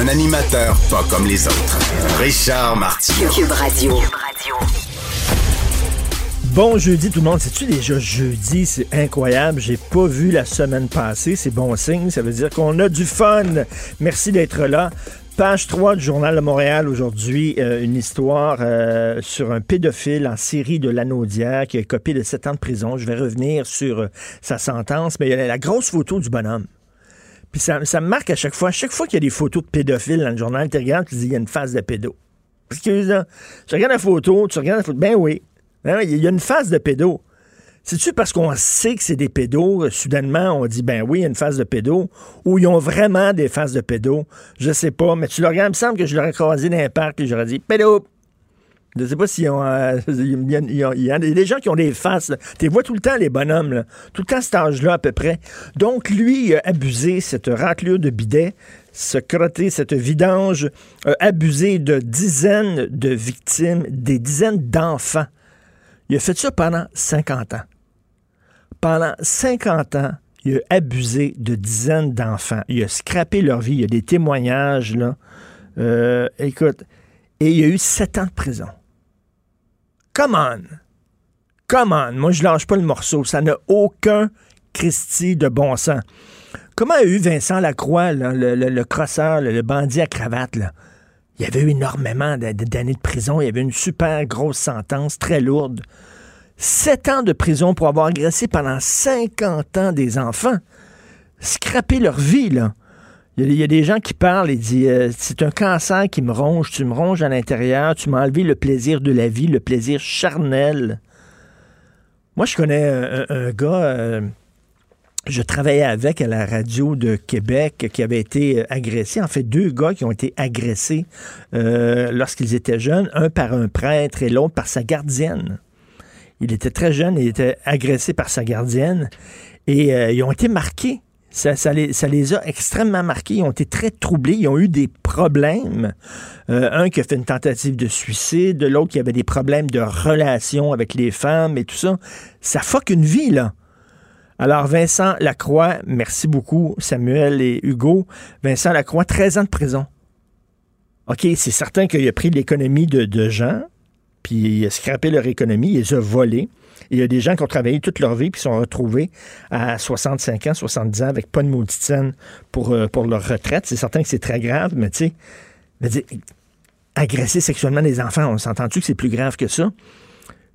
Un animateur pas comme les autres. Richard Martineau. Cube Radio. Bon jeudi tout le monde, c'est-tu déjà jeudi? C'est incroyable, j'ai pas vu la semaine passée, c'est bon signe, ça veut dire qu'on a du fun. Merci d'être là. Page 3 du Journal de Montréal aujourd'hui, euh, une histoire euh, sur un pédophile en série de Lanaudière qui a copié de 7 ans de prison. Je vais revenir sur euh, sa sentence, mais il y a la grosse photo du bonhomme. Puis ça, me marque à chaque fois. À chaque fois qu'il y a des photos de pédophiles dans le journal, tu regardes, tu dis, il y a une face de pédo. Excuse moi Tu regardes la photo, tu regardes la photo. Ben oui. Ben il y a une face de pédo. C'est-tu parce qu'on sait que c'est des pédos, euh, soudainement, on dit, ben oui, il y a une phase de pédo, ou ils ont vraiment des phases de pédo? Je sais pas, mais tu le regardes, il me semble que je l'aurais croisé dans un parc et j'aurais dit, pédo! Je sais pas s'ils ont, euh, il y a- des gens qui ont des faces. Tu vois tout le temps, les bonhommes, là. tout le temps cet âge-là à peu près. Donc, lui, il a abusé cette raclure de bidet, ce crotté, cette vidange, a abusé de dizaines de victimes, des dizaines d'enfants. Il a fait ça pendant 50 ans. Pendant 50 ans, il a abusé de dizaines d'enfants. Il a scrappé leur vie. Il y a des témoignages, là. Euh, écoute, et il y a eu 7 ans de prison. Come on! Come on! Moi, je lâche pas le morceau. Ça n'a aucun Christie de bon sens. Comment a eu Vincent Lacroix, le, le- le crosseur, le, bandit à cravate, là? Il y avait eu énormément d'a- d'années de prison. Il y avait une super grosse sentence, très lourde. Sept ans de prison pour avoir agressé pendant 50 ans des enfants. Scraper leur vie, là. Il y, a, des gens qui parlent et disent euh, c'est un cancer qui me ronge, tu me ronges à l'intérieur, tu m'as enlevé le plaisir de la vie, le plaisir charnel. Moi, je connais un, gars, euh, je travaillais avec à la radio de Québec qui avait été euh, agressé. En fait, deux gars qui ont été agressés lorsqu'ils étaient jeunes, un par un prêtre et l'autre par sa gardienne. Il était très jeune il était agressé par sa gardienne et ils ont été marqués. Ça, ça les, ça les a extrêmement marqués. Ils ont été très troublés. Ils ont eu des problèmes. Euh, un qui a fait une tentative de suicide, l'autre qui avait des problèmes de relation avec les femmes et tout ça. Ça fuck une vie, là. Alors, Vincent Lacroix, merci beaucoup, Samuel et Hugo. Vincent Lacroix, 13 ans de prison. OK, c'est certain qu'il a pris l'économie de, de gens, puis il a scrappé leur économie, il les a volés. Il y a des gens qui ont travaillé toute leur vie puis sont retrouvés à 65 ans, 70 ans avec pas de maudite scène pour, euh, pour leur retraite. C'est certain que c'est très grave, mais tu sais, agresser sexuellement des enfants, on s'entend-tu que c'est plus grave que ça?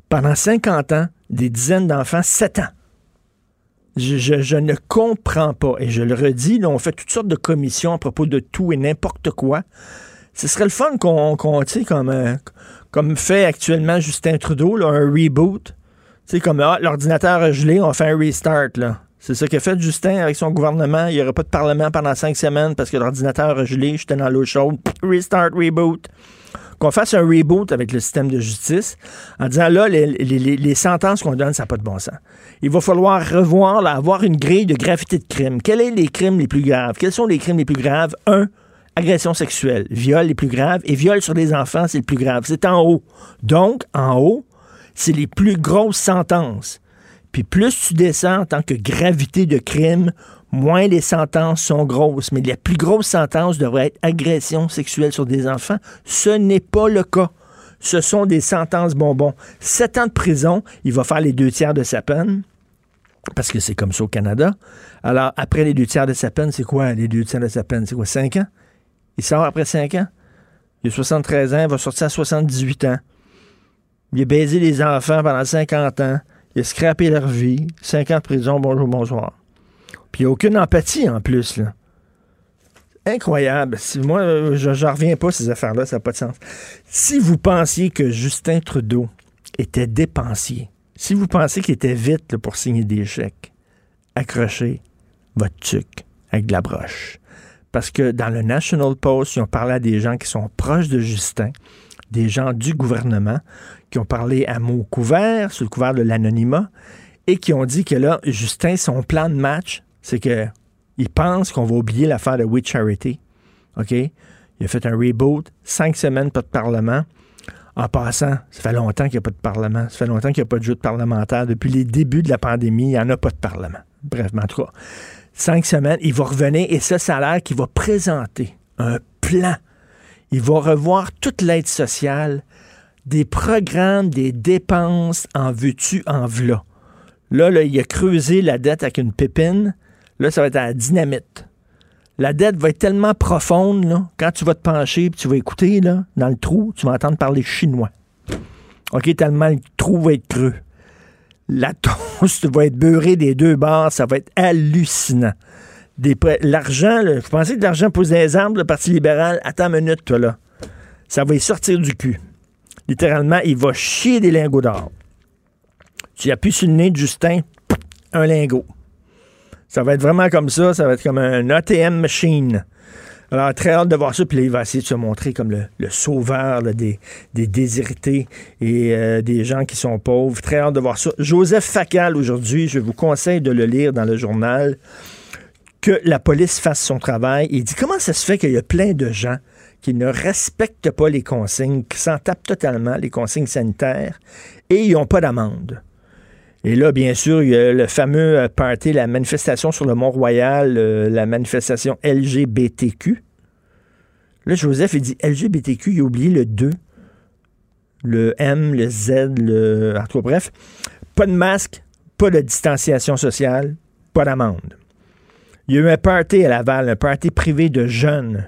Pendant 50 ans, des dizaines d'enfants, 7 ans. Je, je- ne comprends pas. Et je le redis, là, on fait toutes sortes de commissions à propos de tout et n'importe quoi. Ce serait le fun qu'on, sais, comme, euh, comme fait actuellement Justin Trudeau, un reboot. Sais, comme ah, l'ordinateur a gelé, on fait un restart. Là. C'est ça qu'a fait Justin avec son gouvernement. Il n'y aura pas de parlement pendant cinq semaines parce que l'ordinateur a gelé, j'étais dans l'eau chaude. Restart, reboot. Qu'on fasse un reboot avec le système de justice en disant là, les sentences qu'on donne, ça n'a pas de bon sens. Il va falloir revoir, là, avoir une grille de gravité de crime. Quels sont les crimes les plus graves? Quels sont les crimes les plus graves? Un, agression sexuelle. Viol les plus graves. Et viol sur les enfants, c'est le plus grave. C'est en haut. Donc, en haut, c'est les plus grosses sentences. Puis plus tu descends en tant que gravité de crime, moins les sentences sont grosses. Mais la plus grosse sentence devrait être agression sexuelle sur des enfants. Ce n'est pas le cas. Ce sont des sentences bonbons. Sept ans de prison, il va faire les deux tiers de sa peine. Parce que c'est comme ça au Canada. Alors, après les deux tiers de sa peine, c'est quoi les deux tiers de sa peine? C'est quoi, cinq ans? Il sort après cinq ans? Il a 73 ans, il va sortir à 78 ans. Il a baisé les enfants pendant 50 ans. Il a scrappé leur vie. 5 ans de prison, bonjour, bonsoir. Puis il n'y a aucune empathie en plus. Là. Incroyable. Moi, je n'en reviens pas ces affaires-là, ça n'a pas de sens. Si vous pensiez que Justin Trudeau était dépensier, si vous pensez qu'il était vite pour signer des chèques, accrochez votre tuc avec de la broche. parce que dans le National Post, ils ont parlé à des gens qui sont proches de Justin, des gens du gouvernement, qui ont parlé à mots couverts, sous le couvert de l'anonymat, et qui ont dit que là, Justin, son plan de match, c'est que il pense qu'on va oublier l'affaire de We Charity. OK? Il a fait un reboot, cinq semaines, pas de parlement. En passant, ça fait longtemps qu'il n'y a pas de parlement. Ça fait longtemps qu'il n'y a pas de jeu de parlementaire. Depuis les débuts de la pandémie, il n'y en a pas de parlement. Bref, en tout cas, cinq semaines, il va revenir et ça, ça a l'air qu'il va présenter un plan. Il va revoir toute l'aide sociale, des programmes, des dépenses en veux-tu, en v'là. Là, il a creusé la dette avec une pépine. Là, ça va être à la dynamite. La dette va être tellement profonde, quand tu vas te pencher et tu vas écouter, là, dans le trou, tu vas entendre parler chinois. OK, tellement le trou va être creux. La toast va être beurrée des deux bords, ça va être hallucinant. L'argent, vous pensez que l'argent pose des armes, le Parti libéral? Attends une minute, toi, là. Ça va y sortir du cul. Littéralement, il va chier des lingots d'or. Tu appuies sur le nez de Justin, un lingot. Ça va être vraiment comme ça. Ça va être comme un ATM machine. Alors, très hâte de voir ça. Puis là, il va essayer de se montrer comme le, sauveur des, des, déshérités et euh, des gens qui sont pauvres. Très hâte de voir ça. Joseph Facal, aujourd'hui, je vous conseille de le lire dans le journal. Que la police fasse son travail. Il dit comment ça se fait qu'il y a plein de gens qui ne respectent pas les consignes, qui s'en tapent totalement, les consignes sanitaires, et ils n'ont pas d'amende. Et là, bien sûr, il y a le fameux euh, party, la manifestation sur le Mont-Royal, euh, la manifestation LGBTQ. Là, Joseph, il dit LGBTQ, il a oublié le 2. Le M, le Z, le. En tout bref. Pas de masque, pas de distanciation sociale, pas d'amende. Il y a eu un party à Laval, un party privé de jeunes.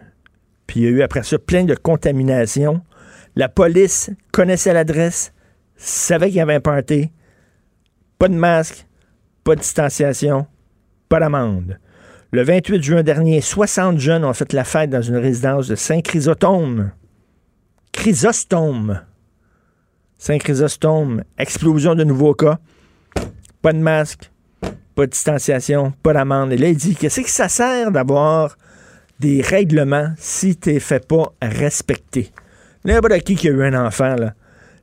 Puis il y a eu après ça plein de contaminations. La police connaissait l'adresse, savait qu'il y avait un party pas de masque, pas de distanciation, pas d'amende. Le 28 juin dernier, 60 jeunes ont fait la fête dans une résidence de Saint-Chrysostome. Chrysostome. Saint-Chrysostome. Explosion de nouveaux cas. Pas de masque, pas de distanciation, pas d'amende. Et là, il dit qu'est-ce que ça sert d'avoir des règlements si tu ne fais pas respecter? N'importe qui qui a eu un enfant, là,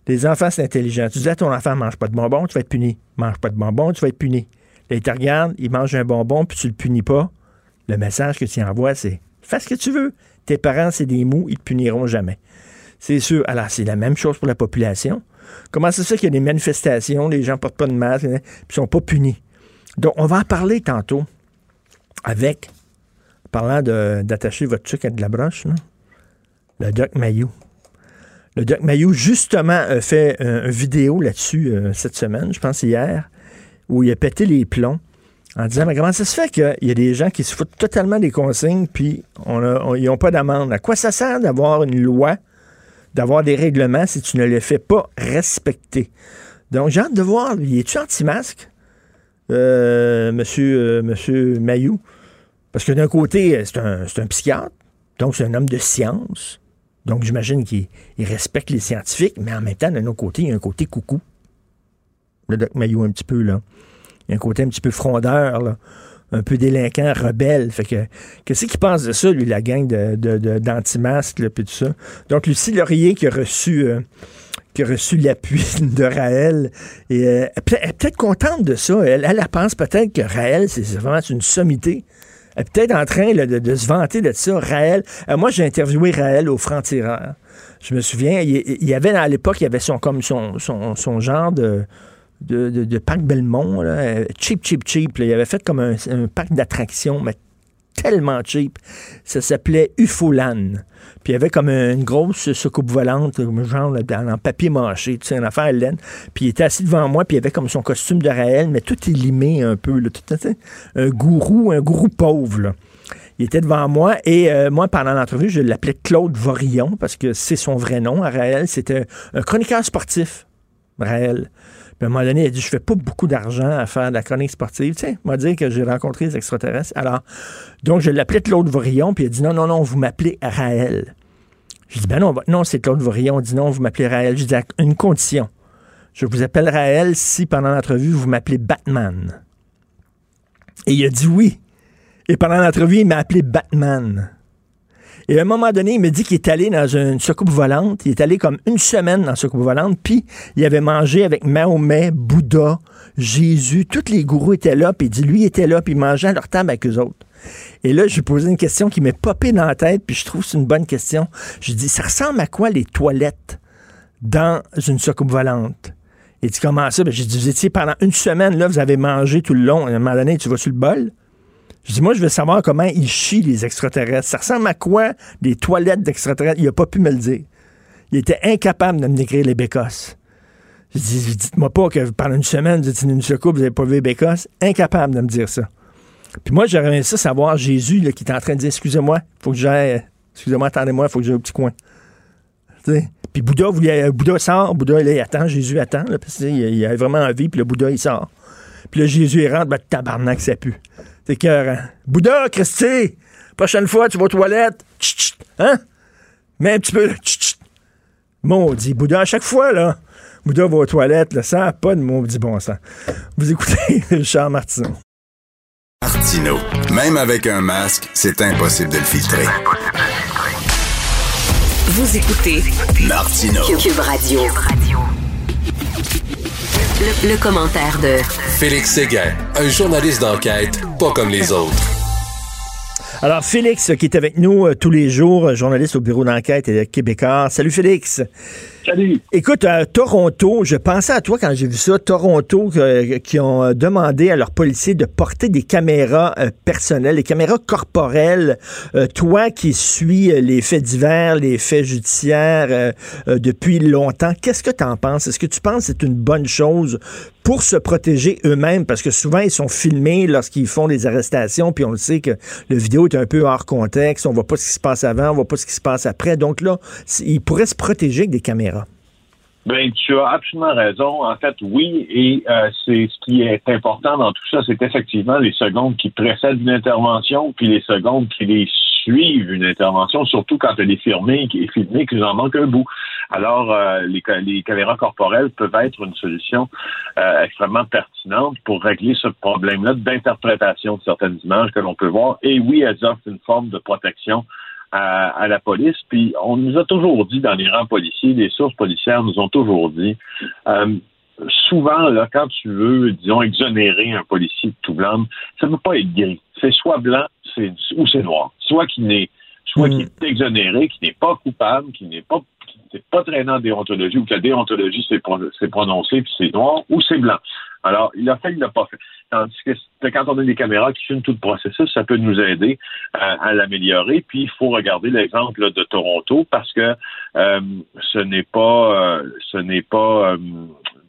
les enfants, c'est intelligent. Tu dis à ton enfant, mange pas de bonbons, tu vas être puni. Mange pas de bonbons, tu vas être puni. Là, il te regarde, il mange un bonbon, puis tu le punis pas. Le message que tu envoies, c'est fais ce que tu veux. Tes parents, c'est des mous, ils te puniront jamais. C'est sûr. Alors, c'est la même chose pour la population. Comment c'est ça qu'il y a des manifestations, les gens portent pas de masque, puis sont pas punis? Donc, on va en parler tantôt avec, parlant d'attacher votre truc à de la broche, le Doc Mayou. Le Doc Mayou, justement, a fait une vidéo là-dessus euh, cette semaine, je pense hier, où il a pété les plombs en disant Mais comment ça se fait qu'il y a des gens qui se foutent totalement des consignes, puis ils n'ont pas d'amende? À quoi ça sert d'avoir une loi, d'avoir des règlements si tu ne les fais pas respecter? Donc, j'ai hâte de voir, il est-tu anti-masque, euh, monsieur, euh, monsieur Mayou? Parce que d'un côté, c'est un, un psychiatre, donc c'est un homme de science. Donc, j'imagine qu'il respecte les scientifiques, mais en même temps, d'un autre côté, il y a un côté coucou. Le Doc Mayou, un petit peu, là. Il y a un côté un petit peu frondeur, là. Un peu délinquant, rebelle. Fait que, qu'est-ce qu'il pense de ça, lui, la gang de, d'anti-masques, puis tout ça? Donc, Lucie Laurier, qui a reçu. Euh, qui a reçu l'appui de Raël. Euh, elle est peut-être contente de ça. Elle, elle, pense peut-être que Raël, c'est vraiment une sommité peut-être en train de, se vanter de ça. Raël, euh, moi, j'ai interviewé Raël au franc-tireur. Je me souviens, il, y avait à l'époque, il y avait son, comme son, genre de, de, parc Belmont, là, cheap, cheap, cheap. Il avait fait comme un, un parc d'attractions, tellement cheap. Ça s'appelait Ufolan. Puis il y avait comme une grosse soucoupe volante, genre en papier mâché, tu sais, une affaire laine. Puis il était assis devant moi, puis il avait comme son costume de Raël, mais tout est limé un peu. Un gourou, un gourou pauvre. Il était devant moi et euh, moi, pendant l'entrevue, je l'appelais Claude Vorillon parce que c'est son vrai nom à Raël. C'était un chroniqueur sportif, Raël. À un moment donné, il a dit Je fais pas beaucoup d'argent à faire de la chronique sportive. Tu sais, m'a dit que j'ai rencontré les extraterrestres. Alors, donc, je l'appelais Claude Vorillon, puis a dit Non, non, non, vous m'appelez Raël. Je dis Ben non, non, c'est Claude Vorillon. Il dit Non, vous m'appelez Raël. Je dis Une condition. Je vous appelle Raël si pendant l'entrevue, vous m'appelez Batman. Et il a dit oui. Et pendant l'entrevue, il m'a appelé Batman. Et à un moment donné, il me dit qu'il est allé dans une soucoupe volante. Il est allé comme une semaine dans une soucoupe volante. Puis, il avait mangé avec Mahomet, Bouddha, Jésus. Tous les gourous étaient là. Puis, il dit, lui, était là. Puis, il mangeait à leur table avec eux autres. Et là, j'ai posé une question qui m'est popée dans la tête. Puis, je trouve que c'est une bonne question. Je dis, ça ressemble à quoi les toilettes dans une soucoupe volante? Il dit, comment ça? Ben, j'ai dit, vous étiez pendant une semaine, là, vous avez mangé tout le long. À un moment donné, tu vas sur le bol? Je dis, moi, je veux savoir comment ils chient, les extraterrestres. Ça ressemble à quoi des toilettes d'extraterrestres? Il n'a pas pu me le dire. Il était incapable de me décrire les bécosses. Je dis, dites-moi pas que pendant une semaine, vous êtes une soucoupe, vous n'avez pas vu les bécosses. Incapable de me dire ça. Puis moi, j'aurais aimé ça savoir Jésus qui est en train de dire, excusez-moi, faut que j'aille, excusez-moi, attendez-moi, il faut que j'aille au petit coin. Puis Bouddha, Bouddha sort, Bouddha, il attend, Jésus attend, là, parce qu'il il a vraiment envie, puis le Bouddha, il sort. Puis là, Jésus, il rentre, ben, tabarnak, ça pue. C'est cœur. Bouddha, Christy, prochaine fois, tu vas aux toilettes. Tch, hein? Mets un petit peu. Tch, Maudit. Bouddha, à chaque fois, là, Bouddha va aux toilettes, là, ça n'a pas de maudit bon sens. Vous écoutez Richard Martineau. Martineau. Même avec un masque, c'est impossible de le filtrer. Vous écoutez Martineau. Cube Radio. Le, le commentaire de Félix Séguin, un journaliste d'enquête pas comme les autres. Alors, Félix, qui est avec nous euh, tous les jours, euh, journaliste au bureau d'enquête et québécois. Salut, Félix. Écoute, Toronto, je pensais à toi quand j'ai vu ça. Toronto euh, qui ont euh, demandé à leurs policiers de porter des caméras euh, personnelles, des caméras corporelles. toi qui suis les faits divers, les faits judiciaires depuis longtemps, qu'est-ce que tu en penses? Est-ce que tu penses que c'est une bonne chose pour se protéger eux-mêmes? Parce que souvent, ils sont filmés lorsqu'ils font des arrestations, puis on le sait que le vidéo est un peu hors contexte. On voit pas ce qui se passe avant, on voit pas ce qui se passe après. Donc là, ils pourraient se protéger avec des caméras. Ben, tu as absolument raison. En fait, oui, et euh, c'est ce qui est important dans tout ça, c'est effectivement les secondes qui précèdent une intervention, puis les secondes qui les suivent une intervention, surtout quand elle est filmée, qui filmée, qu'il en manque un bout. Alors, euh, les, les, caméras corporelles peuvent être une solution euh, extrêmement pertinente pour régler ce problème-là d'interprétation de certaines images que l'on peut voir. Et oui, elles offrent une forme de protection à, la police. Puis on nous a toujours dit dans les rangs policiers, les sources policières nous ont toujours dit, euh, souvent, là, quand tu veux, disons, exonérer un policier de tout blanc, ça ne peut pas être gris. C'est soit blanc c'est, ou c'est noir. Soit qu'il n'est soit qu'il est exonéré, qu'il n'est pas coupable, qu'il n'est pas c'est pas traînant en déontologie ou que la déontologie s'est prononcée puis c'est noir ou c'est blanc. Alors, il a fait, il l'a pas fait. Tandis que quand on a des caméras qui filment tout le processus, ça peut nous aider euh, à l'améliorer. Puis, il faut regarder l'exemple de Toronto parce que euh, ce n'est pas, euh, ce n'est pas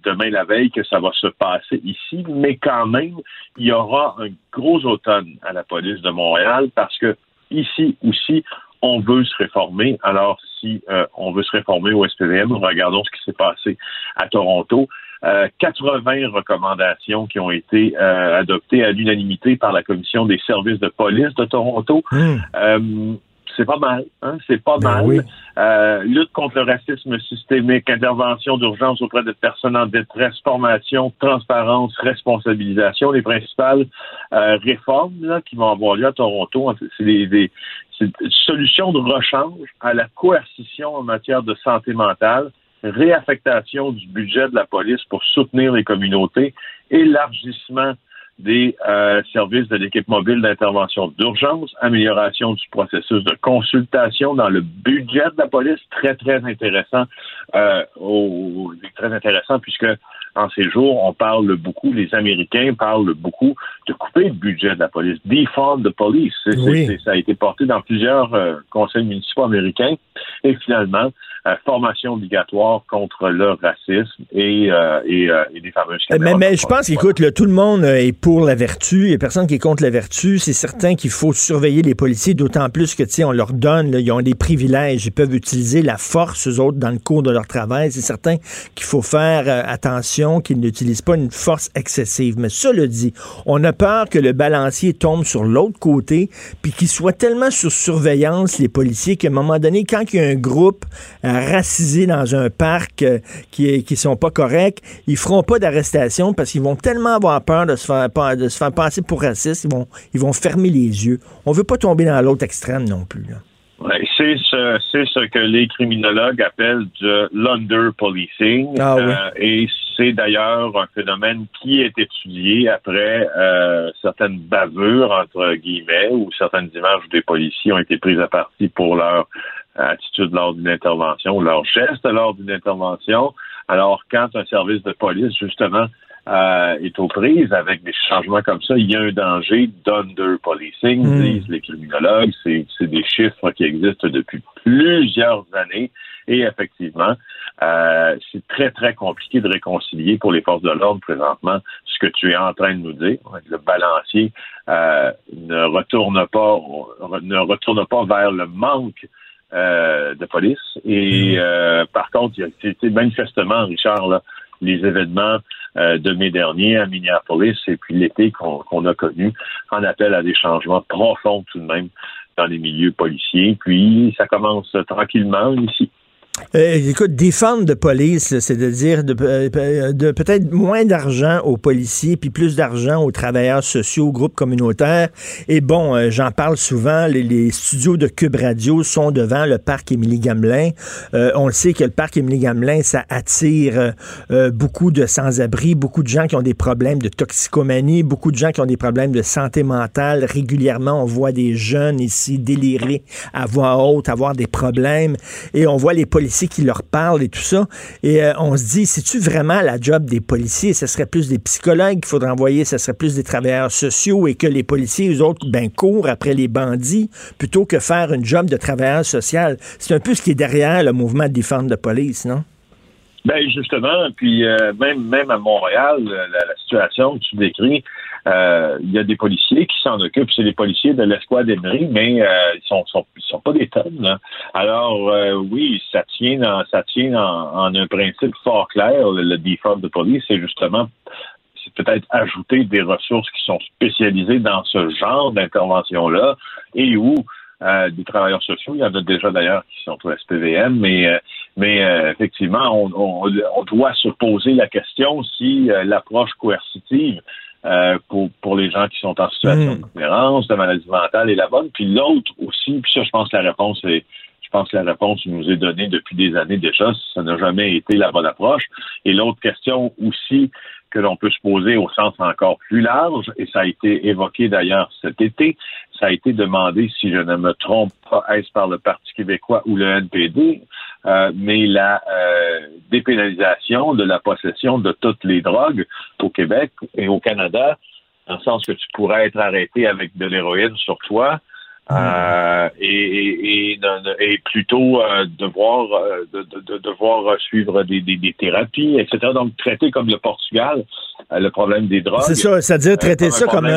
demain la veille que ça va se passer ici, mais quand même, il y aura un gros automne à la police de Montréal parce que ici aussi, on veut se réformer. Alors, si on veut se réformer au SPVM, regardons ce qui s'est passé à Toronto. 80 euh, recommandations qui ont été euh, adoptées à l'unanimité par la commission des services de police de Toronto. Hmm. Euh, c'est pas mal, hein? c'est pas ben mal. lutte contre le racisme systémique, intervention d'urgence auprès de personnes en détresse, formation, transparence, responsabilisation, les principales réformes là, qui vont avoir lieu à Toronto, c'est des, des solutions de rechange à la coercition en matière de santé mentale, réaffectation du budget de la police pour soutenir les communautés, élargissement des euh, services de l'équipe mobile d'intervention d'urgence, amélioration du processus de consultation dans le budget de la police, très très intéressant, euh, au, très intéressant puisque en ces jours on parle beaucoup, les Américains parlent beaucoup de couper le budget de la police, defund the police, ça a été porté dans plusieurs euh, conseils municipaux américains et finalement euh, formation obligatoire contre le racisme et, euh, et, euh, et, fameuses Mais, mais je pense qu'écoute, tout le monde est pour la vertu. Il n'y a personne qui est contre la vertu. C'est certain qu'il faut surveiller les policiers, d'autant plus que, tu on leur donne, ils ont des privilèges. Ils peuvent utiliser la force, eux autres, dans le cours de leur travail. C'est certain qu'il faut faire attention qu'ils n'utilisent pas une force excessive. Mais cela dit, on a peur que le balancier tombe sur l'autre côté, puis qu'ils soient tellement sous surveillance, les policiers, qu'à un moment donné, quand il y a un groupe racisés dans un parc euh, qui qui sont pas corrects, ils feront pas d'arrestation parce qu'ils vont tellement avoir peur de se faire passer pour racistes, ils vont fermer les yeux. On veut pas tomber dans l'autre extrême non plus. C'est ce, c'est ce que les criminologues appellent de l'under-policing. Ah oui. Euh, et c'est d'ailleurs un phénomène qui est étudié après euh, certaines bavures, entre guillemets, ou certaines images où des policiers ont été pris à partie pour leur attitude lors d'une intervention ou leur geste lors d'une intervention. Alors, quand un service de police, justement, euh, est aux prises avec des changements comme ça, il y a un danger d'under-policing, Mm. disent les criminologues. C'est c'est des chiffres qui existent depuis plusieurs années. Et effectivement, euh, c'est très, très compliqué de réconcilier pour les forces de l'ordre présentement ce que tu es en train de nous dire. Le balancier euh, ne retourne pas ne retourne pas vers le manque euh, de police. Et euh, par contre, il y a c'était manifestement, Richard, là, les événements euh, de mai dernier à Minneapolis et puis l'été qu'on qu'on a connu en appel à des changements profonds tout de même dans les milieux policiers. Puis ça commence tranquillement ici. Euh, écoute, défendre de police, c'est de dire de, euh, de peut-être moins d'argent aux policiers puis plus d'argent aux travailleurs sociaux, aux groupes communautaires. Et bon, euh, j'en parle souvent, les, studios de Cube Radio sont devant le parc Émilie-Gamelin. Euh, on le sait que le parc Émilie-Gamelin, ça attire euh, beaucoup de sans-abri, beaucoup de gens qui ont des problèmes de toxicomanie, beaucoup de gens qui ont des problèmes de santé mentale. Régulièrement, on voit des jeunes ici délirer à voix haute, avoir des problèmes. Et on voit les policiers qui leur parlent et tout ça. Et euh, on se dit, c'est-tu vraiment la job des policiers? Ce serait plus des psychologues qu'il faudrait envoyer, ce serait plus des travailleurs sociaux et que les policiers, eux autres, ben, courent après les bandits plutôt que faire une job de travailleur social. C'est un peu ce qui est derrière le mouvement de défense de police, non? Ben justement, puis euh, même même à Montréal, la, la situation que tu décris, euh, il y a des policiers qui s'en occupent. C'est les policiers de l'escouade Emery, mais euh, ils sont, sont sont pas des tonnes. là. Alors euh, oui, ça tient dans, ça tient en, en un principe fort clair. Le, le de police, c'est justement peut-être ajouter des ressources qui sont spécialisées dans ce genre d'intervention-là et où des travailleurs sociaux, il y en a déjà d'ailleurs qui sont au SPVM, mais mais effectivement, on, doit se poser la question si l'approche coercitive euh, pour, pour les gens qui sont en situation Mm. de différence, de maladie mentale est la bonne. Puis l'autre aussi, puis ça, je pense que la réponse est je pense que la réponse nous est donnée depuis des années déjà. Ça n'a jamais été la bonne approche. Et l'autre question aussi que l'on peut se poser au sens encore plus large, et ça a été évoqué d'ailleurs cet été, ça a été demandé, si je ne me trompe pas, est-ce par le Parti québécois ou le NPD, euh, mais la euh, dépénalisation de la possession de toutes les drogues au Québec et au Canada, dans le sens que tu pourrais être arrêté avec de l'héroïne sur toi, euh, et, et, et, et plutôt euh, devoir euh, de, de- de- devoir suivre des, des, des thérapies, etc. Donc traiter comme le Portugal euh, le problème des drogues. C'est ça, c'est-à-dire euh, traiter ça comme.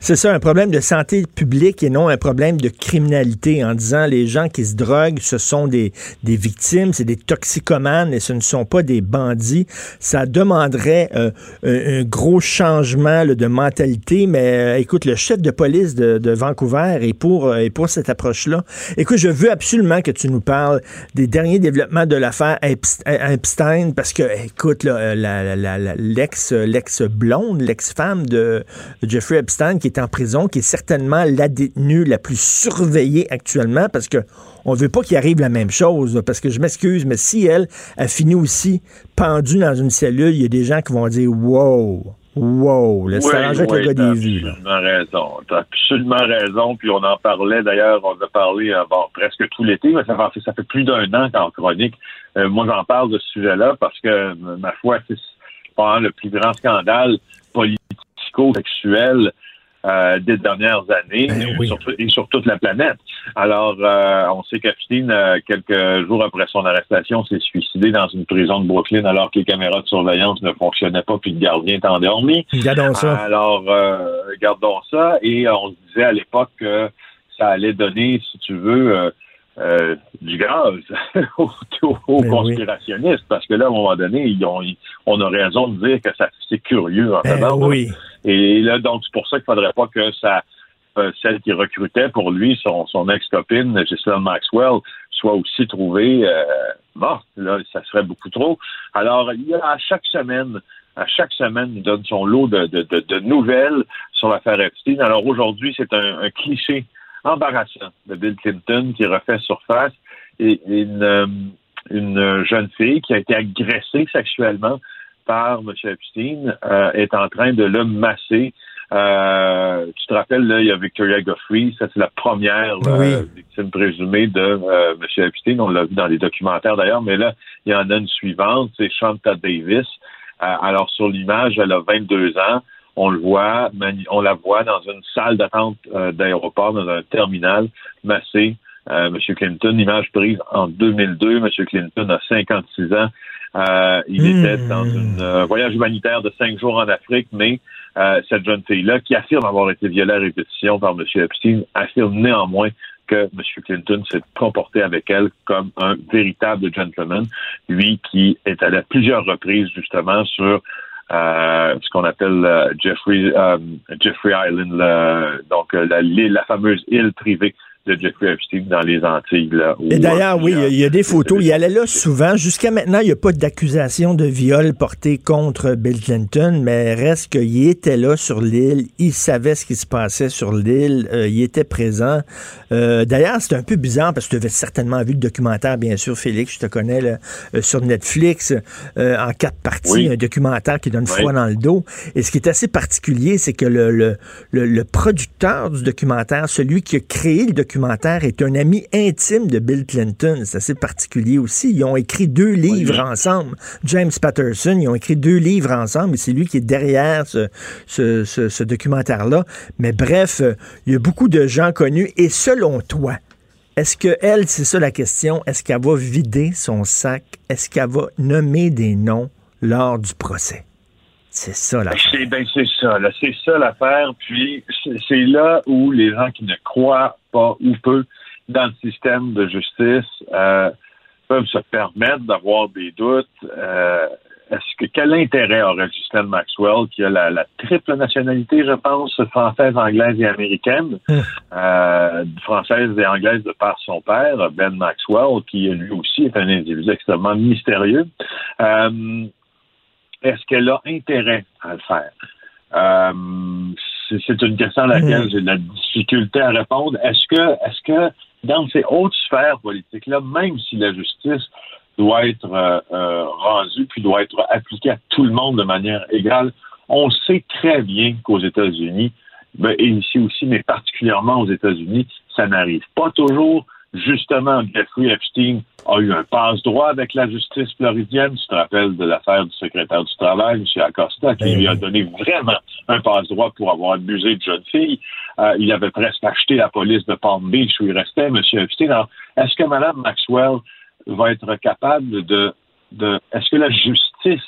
C'est ça, un problème de santé publique et non un problème de criminalité en disant les gens qui se droguent, ce sont des, des victimes, c'est des toxicomanes et ce ne sont pas des bandits. Ça demanderait euh, un, un gros changement là, de mentalité, mais écoute, le chef de police de, de Vancouver est pour, euh, est pour cette approche-là. Écoute, je veux absolument que tu nous parles des derniers développements de l'affaire Epst- Epstein parce que, écoute, la- l'ex l'ex-blonde, l'ex-femme de Jeffrey Epstein qui est en prison, qui est certainement la détenue la plus surveillée actuellement parce que on veut pas qu'il arrive la même chose. Parce que je m'excuse, mais si elle a fini aussi pendue dans une cellule, il y a des gens qui vont dire Wow, wow, le Oui, arrangé avec oui, le gars t'as des vues. absolument raison. T'as absolument raison. Puis on en parlait d'ailleurs, on a parlé euh, bon, presque tout l'été, mais ça fait, ça fait plus d'un an qu'en chronique. euh, moi, j'en parle de ce sujet-là parce que, euh, ma foi, c'est le plus grand scandale politico-sexuel euh, des dernières années Ben oui. sur, et sur toute la planète. Alors, euh, on sait qu'Epstein, euh, quelques jours après son arrestation, s'est suicidé dans une prison de Brooklyn alors que les caméras de surveillance ne fonctionnaient pas puis le gardien était endormi. Regardons ça. Alors, euh, regardons ça. Et euh, on se disait à l'époque que ça allait donner, si tu veux, euh, du gaz aux, Ben oui. conspirationnistes. Parce que là, à un moment donné, ils ont, ils- on a raison de dire que ça c'est curieux en Ben tabarnak. oui. Et là, donc, c'est pour ça qu'il faudrait pas que ça, euh, celle qui recrutait pour lui, son, son ex-copine, Ghislaine Maxwell, soit aussi trouvé euh, mort. Là, ça serait beaucoup trop. Alors, il y a à chaque semaine, à chaque semaine, il donne son lot de, de, de, nouvelles sur l'affaire Epstein. Alors aujourd'hui, c'est un, un, cliché embarrassant de Bill Clinton qui refait surface et une, euh, une jeune fille qui a été agressée sexuellement par M. Epstein euh, est en train de le masser euh, tu te rappelles, là, il y a Victoria Goffrey, ça c'est la première euh, victime présumée de M. Epstein. On l'a vu dans les documentaires d'ailleurs, mais là, il y en a une suivante, c'est Shanta Davis. alors sur l'image, elle a 22 ans. On le voit, on la voit dans une salle d'attente d'aéroport, dans un terminal, massé. M. Clinton, image prise en 2002. M. Clinton a 56 ans. il hmm. était dans un voyage humanitaire de cinq jours en Afrique, mais euh, cette jeune fille-là, qui affirme avoir été violée à répétition par M. Epstein, affirme néanmoins que M. Clinton s'est comporté avec elle comme un véritable gentleman, lui qui est allé à plusieurs reprises justement sur euh, ce qu'on appelle euh, Jeffrey Jeffrey Island, donc la, la fameuse île privée de Jeffrey Epstein dans les Antilles. Là, Et d'ailleurs, oui, il y, a des photos. Il allait là souvent. Jusqu'à maintenant, il n'y a pas d'accusation de viol portée contre Bill Clinton, mais reste qu'il était là sur l'île. Il savait ce qui se passait sur l'île. Euh, il était présent. Euh, d'ailleurs, c'est un peu bizarre parce que tu avais certainement vu le documentaire, bien sûr, Félix, je te connais, là, euh, sur Netflix, en quatre parties, un documentaire qui donne froid dans le dos. Et ce qui est assez particulier, c'est que le, le, le producteur du documentaire, celui qui a créé le documentaire, est un ami intime de Bill Clinton. C'est assez particulier aussi. Ils ont écrit deux livres ensemble. James Patterson, ils ont écrit deux livres ensemble et c'est lui qui est derrière ce, ce, documentaire-là. Mais bref, il y a beaucoup de gens connus. Et selon toi, est-ce que elle, c'est ça la question, est-ce qu'elle va vider son sac? Est-ce qu'elle va nommer des noms lors du procès? C'est ça l'affaire. Ben, c'est ça, c'est ça l'affaire. Puis c'est là où les gens qui ne croient pas ou peu dans le système de justice euh, peuvent se permettre d'avoir des doutes. Euh, est-ce que quel intérêt aurait Justin Maxwell, qui a la, triple nationalité, je pense, française, anglaise et américaine, hum. euh, française et anglaise de par son père, Ben Maxwell, qui lui aussi est un individu extrêmement mystérieux. Euh, est-ce qu'elle a intérêt à le faire? Euh, c'est une question à laquelle mhm. j'ai de la difficulté à répondre. Est-ce que, est-ce que dans ces hautes sphères politiques-là, même si la justice doit être euh, euh, rendue puis doit être appliquée à tout le monde de manière égale, on sait très bien qu'aux États-Unis, ben, et ici aussi, mais particulièrement aux États-Unis, ça n'arrive pas toujours justement, Jeffrey Epstein a eu un passe-droit avec la justice floridienne. Tu te rappelles de l'affaire du secrétaire du Travail, M. Acosta, qui lui a donné vraiment un passe-droit pour avoir abusé de jeune fille. Euh, il avait presque acheté la police de Palm Beach où il restait, M. Est-ce que Mme Maxwell va être capable de... de est-ce que la justice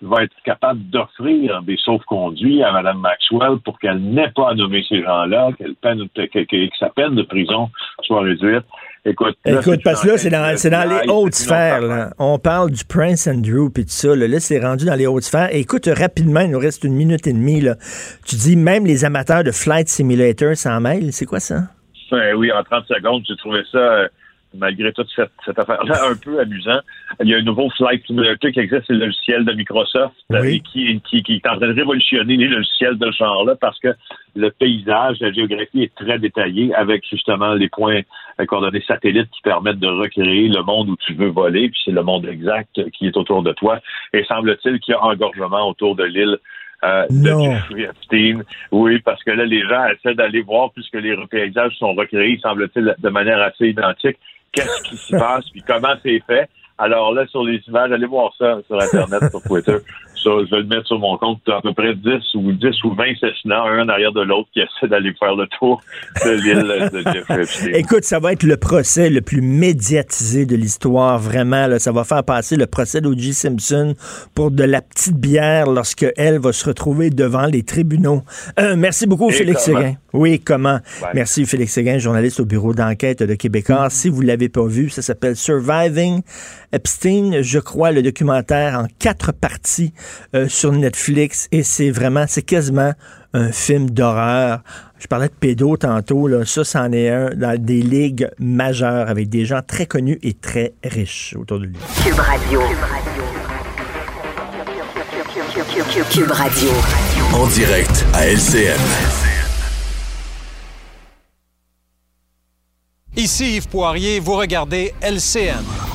va être capable d'offrir des sauf-conduits à Mme Maxwell pour qu'elle n'ait pas à nommer ces gens-là, qu'elle peine, que, sa peine de prison soit réduite? Écoute, Écoute parce que là, c'est dans, dans les hautes sphères. Là. On parle du Prince Andrew et tout ça. Là, c'est rendu dans les hautes sphères. écoute, rapidement, il nous reste une minute et demie. Là. Tu dis même les amateurs de Flight Simulator s'en mêlent. C'est quoi ça? Ben oui, en 30 secondes, j'ai trouvé ça euh, malgré toute cette, cette affaire-là, un peu amusant. Il y a un nouveau Flight Simulator qui existe, c'est le logiciel de Microsoft, euh, qui, qui, qui, est en train de révolutionner les logiciels de ce genre-là parce que le paysage, la géographie est très détaillée avec justement les points euh, coordonnées satellites qui permettent de recréer le monde où tu veux voler, puis c'est le monde exact qui est autour de toi. Et semble-t-il qu'il y a engorgement autour de l'île euh, de. Oui, parce que là, les gens essaient d'aller voir, puisque les paysages sont recréés, semble-t-il, de manière assez identique qu'est-ce qui se passe, puis comment c'est fait? Alors là, sur les images, allez voir ça sur Internet, sur Twitter je vais le mettre sur mon compte. à peu près 10 ou 10 ou 20 assassinats, un en arrière de l'autre, qui essaient d'aller faire le tour de l'île de Jeffrey Écoute, ça va être le procès le plus médiatisé de l'histoire, vraiment. Là. Ça va faire passer le procès d'O.J. Simpson pour de la petite bière lorsque elle va se retrouver devant les tribunaux. Euh, merci beaucoup, Félix Séguin. Oui, comment? Merci, Félix Séguin, journaliste au bureau d'enquête de Québécois. Si vous ne l'avez pas vu, ça s'appelle Surviving Epstein, je crois, le documentaire en quatre parties euh, sur Netflix et c'est vraiment, c'est quasiment un film d'horreur. Je parlais de pédo tantôt, là. ça, c'en est un dans des ligues majeures avec des gens très connus et très riches autour de lui. Cube Radio. Cube Radio. En direct à LCN. Ici Yves Poirier, vous regardez LCN.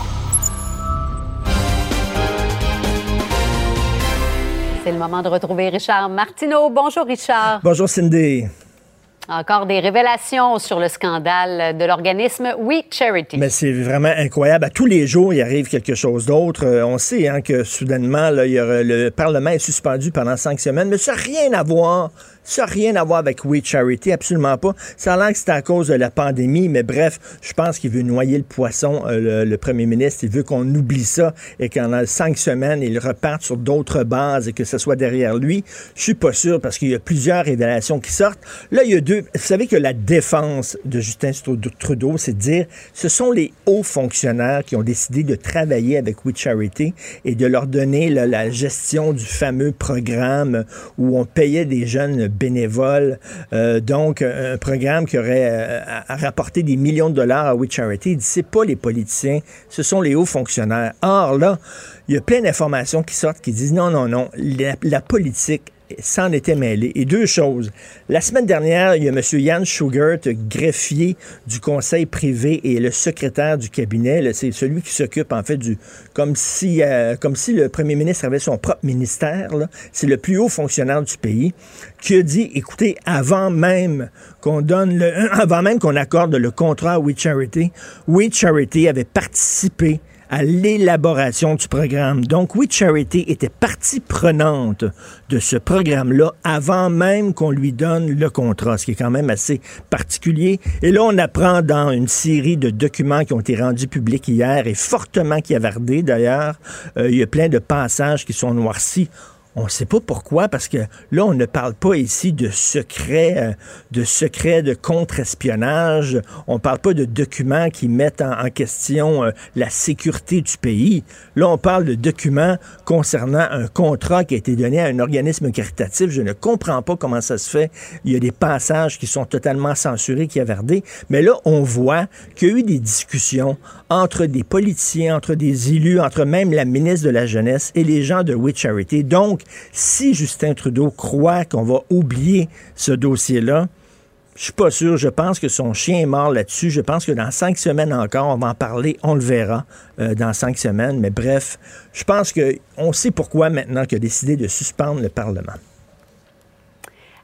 C'est le moment de retrouver Richard Martineau. Bonjour Richard. Bonjour Cindy. Encore des révélations sur le scandale de l'organisme We Charity. Mais c'est vraiment incroyable. À tous les jours, il arrive quelque chose d'autre. Euh, on sait hein, que soudainement, là, il y aura- le Parlement est suspendu pendant cinq semaines, mais ça n'a rien à voir. Ça n'a rien à voir avec We Charity, absolument pas. Ça a l'air que c'est à cause de la pandémie, mais bref, je pense qu'il veut noyer le poisson, euh, le, premier ministre. Il veut qu'on oublie ça et qu'en cinq semaines, il reparte sur d'autres bases et que ce soit derrière lui. Je suis pas sûr parce qu'il y a plusieurs révélations qui sortent. Là, il y a deux. Vous savez que la défense de Justin Trudeau, c'est de dire ce sont les hauts fonctionnaires qui ont décidé de travailler avec We Charity et de leur donner la gestion du fameux programme où on payait des jeunes bénévoles. Euh, donc, un programme qui aurait euh, rapporté des millions de dollars à We Charity. Dit c'est pas les politiciens, ce sont les hauts fonctionnaires. Or, là, il y a plein d'informations qui sortent qui disent non, non, non, la politique s'en était mêlé. Et deux choses. La semaine dernière, il y a M. Yann Schugert, greffier du conseil privé et le secrétaire du cabinet. C'est celui qui s'occupe, en fait, du. Comme si, euh, le premier ministre avait son propre ministère. C'est le plus haut fonctionnaire du pays qui a dit écoutez, avant même qu'on donne. Avant même qu'on accorde le contrat à We Charity, We Charity avait participé à l'élaboration du programme. Donc, We Charity était partie prenante de ce programme-là avant même qu'on lui donne le contrat, ce qui est quand même assez particulier. Et là, on apprend dans une série de documents qui ont été rendus publics hier et fortement cavardés d'ailleurs, euh, il y a plein de passages qui sont noircis. On ne sait pas pourquoi, parce que là, on ne parle pas ici de secret, euh, de secret de contre-espionnage. On ne parle pas de documents qui mettent en, question euh, la sécurité du pays. Là, on parle de documents concernant un contrat qui a été donné à un organisme caritatif. Je ne comprends pas comment ça se fait. Il y a des passages qui sont totalement censurés, qui avardés. Mais là, on voit qu'il y a eu des discussions entre des politiciens, entre des élus, entre même la ministre de la Jeunesse et les gens de We Charity. Donc, si Justin Trudeau croit qu'on va oublier ce dossier-là, je suis pas sûr. Je pense que son chien est mort là-dessus. Je pense que dans cinq semaines encore, on va en parler. On le verra euh, dans cinq semaines. Mais bref, je pense que on sait pourquoi maintenant qu'il a décidé de suspendre le Parlement.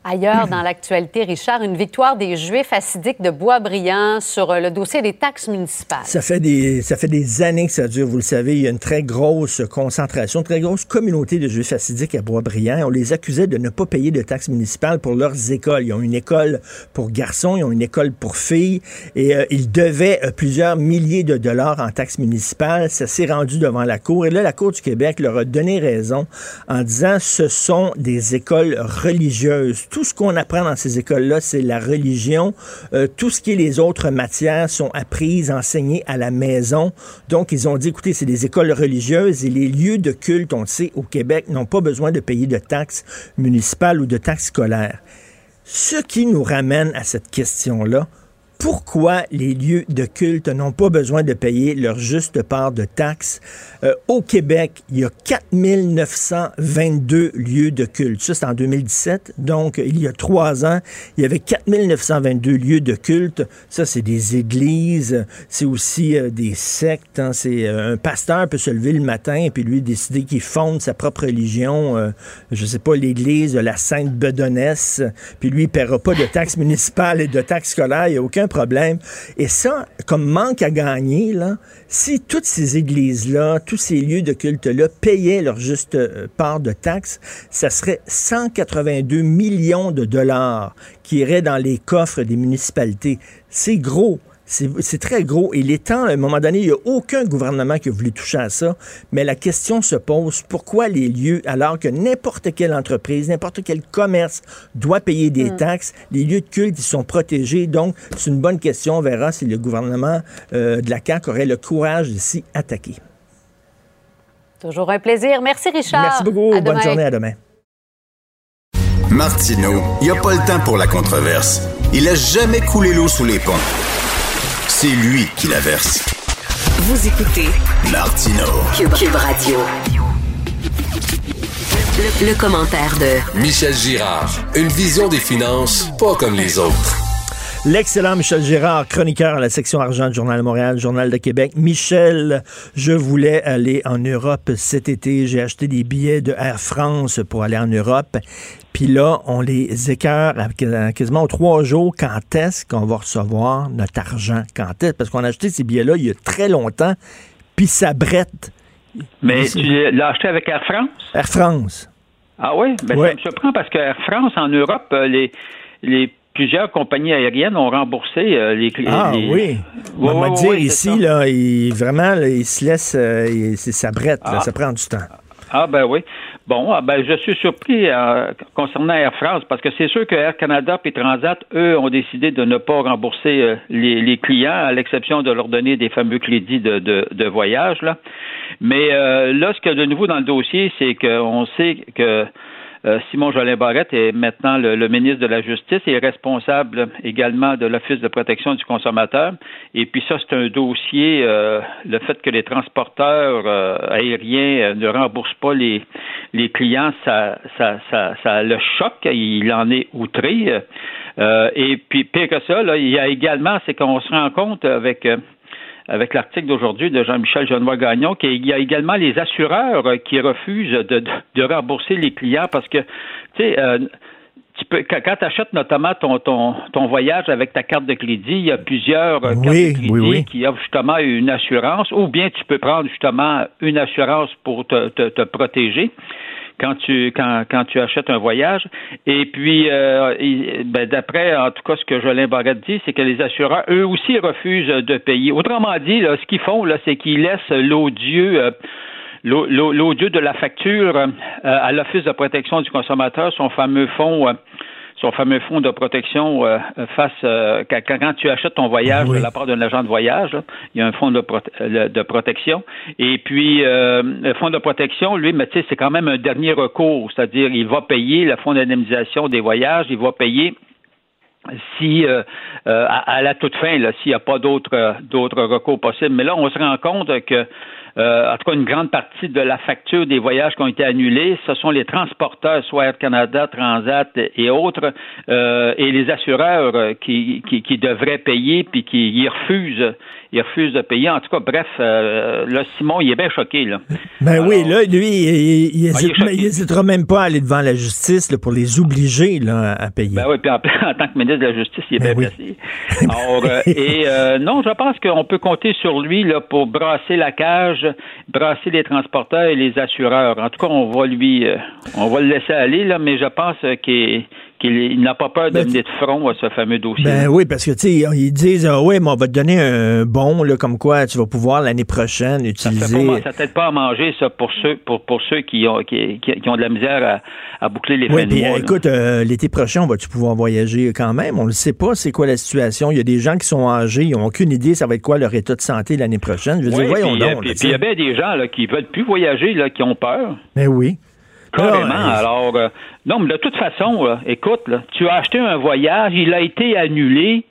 Ailleurs dans l'actualité, Richard, une victoire des Juifs assidiques de Boisbriand sur euh, le dossier des taxes municipales. Ça fait des années que ça dure, vous le savez. Il y a une très grosse concentration, une très grosse communauté de juifs assidiques à Boisbriand. On les accusait de ne pas payer de taxes municipales pour leurs écoles. Ils ont une école pour garçons, ils ont une école pour filles, et euh, ils devaient euh, plusieurs milliers de dollars en taxes municipales. Ça s'est rendu devant la Cour, et là, la Cour du Québec leur a donné raison en disant ce sont des écoles religieuses. Ce qu'on apprend dans ces écoles-là, c'est la religion. Euh, tout ce qui est les autres matières sont apprises, enseignées à la maison. Donc, ils ont dit, écoutez, c'est des écoles religieuses et les lieux de culte, on le sait, au Québec, n'ont pas besoin de payer de taxes municipales ou de taxes scolaires. Ce qui nous ramène à cette question-là, pourquoi les lieux de culte n'ont pas besoin de payer leur juste part de taxes? Euh, au Québec, il y a 4922 lieux de culte. Ça, c'est en 2017. Donc, il y a trois ans, il y avait 4922 lieux de culte. Ça, c'est des églises, c'est aussi euh, des sectes. hein. C'est euh, un pasteur peut se lever le matin et puis lui décider qu'il fonde sa propre religion. euh, je sais pas, l'église de la Sainte Bedonnesse. Puis lui, il paiera pas de taxes municipales et de taxes scolaires. Il n'y a aucun problème. Et ça, comme manque à gagner, là, si toutes ces églises-là, tous ces lieux de culte-là payaient leur juste euh, part de taxes, ça serait 182 millions de dollars qui iraient dans les coffres des municipalités. C'est gros. C'est très gros. Et les temps, à un moment donné, il n'y a aucun gouvernement qui a voulu toucher à ça. Mais la question se pose, pourquoi les lieux, alors que n'importe quelle entreprise, n'importe quel commerce doit payer des taxes, les lieux de culte, ils sont protégés. Donc, c'est une bonne question. On verra si le gouvernement euh, de la CAQ aurait le courage de s'y attaquer. Toujours un plaisir. Merci, Richard. Merci beaucoup. À Bonne demain. journée. À demain. Martineau, il n'y a pas le temps pour la controverse. Il a jamais coulé l'eau sous les ponts. C'est lui qui la verse. Vous écoutez Martineau. Cube, Cube Radio. Le, le commentaire de Michel Girard. Une vision des finances pas comme les autres. L'excellent Michel Gérard, chroniqueur à la section argent du Journal de Montréal, Journal de Québec. Michel, je voulais aller en Europe cet été. J'ai acheté des billets de Air France pour aller en Europe. Puis là, on les écœure quasiment aux trois jours. Quand est-ce qu'on va recevoir notre argent? Quand est-ce? Parce qu'on a acheté ces billets-là il y a très longtemps. Puis ça brette. Mais tu l'as acheté avec Air France? Air France. Ah oui? Ben, Ouais. Ça me surprend parce que Air France, en Europe, euh, les, les plusieurs compagnies aériennes ont remboursé euh, les clients. Ah oui. Ouais, On va ouais, dire ouais, ici, là, il, vraiment, là, il se laisse, euh, il- ça brette, là, Ah. ça prend du temps. Ah ben oui. Bon, ah, ben je suis surpris euh, concernant Air France parce que c'est sûr que Air Canada et Transat, eux, ont décidé de ne pas rembourser les, les clients, à l'exception de leur donner des fameux crédits de, de, de voyage. Là. Mais là, ce qu'il y a de nouveau dans le dossier, c'est qu'on sait que Simon Jolin Barrette est maintenant le, le ministre de la Justice et responsable également de l'Office de protection du consommateur. Et puis ça, c'est un dossier, euh, le fait que les transporteurs euh, aériens euh, ne remboursent pas les, les clients, ça, ça, ça, ça le choque. Il en est outré. Euh, et puis, pire que ça, là, il y a également, c'est qu'on se rend compte avec... avec l'article d'aujourd'hui de Jean-Michel Genois-Gagnon, qu'il y a également les assureurs euh, qui refusent de, de, de rembourser les clients parce que, tu sais, euh, tu peux, quand, tu achètes notamment ton, ton, ton voyage avec ta carte de crédit, il y a plusieurs euh, cartes de crédit oui, oui. qui offrent justement une assurance, ou bien tu peux prendre justement une assurance pour te, te, te protéger quand tu quand, quand tu achètes un voyage. Et puis, euh, ben, d'après, en tout cas, ce que Jolin Barrette dit, c'est que les assureurs, eux aussi, refusent de payer. Autrement dit, là, ce qu'ils font, là, c'est qu'ils laissent l'odieux. euh, de la facture euh, à l'Office de protection du consommateur, son fameux fonds, euh, son fameux fonds de protection euh, face euh, quand, quand tu achètes ton voyage Oui. de la part d'un agent de voyage, là, il y a un fonds de, prote- euh, de protection. Et puis euh, le fonds de protection, lui, mais tu sais, c'est quand même un dernier recours, c'est-à-dire il va payer le fonds d'indemnisation des voyages, il va payer si euh, euh, à, à la toute fin, s'il n'y a pas d'autres euh, d'autres recours possibles. Mais là, on se rend compte que euh, en tout cas, une grande partie de la facture des voyages qui ont été annulés, ce sont les transporteurs, soit Air Canada, Transat et autres, euh, et les assureurs qui, qui, qui devraient payer puis qui ils refusent, ils refusent de payer. En tout cas, bref, euh, là, Simon, il est bien choqué là. Ben Alors- oui, là, lui, il, il, il Ah, il même pas à aller devant la justice là, pour les obliger là, à payer. Ben oui, puis en, en tant que ministre de la Justice, il est Ben bien oui. placé. Alors, et non, je pense qu'on peut compter sur lui là, pour brasser la cage, brasser les transporteurs et les assureurs. En tout cas, on va lui, euh, on va le laisser aller, là, mais je pense qu'il qu'il il n'a pas peur de Ben, venir de front à ce fameux dossier. Ben oui, parce que, tu sais, ils disent, ah ouais, mais on va te donner un bon, là, comme quoi tu vas pouvoir l'année prochaine utiliser. ça t'aide pas à manger, ça, pour ceux, pour, pour ceux qui ont, qui, qui- ont de la misère à, à boucler les Oui, fins de mois. écoute, euh, l'été prochain, on va-tu pouvoir voyager quand même? On ne sait pas c'est quoi la situation. Il y a des gens qui sont âgés, ils n'ont aucune idée ça va être quoi leur état de santé l'année prochaine. Je veux Oui, dire, voyons puis, euh, donc. puis- il y a bien des gens là, qui veulent plus voyager, là, qui ont peur. Ben oui. Carrément. Euh, Alors, euh, non, mais de toute façon, là, écoute, là, tu as acheté un voyage, il a été annulé.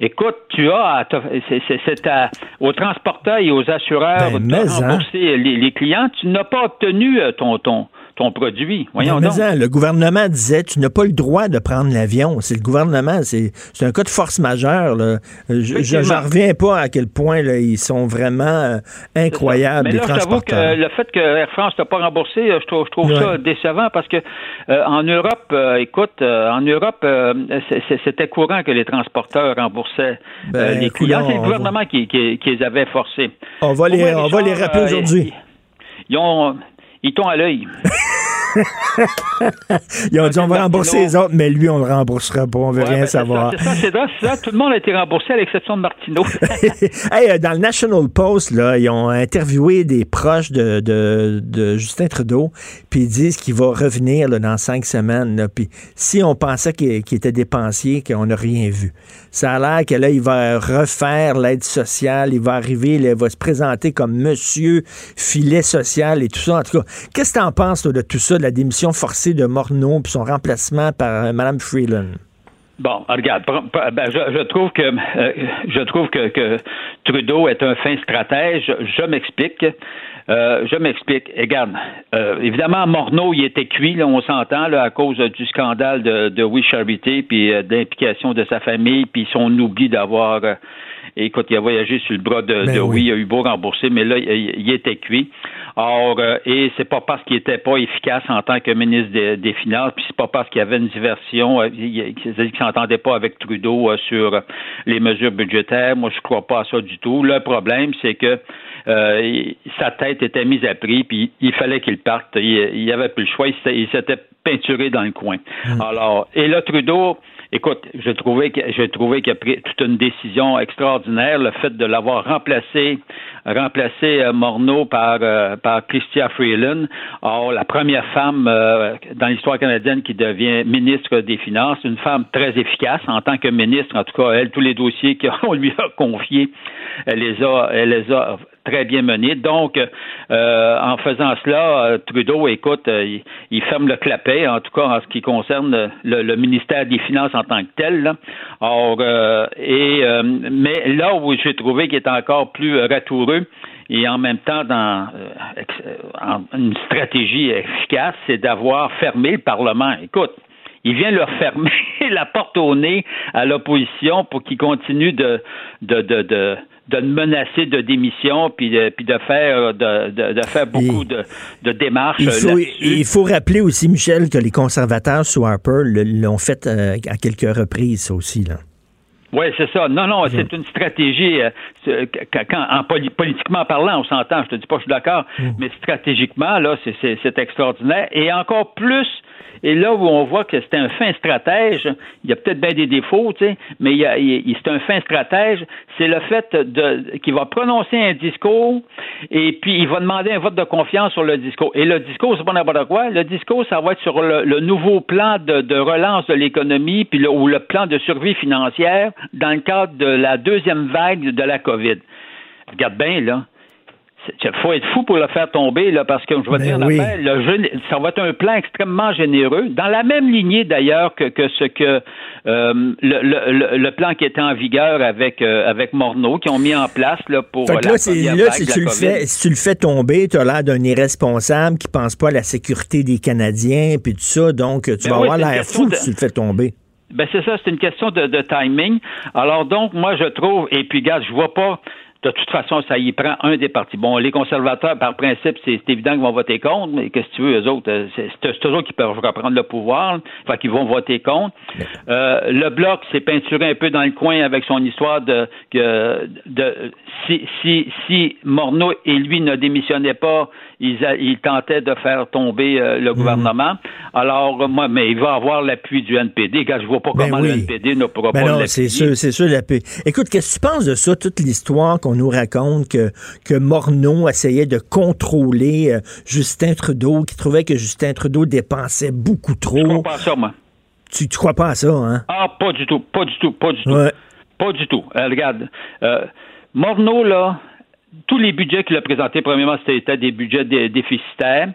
Écoute, tu as c'est- c'est- c'est à- aux transporteurs et aux assureurs Ben, de hein. rembourser les, les clients. Tu n'as pas obtenu euh, ton, ton, ton produit. Voyons Mais donc. en, le gouvernement disait tu n'as pas le droit de prendre l'avion. C'est le gouvernement, c'est un cas de force majeure. là. Je j'en reviens pas à quel point là, ils sont vraiment euh, incroyables, Mais les là, t'avoue que transporteurs. le fait que Air France t'a pas remboursé, euh, je trouve, je trouve Ouais. ça décevant parce que euh, en Europe, euh, écoute, en Europe, c'était courant que les transporteurs remboursaient Ben, les clients. C'est le gouvernement qui, qui, qui les avait forcés. On va les, moins, on va les rappeler aujourd'hui. Ils ont, ils t'ont à l'œil. Ils ont dit on va rembourser les autres, mais lui, on le remboursera pas. On veut Ouais, rien ben, savoir. C'est ça, c'est ça. Tout le monde a été remboursé à l'exception de Martineau. hey, euh, dans le National Post, là, ils ont interviewé des proches de, de, de Justin Trudeau, puis ils disent qu'il va revenir là, dans cinq semaines. Puis si on pensait qu'il qu'il était dépensier, qu'on n'a rien vu. Ça a l'air que là, il va refaire l'aide sociale, il va arriver, il va se présenter comme monsieur filet social et tout ça. En tout cas, qu'est-ce que tu en penses de tout ça, de la démission forcée de Morneau puis son remplacement par euh, Mme Freeland? Bon, regarde, ben, je, trouve que euh, je trouve que, Trudeau est un fin stratège. Je m'explique. Euh, je m'explique. Regarde, euh, évidemment, Morneau, il était cuit, là, on s'entend, là, à cause du scandale de, de We Charity, puis d'implication de sa famille, puis son oubli d'avoir écoute, il a voyagé sur le bras de, ben oui. il a eu beau rembourser, mais là, il, était cuit. Or, euh, et c'est pas parce qu'il était pas efficace en tant que ministre des, Finances, puis c'est pas parce qu'il y avait une diversion, euh, qu'il s'entendait pas avec Trudeau euh, sur les mesures budgétaires. Moi, je crois pas à ça du tout. Le problème, c'est que sa tête était mise à prix, puis il fallait qu'il parte. Il, n'y avait plus le choix. Il s'était peinturé dans le coin. Mm. Alors, et là, Trudeau, Écoute, je trouvais j'ai trouvé qu'il a pris toute une décision extraordinaire, le fait de l'avoir remplacé, remplacé euh, Morneau par euh, par Christia Freeland, or la première femme euh, dans l'histoire canadienne qui devient ministre des Finances, une femme très efficace en tant que ministre, en tout cas elle tous les dossiers qu'on lui a confiés, elle les a elle les a très bien mené. Donc, euh, en faisant cela, euh, Trudeau, écoute, euh, il, ferme le clapet, en tout cas en ce qui concerne le, ministère des Finances en tant que tel. Or, et mais là où j'ai trouvé qu'il est encore plus ratoureux, et en même temps dans une stratégie efficace, c'est d'avoir fermé le Parlement. Écoute, il vient leur fermer la porte au nez à l'opposition pour qu'ils continuent de, de, de, de de menacer de démission puis de, puis de faire de, de, faire beaucoup de, de, démarches. Il faut, il faut, rappeler aussi, Michel, que les conservateurs sous Harper l'ont fait euh, à quelques reprises, aussi. Là. Oui, c'est ça. Non, non, c'est une stratégie. Euh, quand, en politiquement parlant, on s'entend. Je te dis pas, je suis d'accord, mm. mais stratégiquement, là, c'est extraordinaire. Et encore plus et là où on voit que c'est un fin stratège, il y a peut-être bien des défauts, tu sais, mais il, c'est un fin stratège, c'est le fait de qu'il va prononcer un discours et puis il va demander un vote de confiance sur le discours. Et le discours, c'est pas n'importe quoi. Le discours, ça va être sur le, nouveau plan de, relance de l'économie puis le, ou le plan de survie financière dans le cadre de la deuxième vague de la COVID. Regarde bien, là. Il faut être fou pour le faire tomber, là, parce que je vais ben dire, ça va être un plan extrêmement généreux, dans la même lignée d'ailleurs que, ce que euh, le, plan qui était en vigueur avec, euh, avec Morneau, qui ont mis en place là, pour là, si, tu le fais, si tu le fais tomber, tu as l'air d'un irresponsable qui pense pas à la sécurité des Canadiens, puis tout ça, donc tu ben vas avoir l'air fou si tu le fais tomber. Ben c'est ça, c'est une question de, de, timing. Alors donc, moi je trouve, et puis gars, je vois pas de toute façon, ça y prend un des partis. Bon, les conservateurs, par principe, c'est évident qu'ils vont voter contre, mais qu'est-ce que tu veux, eux autres, euh, c'est toujours qu'ils peuvent reprendre le pouvoir, enfin qu'ils vont voter contre. Euh, le bloc s'est peinturé un peu dans le coin avec son histoire de, de, de si, si, si Morneau et lui ne démissionnaient pas, ils, tentaient de faire tomber euh, le mhm. gouvernement. Alors, moi, mais il va avoir l'appui du NPD. Car je vois pas ben comment le NPD ne pourra ben pas non, c'est sûr, c'est sûr l'appui. Écoute, qu'est-ce que tu penses de ça, toute l'histoire qu'on nous raconte que, que Morneau essayait de contrôler euh, Justin Trudeau, qui trouvait que Justin Trudeau dépensait beaucoup trop. Je crois pas à ça, moi. Tu, tu crois pas à ça, hein? Ah, pas du tout, pas du tout, pas du tout. Pas du tout. Euh, regarde, Morneau, là, tous les budgets qu'il a présentés, premièrement, c'était des budgets déficitaires.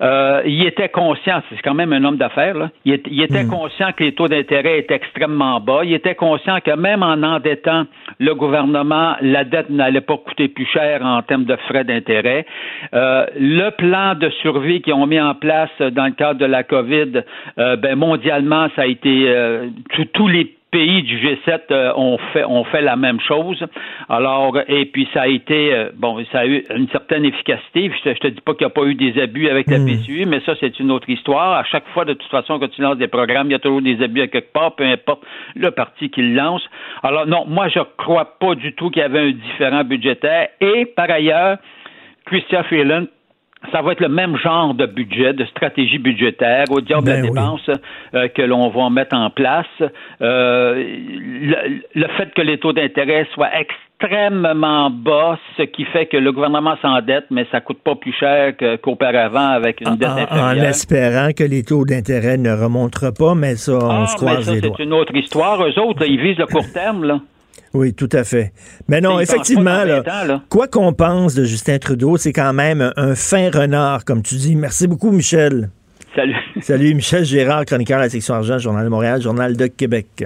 Euh, il était conscient, c'est quand même un homme d'affaires, il, était hmm. conscient que les taux d'intérêt étaient extrêmement bas. Il était conscient que même en endettant le gouvernement, la dette n'allait pas coûter plus cher en termes de frais d'intérêt. Euh, le plan de survie qu'ils ont mis en place dans le cadre de la COVID, euh, ben, mondialement, ça a été tous les pays du G7 euh, ont fait ont fait la même chose. Alors et puis ça a été euh, bon, ça a eu une certaine efficacité. Je te, te dis pas qu'il n'y a pas eu des abus avec la hmm. PCU, mais ça c'est une autre histoire. À chaque fois, de toute façon, quand tu lances des programmes, il y a toujours des abus à quelque part, peu importe le parti qui le lance. Alors non, moi je crois pas du tout qu'il y avait un différent budgétaire. Et par ailleurs, Christian Freeland ça va être le même genre de budget, de stratégie budgétaire, au diable de la ben dépense euh, que l'on va mettre en place. Euh, le, fait que les taux d'intérêt soient extrêmement bas, ce qui fait que le gouvernement s'endette, mais ça coûte pas plus cher qu'auparavant avec une dette inférieure. En espérant que les taux d'intérêt ne remonteront pas, mais ça, on ah, se croise les doigts. C'est une autre histoire. Eux autres, ils visent le court terme, là. Oui, tout à fait. Mais non, effectivement, quoi qu'on pense de Justin Trudeau, c'est quand même un fin renard, comme tu dis. Merci beaucoup, Michel. Salut. Salut, Michel Gérard, chroniqueur à la section argent, Journal de Montréal, Journal de Québec.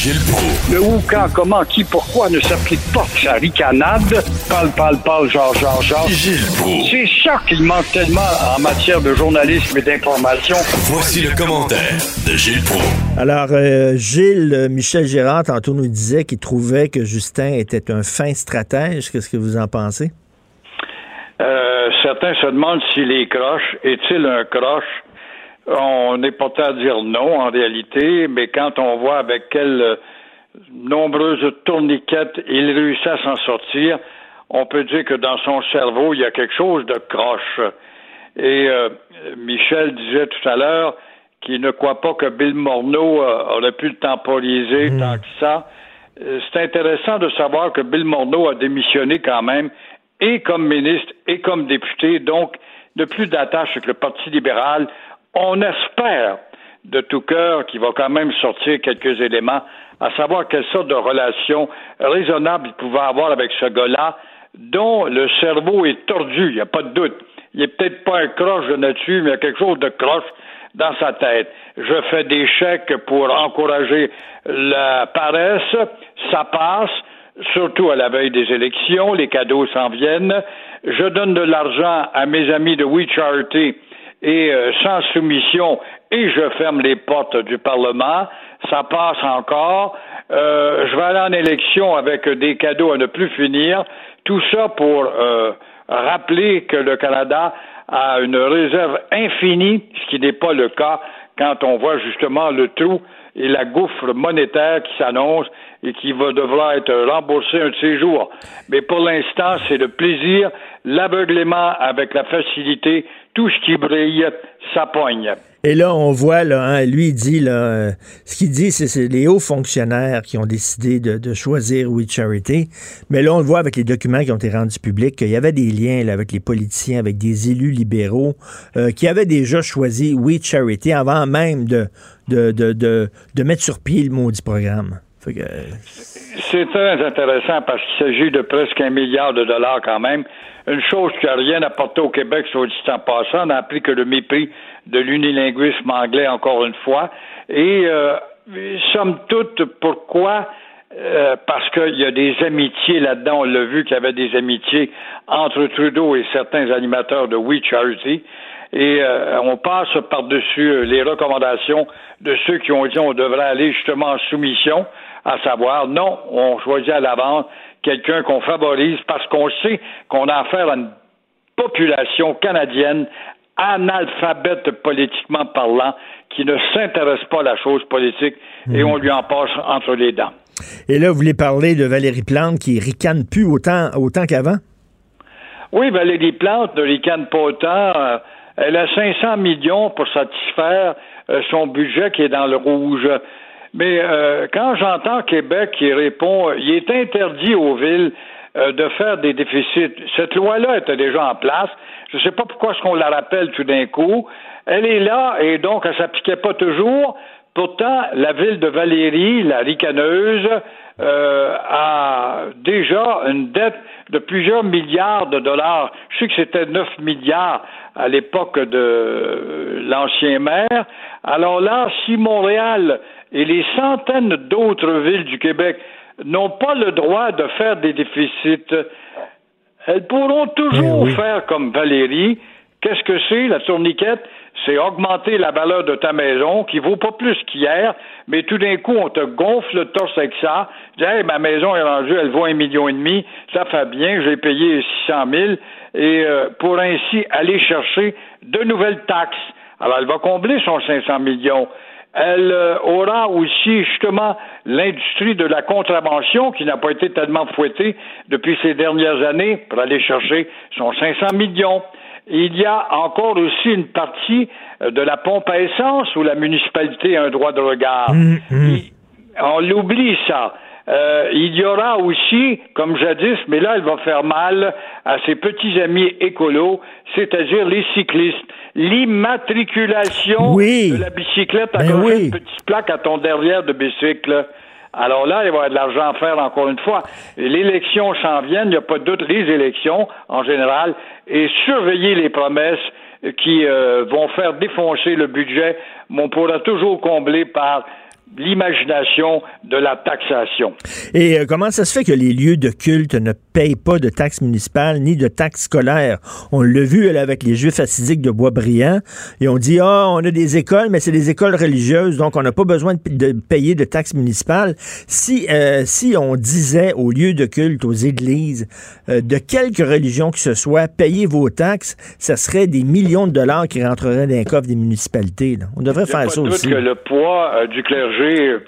Gilles Proulx. Le où, quand, comment, qui, pourquoi ne s'applique pas sa ricanade? Parle, parle, parle, genre, genre, genre. Gilles Proulx. C'est ça qu'il manque tellement en matière de journalisme et d'information. Voici le commentaire de Gilles Proulx. Alors, euh, Gilles, euh, Michel Gérard, tantôt nous disait qu'il trouvait que Justin était un fin stratège. Qu'est-ce que vous en pensez? Euh, certains se demandent s'il est croche. Est-il un croche? On n'est pas à dire non en réalité, mais quand on voit avec quelles euh, nombreuses tourniquettes il réussit à s'en sortir, on peut dire que dans son cerveau, il y a quelque chose de croche. Et euh, Michel disait tout à l'heure qu'il ne croit pas que Bill Morneau euh, aurait pu le temporiser tant que ça. C'est intéressant de savoir que Bill Morneau a démissionné quand même, et comme ministre et comme député, donc de plus d'attache avec le Parti libéral. On espère de tout cœur qu'il va quand même sortir quelques éléments, à savoir quelle sorte de relation raisonnable il pouvait avoir avec ce gars-là, dont le cerveau est tordu, il n'y a pas de doute. Il est peut-être pas un croche de nature, mais il y a quelque chose de croche dans sa tête. Je fais des chèques pour encourager la paresse, ça passe, surtout à la veille des élections, les cadeaux s'en viennent. Je donne de l'argent à mes amis de We Charity et euh, sans soumission et je ferme les portes du Parlement. Ça passe encore. Euh, je vais aller en élection avec des cadeaux à ne plus finir. Tout ça pour euh, rappeler que le Canada a une réserve infinie, ce qui n'est pas le cas quand on voit justement le trou et la gouffre monétaire qui s'annonce et qui va devoir être remboursé un de ces jours. Mais pour l'instant, c'est le plaisir, l'aveuglement avec la facilité, tout ce qui brille, ça pogne. Et là, on voit, là, hein, lui, il dit, là, ce qu'il dit, c'est c'est les hauts fonctionnaires qui ont décidé de, de choisir We Charity. Mais là, on le voit avec les documents qui ont été rendus publics, qu'il y avait des liens là, avec les politiciens, avec des élus libéraux, euh, qui avaient déjà choisi We Charity avant même de, de, de, de mettre sur pied le maudit programme. Euh, C'est très intéressant parce qu'il s'agit de presque un milliard de dollars quand même. Une chose qui n'a rien apporté au Québec, soit dit en passant, n'a appris que le mépris de l'unilinguisme anglais encore une fois. Et euh, somme toute, pourquoi? Euh, parce qu'il y a des amitiés là-dedans. On l'a vu qu'il y avait des amitiés entre Trudeau et certains animateurs de We Charity. Et on passe par-dessus les recommandations de ceux qui ont dit on devrait aller justement en soumission, à savoir non, on choisit à l'avance quelqu'un qu'on favorise parce qu'on sait qu'on a affaire à une population canadienne analphabète politiquement parlant qui ne s'intéresse pas à la chose politique et on lui en passe entre les dents. Et là, vous voulez parler de Valérie Plante qui ricane plus autant, autant qu'avant? Oui, Valérie Plante ne ricane pas autant. Euh, elle a 500 millions pour satisfaire euh, son budget qui est dans le rouge. Mais euh, quand j'entends Québec qui répond, euh, il est interdit aux villes euh, de faire des déficits. Cette loi-là était déjà en place. Je ne sais pas pourquoi est-ce qu'on la rappelle tout d'un coup. Elle est là et donc elle s'appliquait pas toujours. Pourtant, la ville de Valérie, la ricaneuse, euh, a déjà une dette de plusieurs milliards de dollars. Je sais que c'était 9 milliards à l'époque de euh, l'ancien maire. Alors là, si Montréal et les centaines d'autres villes du Québec n'ont pas le droit de faire des déficits, elles pourront toujours Eh oui. faire comme Valérie. Qu'est-ce que c'est, la tourniquette? C'est augmenter la valeur de ta maison, qui vaut pas plus qu'hier, mais tout d'un coup, on te gonfle le torse avec ça. Tu dis, hey, ma maison est rendue, elle vaut un million et demi, ça fait bien, j'ai payé 600 000, et euh, pour ainsi aller chercher de nouvelles taxes. Alors, elle va combler son 500 millions. Elle euh, aura aussi justement l'industrie de la contravention qui n'a pas été tellement fouettée depuis ces dernières années pour aller chercher son 500 millions. Il y a encore aussi une partie euh, de la pompe à essence où la municipalité a un droit de regard. Il- on l'oublie ça. Euh, il y aura aussi, comme jadis, mais là, elle va faire mal à ses petits amis écolos, c'est-à-dire les cyclistes. L'immatriculation Oui. de la bicyclette à Ben oui. d'une petite plaque à ton derrière de bicycle. Alors là, il va y avoir de l'argent à faire encore une fois. L'élection s'en vient, il n'y a pas de doute, les élections en général, et surveiller les promesses qui euh, vont faire défoncer le budget, mais on pourra toujours combler par l'imagination de la taxation. Et euh, comment ça se fait que les lieux de culte ne payent pas de taxes municipales ni de taxes scolaires? On l'a vu avec les Juifs assidiques de Boisbriand, et on dit, ah, on a des écoles, mais c'est des écoles religieuses, donc on n'a pas besoin de, payer de taxes municipales. Si, euh, si on disait aux lieux de culte, aux églises, euh, de quelque religion que ce soit, payez vos taxes, ça serait des millions de dollars qui rentreraient dans les coffres des municipalités. On devrait faire ça aussi. que le poids du clergé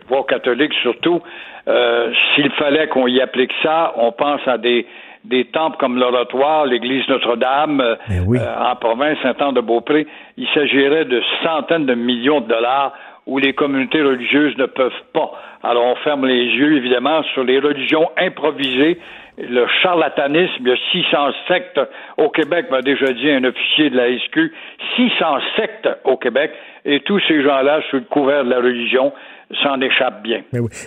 pour catholiques surtout, euh, s'il fallait qu'on y applique ça, on pense à des, des temples comme l'Oratoire, l'église Notre-Dame, euh, ben euh, en province, Saint-Anne-de-Beaupré. Il s'agirait de centaines de millions de dollars où les communautés religieuses ne peuvent pas. Alors on ferme les yeux, évidemment, sur les religions improvisées, le charlatanisme. Il y a 600 sectes au Québec, m'a déjà dit un officier de la SQ, 600 sectes au Québec, et tous ces gens-là, sous le couvert de la religion, s'en échappe bien.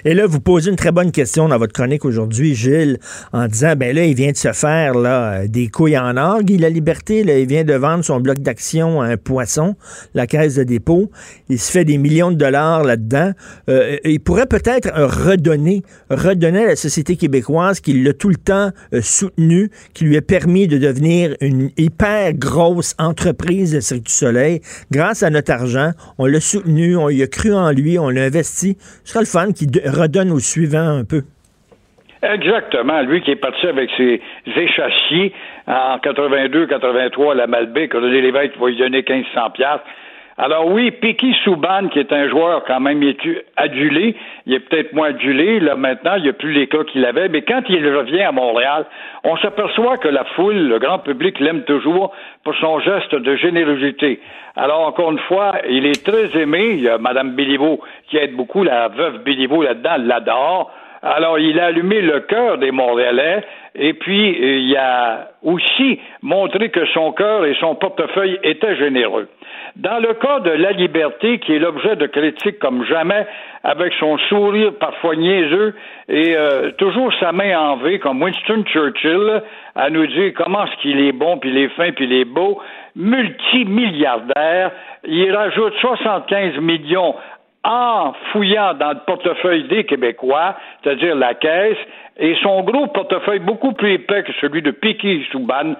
Et là, vous posez une très bonne question dans votre chronique aujourd'hui, Gilles, en disant, ben là, il vient de se faire là, des couilles en or, Guy La Liberté, là, il vient de vendre son bloc d'action à un poisson, la caisse de dépôt, il se fait des millions de dollars là-dedans. Euh, il pourrait peut-être redonner, redonner à la société québécoise qui l'a tout le temps euh, soutenu, qui lui a permis de devenir une hyper grosse entreprise de Cirque du Soleil. Grâce à notre argent, on l'a soutenu, on y a cru en lui, on l'a investi ce sera le fun qui redonne au suivant un peu. Exactement. Lui qui est parti avec ses échassiers en 82-83 à la Malbaie, que René Lévesque va lui donner 1500 piastres. Alors oui, Piki Souban, qui est un joueur quand même adulé, il est peut-être moins adulé, là maintenant, il n'y a plus les cas qu'il avait, mais quand il revient à Montréal, on s'aperçoit que la foule, le grand public l'aime toujours pour son geste de générosité. Alors encore une fois, il est très aimé, il y a Mme Béliveau qui aide beaucoup, la veuve Béliveau là-dedans, l'adore. Alors, il a allumé le cœur des Montréalais et puis il a aussi montré que son cœur et son portefeuille étaient généreux. Dans le cas de la liberté, qui est l'objet de critiques comme jamais, avec son sourire parfois niaiseux et euh, toujours sa main en V, comme Winston Churchill, à nous dire comment est-ce qu'il est bon, puis il est fin, puis il est beau, multimilliardaire, il rajoute 75 millions en fouillant dans le portefeuille des Québécois, c'est-à-dire la caisse, et son gros portefeuille beaucoup plus épais que celui de Piquet Souban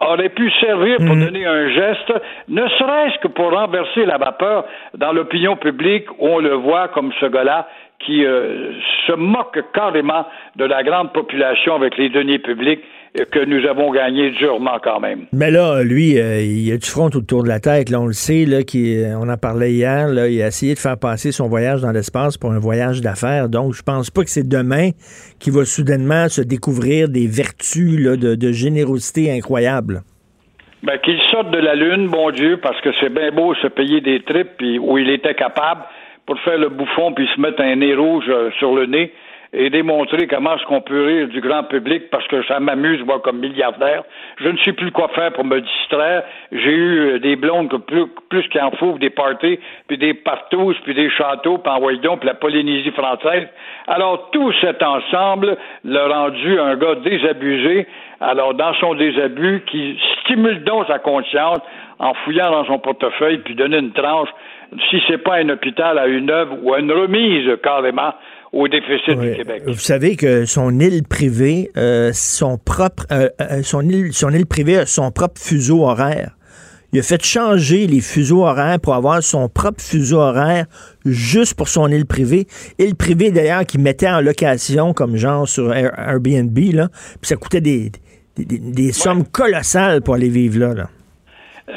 aurait pu servir pour mhm. donner un geste, ne serait-ce que pour renverser la vapeur dans l'opinion publique où on le voit comme ce gars-là qui euh, se moque carrément de la grande population avec les deniers publics que nous avons gagné durement quand même. Mais là, lui, euh, il a du front autour de la tête. Là, on le sait, là, qui, on en parlait hier. Là, il a essayé de faire passer son voyage dans l'espace pour un voyage d'affaires. Donc, je pense pas que c'est demain qu'il va soudainement se découvrir des vertus là, de, générosité incroyables. Ben, qu'il sorte de la Lune, bon Dieu, parce que c'est bien beau se payer des tripes où il était capable pour faire le bouffon puis se mettre un nez rouge euh, sur le nez et démontrer comment est-ce qu'on peut rire du grand public parce que ça m'amuse, moi, comme milliardaire. Je ne sais plus quoi faire pour me distraire. J'ai eu euh, des blondes plus, plus qu'il des parties, puis des partous, puis des châteaux, puis en Waïdon, puis la Polynésie française. Alors, tout cet ensemble l'a rendu un gars désabusé. Alors, dans son désabus, qui stimule donc sa conscience en fouillant dans son portefeuille, puis donner une tranche, si c'est pas un hôpital à une œuvre ou une remise carrément au déficit du Québec. Vous savez que son île privée, euh, son propre, euh, euh, son île, son île privée a son propre fuseau horaire. Il a fait changer les fuseaux horaires pour avoir son propre fuseau horaire juste pour son île privée. Île privée, d'ailleurs, qui mettait en location, comme genre sur Airbnb, là. Puis ça coûtait des, des, sommes colossales pour aller vivre là. là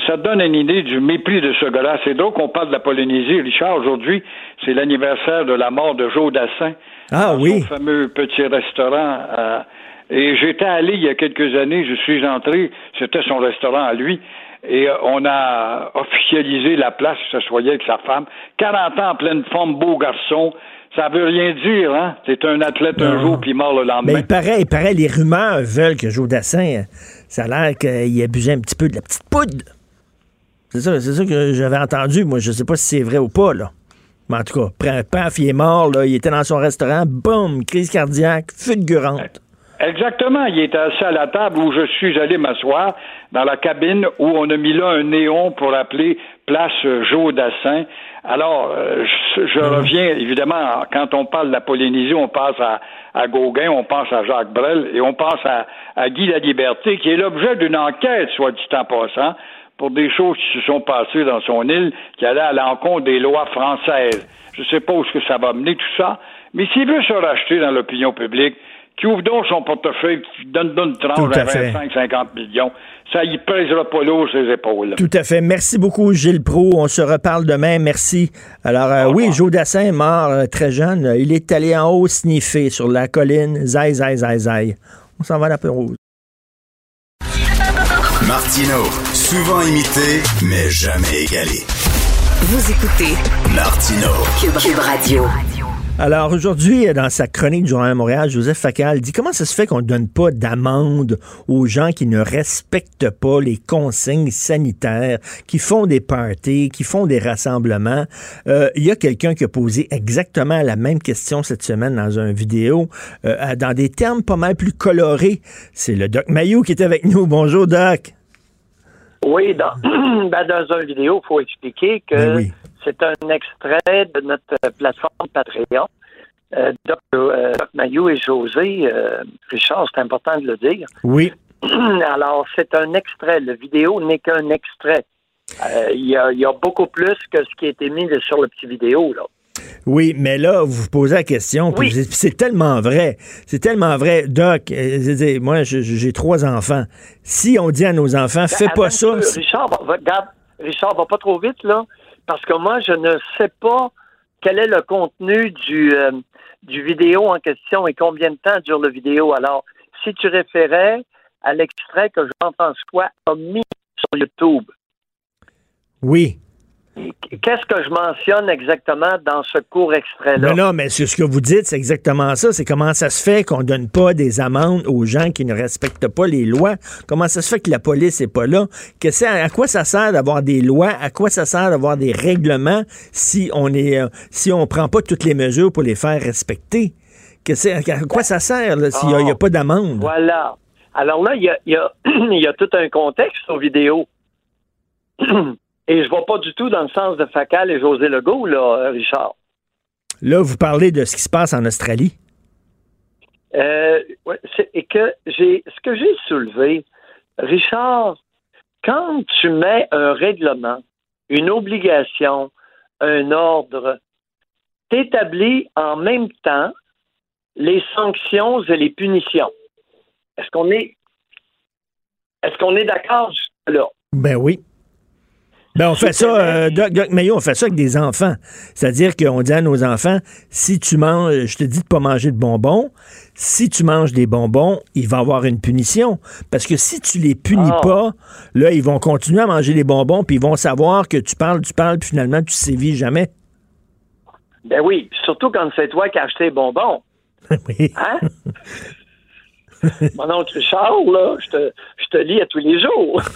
ça donne une idée du mépris de ce gars-là. C'est donc qu'on parle de la Polynésie. Richard, aujourd'hui, c'est l'anniversaire de la mort de Joe Dassin. Ah oui. Son fameux petit restaurant. Euh, et j'étais allé il y a quelques années, je suis entré, c'était son restaurant à lui. Et euh, on a officialisé la place, ça soyait avec sa femme. 40 ans en pleine forme, beau garçon. Ça veut rien dire, hein? C'est un athlète un jour puis mort le lendemain. Mais il paraît, il paraît, les rumeurs veulent que Joe Dassin, ça a l'air qu'il abusait un petit peu de la petite poudre. C'est ça, c'est ça que j'avais entendu. Moi, je sais pas si c'est vrai ou pas, là. Mais en tout cas, Paf, il est mort, là, il était dans son restaurant, boum, crise cardiaque, fulgurante. Exactement. Il était assis à la table où je suis allé m'asseoir, dans la cabine où on a mis là un néon pour appeler place Joe Dassin. Alors, euh, je, je reviens, évidemment, quand on parle de la Polynésie, on passe à, à Gauguin, on pense à Jacques Brel et on pense à, à Guy la Liberté, qui est l'objet d'une enquête, soit dit en passant, pour des choses qui se sont passées dans son île, qui allaient à l'encontre des lois françaises. Je ne sais pas où ce que ça va mener tout ça, mais s'il veut se racheter dans l'opinion publique, qui ouvre donc son portefeuille, qui donne, donne une tranche Tout à à fait. 25-50 millions, ça y pèsera pas lourd ses épaules. Tout à fait. Merci beaucoup, Gilles Pro. On se reparle demain. Merci. Alors, euh, oui, Joe Dassin est mort euh, très jeune. Il est allé en haut sniffer sur la colline. Zai, zai, zai, zai. On s'en va à la pause. Martino, souvent imité, mais jamais égalé. Vous écoutez Martino. Cube, Cube Radio. Alors aujourd'hui, dans sa chronique du Journal de Montréal, Joseph Facal dit comment ça se fait qu'on ne donne pas d'amende aux gens qui ne respectent pas les consignes sanitaires, qui font des parties, qui font des rassemblements? Euh, Il y a quelqu'un qui a posé exactement la même question cette semaine dans une vidéo, euh, dans des termes pas mal plus colorés. C'est le Doc Mayou qui est avec nous. Bonjour Doc. Oui, dans, ben, dans une vidéo, il faut expliquer que Ben oui. c'est un extrait de notre euh, plateforme Patreon. Euh, Doc, euh, Doc Mayou et José, euh, Richard, c'est important de le dire. Oui. Alors, c'est un extrait. La vidéo n'est qu'un extrait. Euh, Il y, y a beaucoup plus que ce qui a été mis sur le petit vidéo. Là. Oui, mais là, vous vous posez la question, Oui. c'est tellement vrai. C'est tellement vrai. Doc, euh, je moi, j'ai trois enfants. Si on dit à nos enfants, fais Attends pas ça. peu, Richard, va- Richard, va pas trop vite, là, parce que moi, je ne sais pas quel est le contenu du, euh, du vidéo en question et combien de temps dure le vidéo. Alors, si tu référais à l'extrait que Jean-François a mis sur YouTube, Oui. Qu'est-ce que je mentionne exactement dans ce court extrait-là? Non, non, mais ce que vous dites, c'est exactement ça. C'est comment ça se fait qu'on donne pas des amendes aux gens qui ne respectent pas les lois. Comment ça se fait que la police est pas là? Que c'est- à quoi ça sert d'avoir des lois? À quoi ça sert d'avoir des règlements si on est, euh, si on prend pas toutes les mesures pour les faire respecter? Que c'est, à quoi ça sert s'il n'y a, pas d'amende? Voilà. Alors là, il y a, y a tout un contexte aux vidéos. Et je ne vais pas du tout dans le sens de Facal et José Legault, là, Richard. Là, vous parlez de ce qui se passe en Australie. Euh, ouais, et que j'ai ce que j'ai soulevé, Richard, quand tu mets un règlement, une obligation, un ordre, t'établis en même temps les sanctions et les punitions. Est-ce qu'on est est-ce qu'on est d'accord là? Ben oui. Ben on fait ça, euh, Doc, Doc Mayo, on fait ça avec des enfants. C'est-à-dire qu'on dit à nos enfants, si tu manges, je te dis de pas manger de bonbons, si tu manges des bonbons, il va y avoir une punition. Parce que si tu les punis Ah. pas, là, ils vont continuer à manger les bonbons, puis ils vont savoir que tu parles, tu parles, puis finalement, tu sévis jamais. Ben oui, surtout quand c'est toi qui as acheté les bonbons. oui. Hein? Mon oncle Richard, là, je te, je te lis à tous les jours.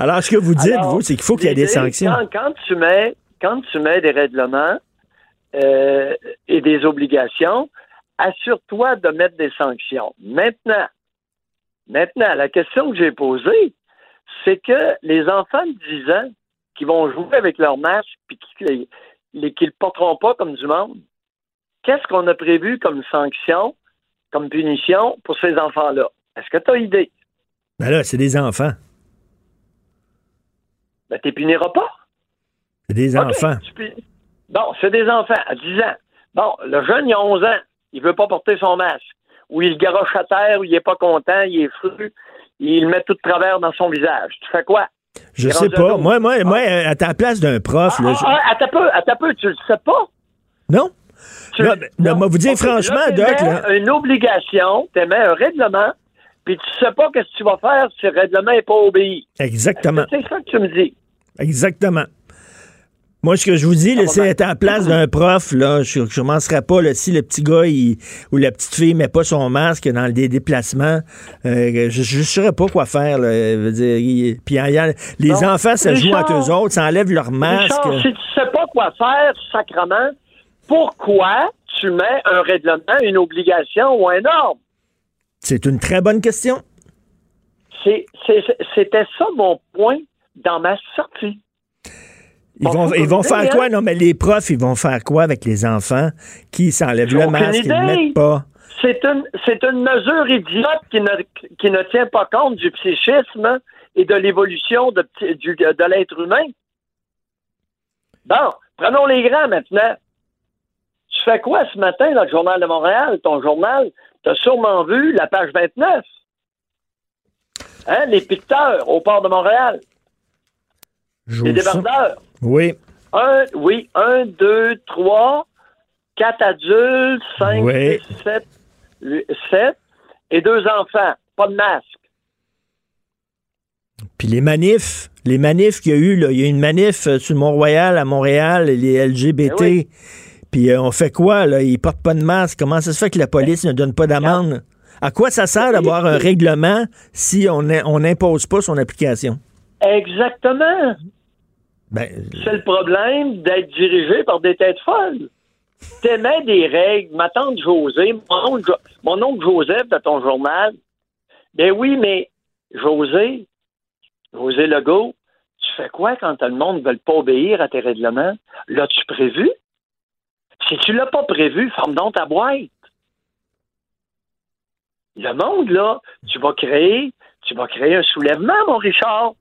Alors, ce que vous dites, Alors, vous, c'est qu'il faut qu'il y ait des sanctions. Quand, quand tu mets, quand tu mets des règlements euh, et des obligations, assure-toi de mettre des sanctions. Maintenant, maintenant, la question que j'ai posée, c'est que les enfants de 10 ans qui vont jouer avec leur masque puis qui les, les- qui le porteront pas comme du monde, qu'est-ce qu'on a prévu comme sanction, comme punition pour ces enfants-là? Est-ce que tu as idée? Ben là, c'est des enfants. Ben, tu puniras pas. C'est des enfants. tu Bon, c'est des enfants à 10 ans. Bon, le jeune, il a 11 ans. Il veut pas porter son masque. Ou il garoche à terre, ou il est pas content, il est fru, il le met tout de travers dans son visage. Tu fais quoi? Je sais pas. Moi, moi, moi, à ta place d'un prof, là, Ah, je- ah, un peu, attends un peu, tu le sais pas? non? Tu- moi, vous dire franchement, Doc, là- une obligation, tu émets un règlement, puis tu sais pas qu'est-ce que tu vas faire si le règlement n'est pas obéi. Exactement. C'est ça que tu me dis. Exactement. Moi, ce que je vous dis, c'est être en place d'un prof, là, je ne commencerai pas, là, si le petit gars il- ou la petite fille met pas son masque dans des déplacements, euh, je ne saurais pas quoi faire. Là, je veux dire, il- puis il y a- les enfants, ça joue entre eux autres, ça enlève leur masque. Richard, si tu sais pas quoi faire, sacrement, pourquoi tu mets un règlement, une obligation ou un ordre? C'est une très bonne question. C'était ça mon point dans ma sortie. Ils Bon, vont, ils vont faire quoi? Non, mais les profs, ils vont faire quoi avec les enfants qui s'enlèvent le masque, ils ne mettent pas? C'est une, une mesure idiote qui ne, qui ne tient pas compte du psychisme et de l'évolution de, du- de l'être humain. Bon, prenons les grands maintenant. Tu fais quoi ce matin dans le Journal de Montréal, ton journal? Tu as sûrement vu la page 29. Hein, les picteurs au port de Montréal, les débardeurs. Oui, Un, oui, un, deux, trois, quatre adultes, cinq, Oui. six, sept, huit, sept, et deux enfants. Pas de masque. Puis les manifs, les manifs qu'il y a eu, là, il y a eu une manif euh, sur le Mont-Royal à Montréal, les LGBT. Eh oui. Puis euh, on fait quoi, là? Ils portent pas de masque. Comment ça se fait que la police ne donne pas d'amende? À quoi ça sert d'avoir un règlement si on n'impose pas son application? Exactement. Ben, C'est le problème d'être dirigé par des têtes folles. T'émets des règles. Ma tante José, mon oncle, Jo- mon oncle Joseph de ton journal. Ben oui, mais José, José Legault, tu fais quoi quand le monde ne veut pas obéir à tes règlements? L'as-tu prévu? Si tu l'as pas prévu, forme donc ta boîte. Le monde, là, tu vas créer, tu vas créer un soulèvement, mon Richard.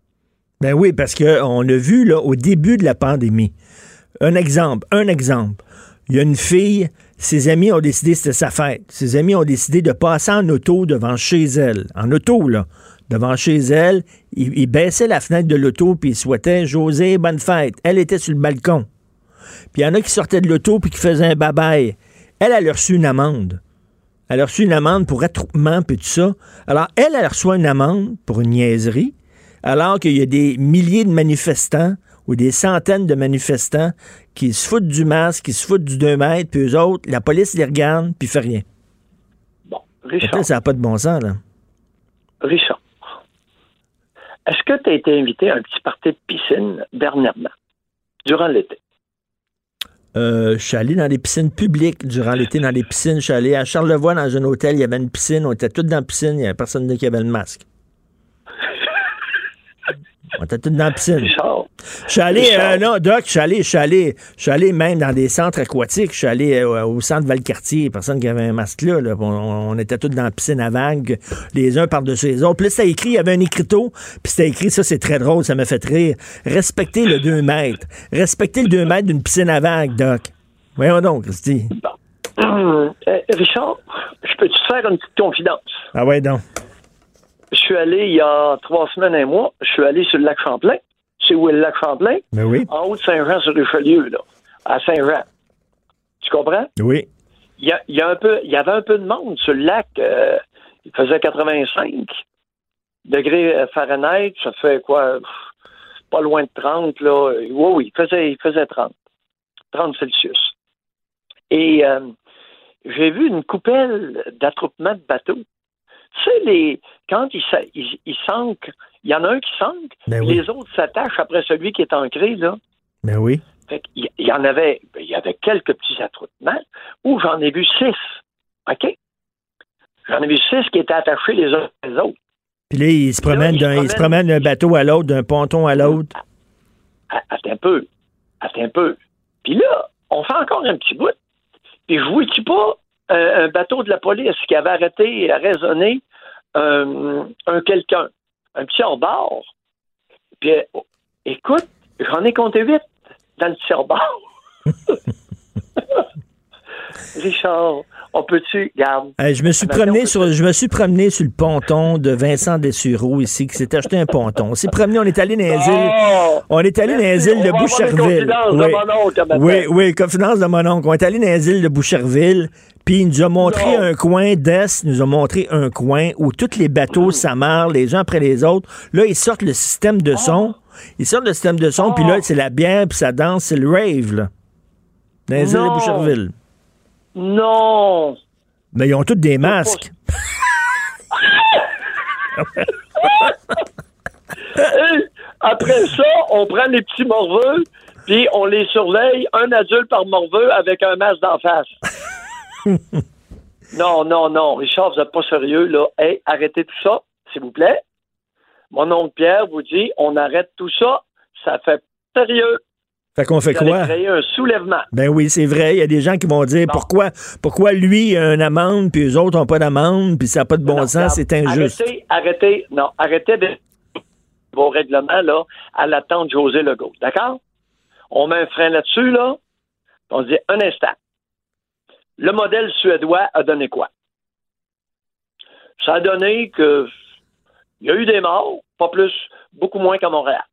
Ben oui, parce qu'on l'a vu là, au début de la pandémie. Un exemple, un exemple. Il y a une fille, ses amis ont décidé, c'était sa fête, ses amis ont décidé de passer en auto devant chez elle. En auto, là. Devant chez elle, ils il baissaient la fenêtre de l'auto puis ils souhaitaient José, bonne fête. Elle était sur le balcon. Puis il y en a qui sortaient de l'auto puis qui faisaient un babaille. Elle, elle a reçu une amende. Elle a reçu une amende pour attroupement puis tout ça. Alors, elle, elle reçoit une amende pour une niaiserie alors qu'il y a des milliers de manifestants ou des centaines de manifestants qui se foutent du masque, qui se foutent du 2 mètres, puis eux autres, la police les regarde, puis fait rien. Bon, Richard. Ça n'a pas de bon sens, là. Richard, est-ce que tu as été invité à un petit party de piscine dernièrement, durant l'été? Euh, je suis allé dans des piscines publiques durant l'été, dans des piscines. Je suis allé à Charlevoix, dans un hôtel, il y avait une piscine, on était tous dans la piscine, il n'y avait personne qui avait le masque. On était tous dans la piscine. Richard, Je suis allé, euh, non, Doc, je suis allé, je suis allé, je suis allé même dans des centres aquatiques. Je suis allé euh, au centre Valcartier, personne qui avait un masque là. là. On, on était tous dans la piscine à vagues, les uns par-dessus les autres. Puis là, c'était écrit, il y avait un écriteau, puis c'était écrit, ça c'est très drôle, ça m'a fait rire. Respectez le 2 mètres. Respectez le 2 mètres d'une piscine à vagues, Doc. Voyons donc, Christy. Euh, Richard, je peux te faire une petite confidence? Ah ouais, donc. Je suis allé il y a trois semaines et un mois, je suis allé sur le lac Champlain. Tu sais où est le lac Champlain? Ben oui. En haut de Saint-Jean-sur-Richelieu, là, à Saint-Jean. Tu comprends? Oui. Il y, a, il y a un peu, il y avait un peu de monde sur le lac. euh, il faisait 85 degrés euh, Fahrenheit. Ça fait quoi? pff, Pas loin de 30, là. Oui, oui, il faisait, il faisait 30. 30 Celsius. Et euh, j'ai vu une coupelle d'attroupement de bateaux. Tu sais, les, quand ils, ils, ils s'ancrent, il y en a un qui s'ancre, Ben oui. les autres s'attachent après celui qui est ancré, là. Ben oui. Fait qu'il il y en avait, il y avait quelques petits attroupements où j'en ai vu six. OK? J'en ai vu six qui étaient attachés les uns les autres. Puis là, il se promène il se d'un, il bateau à l'autre, d'un ponton à l'autre. À- Attends un peu. Attends un peu. Puis là, on fait encore un petit bout. Puis je vois-tu pas euh, un bateau de la police qui avait arrêté et raisonné? Un, un quelqu'un, un petit hors-bord. Puis euh, écoute, j'en ai compté huit dans le petit hors-bord. Richard, on peut-tu, garde. Euh, je me suis promené sur je me suis promené sur le ponton de Vincent Dessureau ici qui s'est acheté un ponton. On s'est promené, on est allé dans les îles. Oh! On est allé dans les îles de Boucherville. de Oui. mon oncle, maintenant. oui, oui, confidence de mon oncle. On est allé dans les îles de Boucherville, puis il nous a montré Non. un coin d'Est, il nous a montré un coin où tous les bateaux s'amarrent les uns après les autres. Là, ils sortent le système de son. Ils sortent le système de son, puis là, c'est la bière, puis ça danse, c'est le rave, là. Dans les îles de. Boucherville. Non! Mais ils ont tous des masques. Après ça, on prend les petits morveux, puis on les surveille, un adulte par morveux avec un masque d'en face. non, non, non. Richard, vous n'êtes pas sérieux, là. Hey, arrêtez tout ça, s'il vous plaît. Mon oncle Pierre vous dit, on arrête tout ça. Ça fait sérieux. Fait qu'on fait quoi? créer un soulèvement. Ben oui, c'est vrai. Il y a des gens qui vont dire pourquoi, pourquoi lui a une amende, puis les autres n'ont pas d'amende, puis ça n'a pas de bon Non, sens, c'est injuste. Arrêtez, arrêtez, non, arrêtez de vos règlements, là, à l'attente de José Legault. D'accord? On met un frein là-dessus, là. On se dit, un instant. Le modèle suédois a donné quoi? Ça a donné que il y a eu des morts, pas plus, beaucoup moins qu'à Montréal.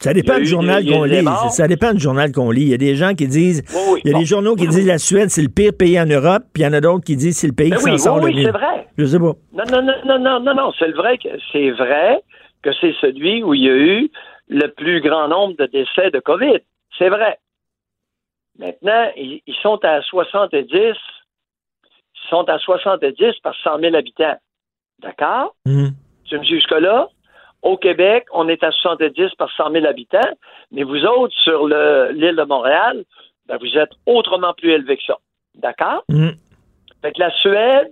Ça dépend du journal qu'on lit. Ça dépend du journal qu'on lit. Il y a des gens qui disent. Oui, oui, il y a bon. des journaux qui disent la Suède, c'est le pire pays en Europe, puis il y en a d'autres qui disent c'est le pays Ben qui oui, s'en sort oui, c'est vrai. Je sais pas. Non, non, non, non, non, non, non. C'est vrai que c'est vrai que c'est celui où il y a eu le plus grand nombre de décès de COVID. C'est vrai. Maintenant, ils, ils sont à 70, ils sont à 70 par 100 000 habitants. D'accord? Mhm. Tu me dis jusque-là? Au Québec, on est à 70 par 100 000 habitants, mais vous autres, sur le- l'île de Montréal, ben, vous êtes autrement plus élevé que ça. D'accord? Mhm. Fait que la Suède,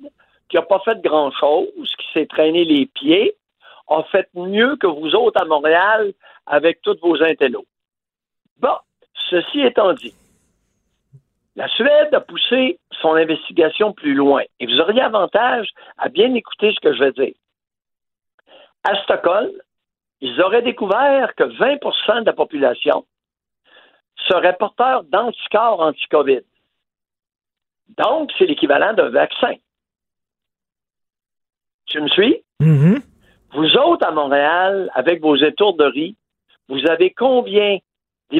qui n'a pas fait grand-chose, qui s'est traîné les pieds, a fait mieux que vous autres à Montréal avec tous vos intellos. Bon, ceci étant dit, la Suède a poussé son investigation plus loin et vous auriez avantage à bien écouter ce que je vais dire. À Stockholm, ils auraient découvert que 20% de la population serait porteur d'anticorps anti-COVID. Donc, c'est l'équivalent d'un vaccin. Tu me suis? Mhm. Vous autres, à Montréal, avec vos étourderies, vous avez combien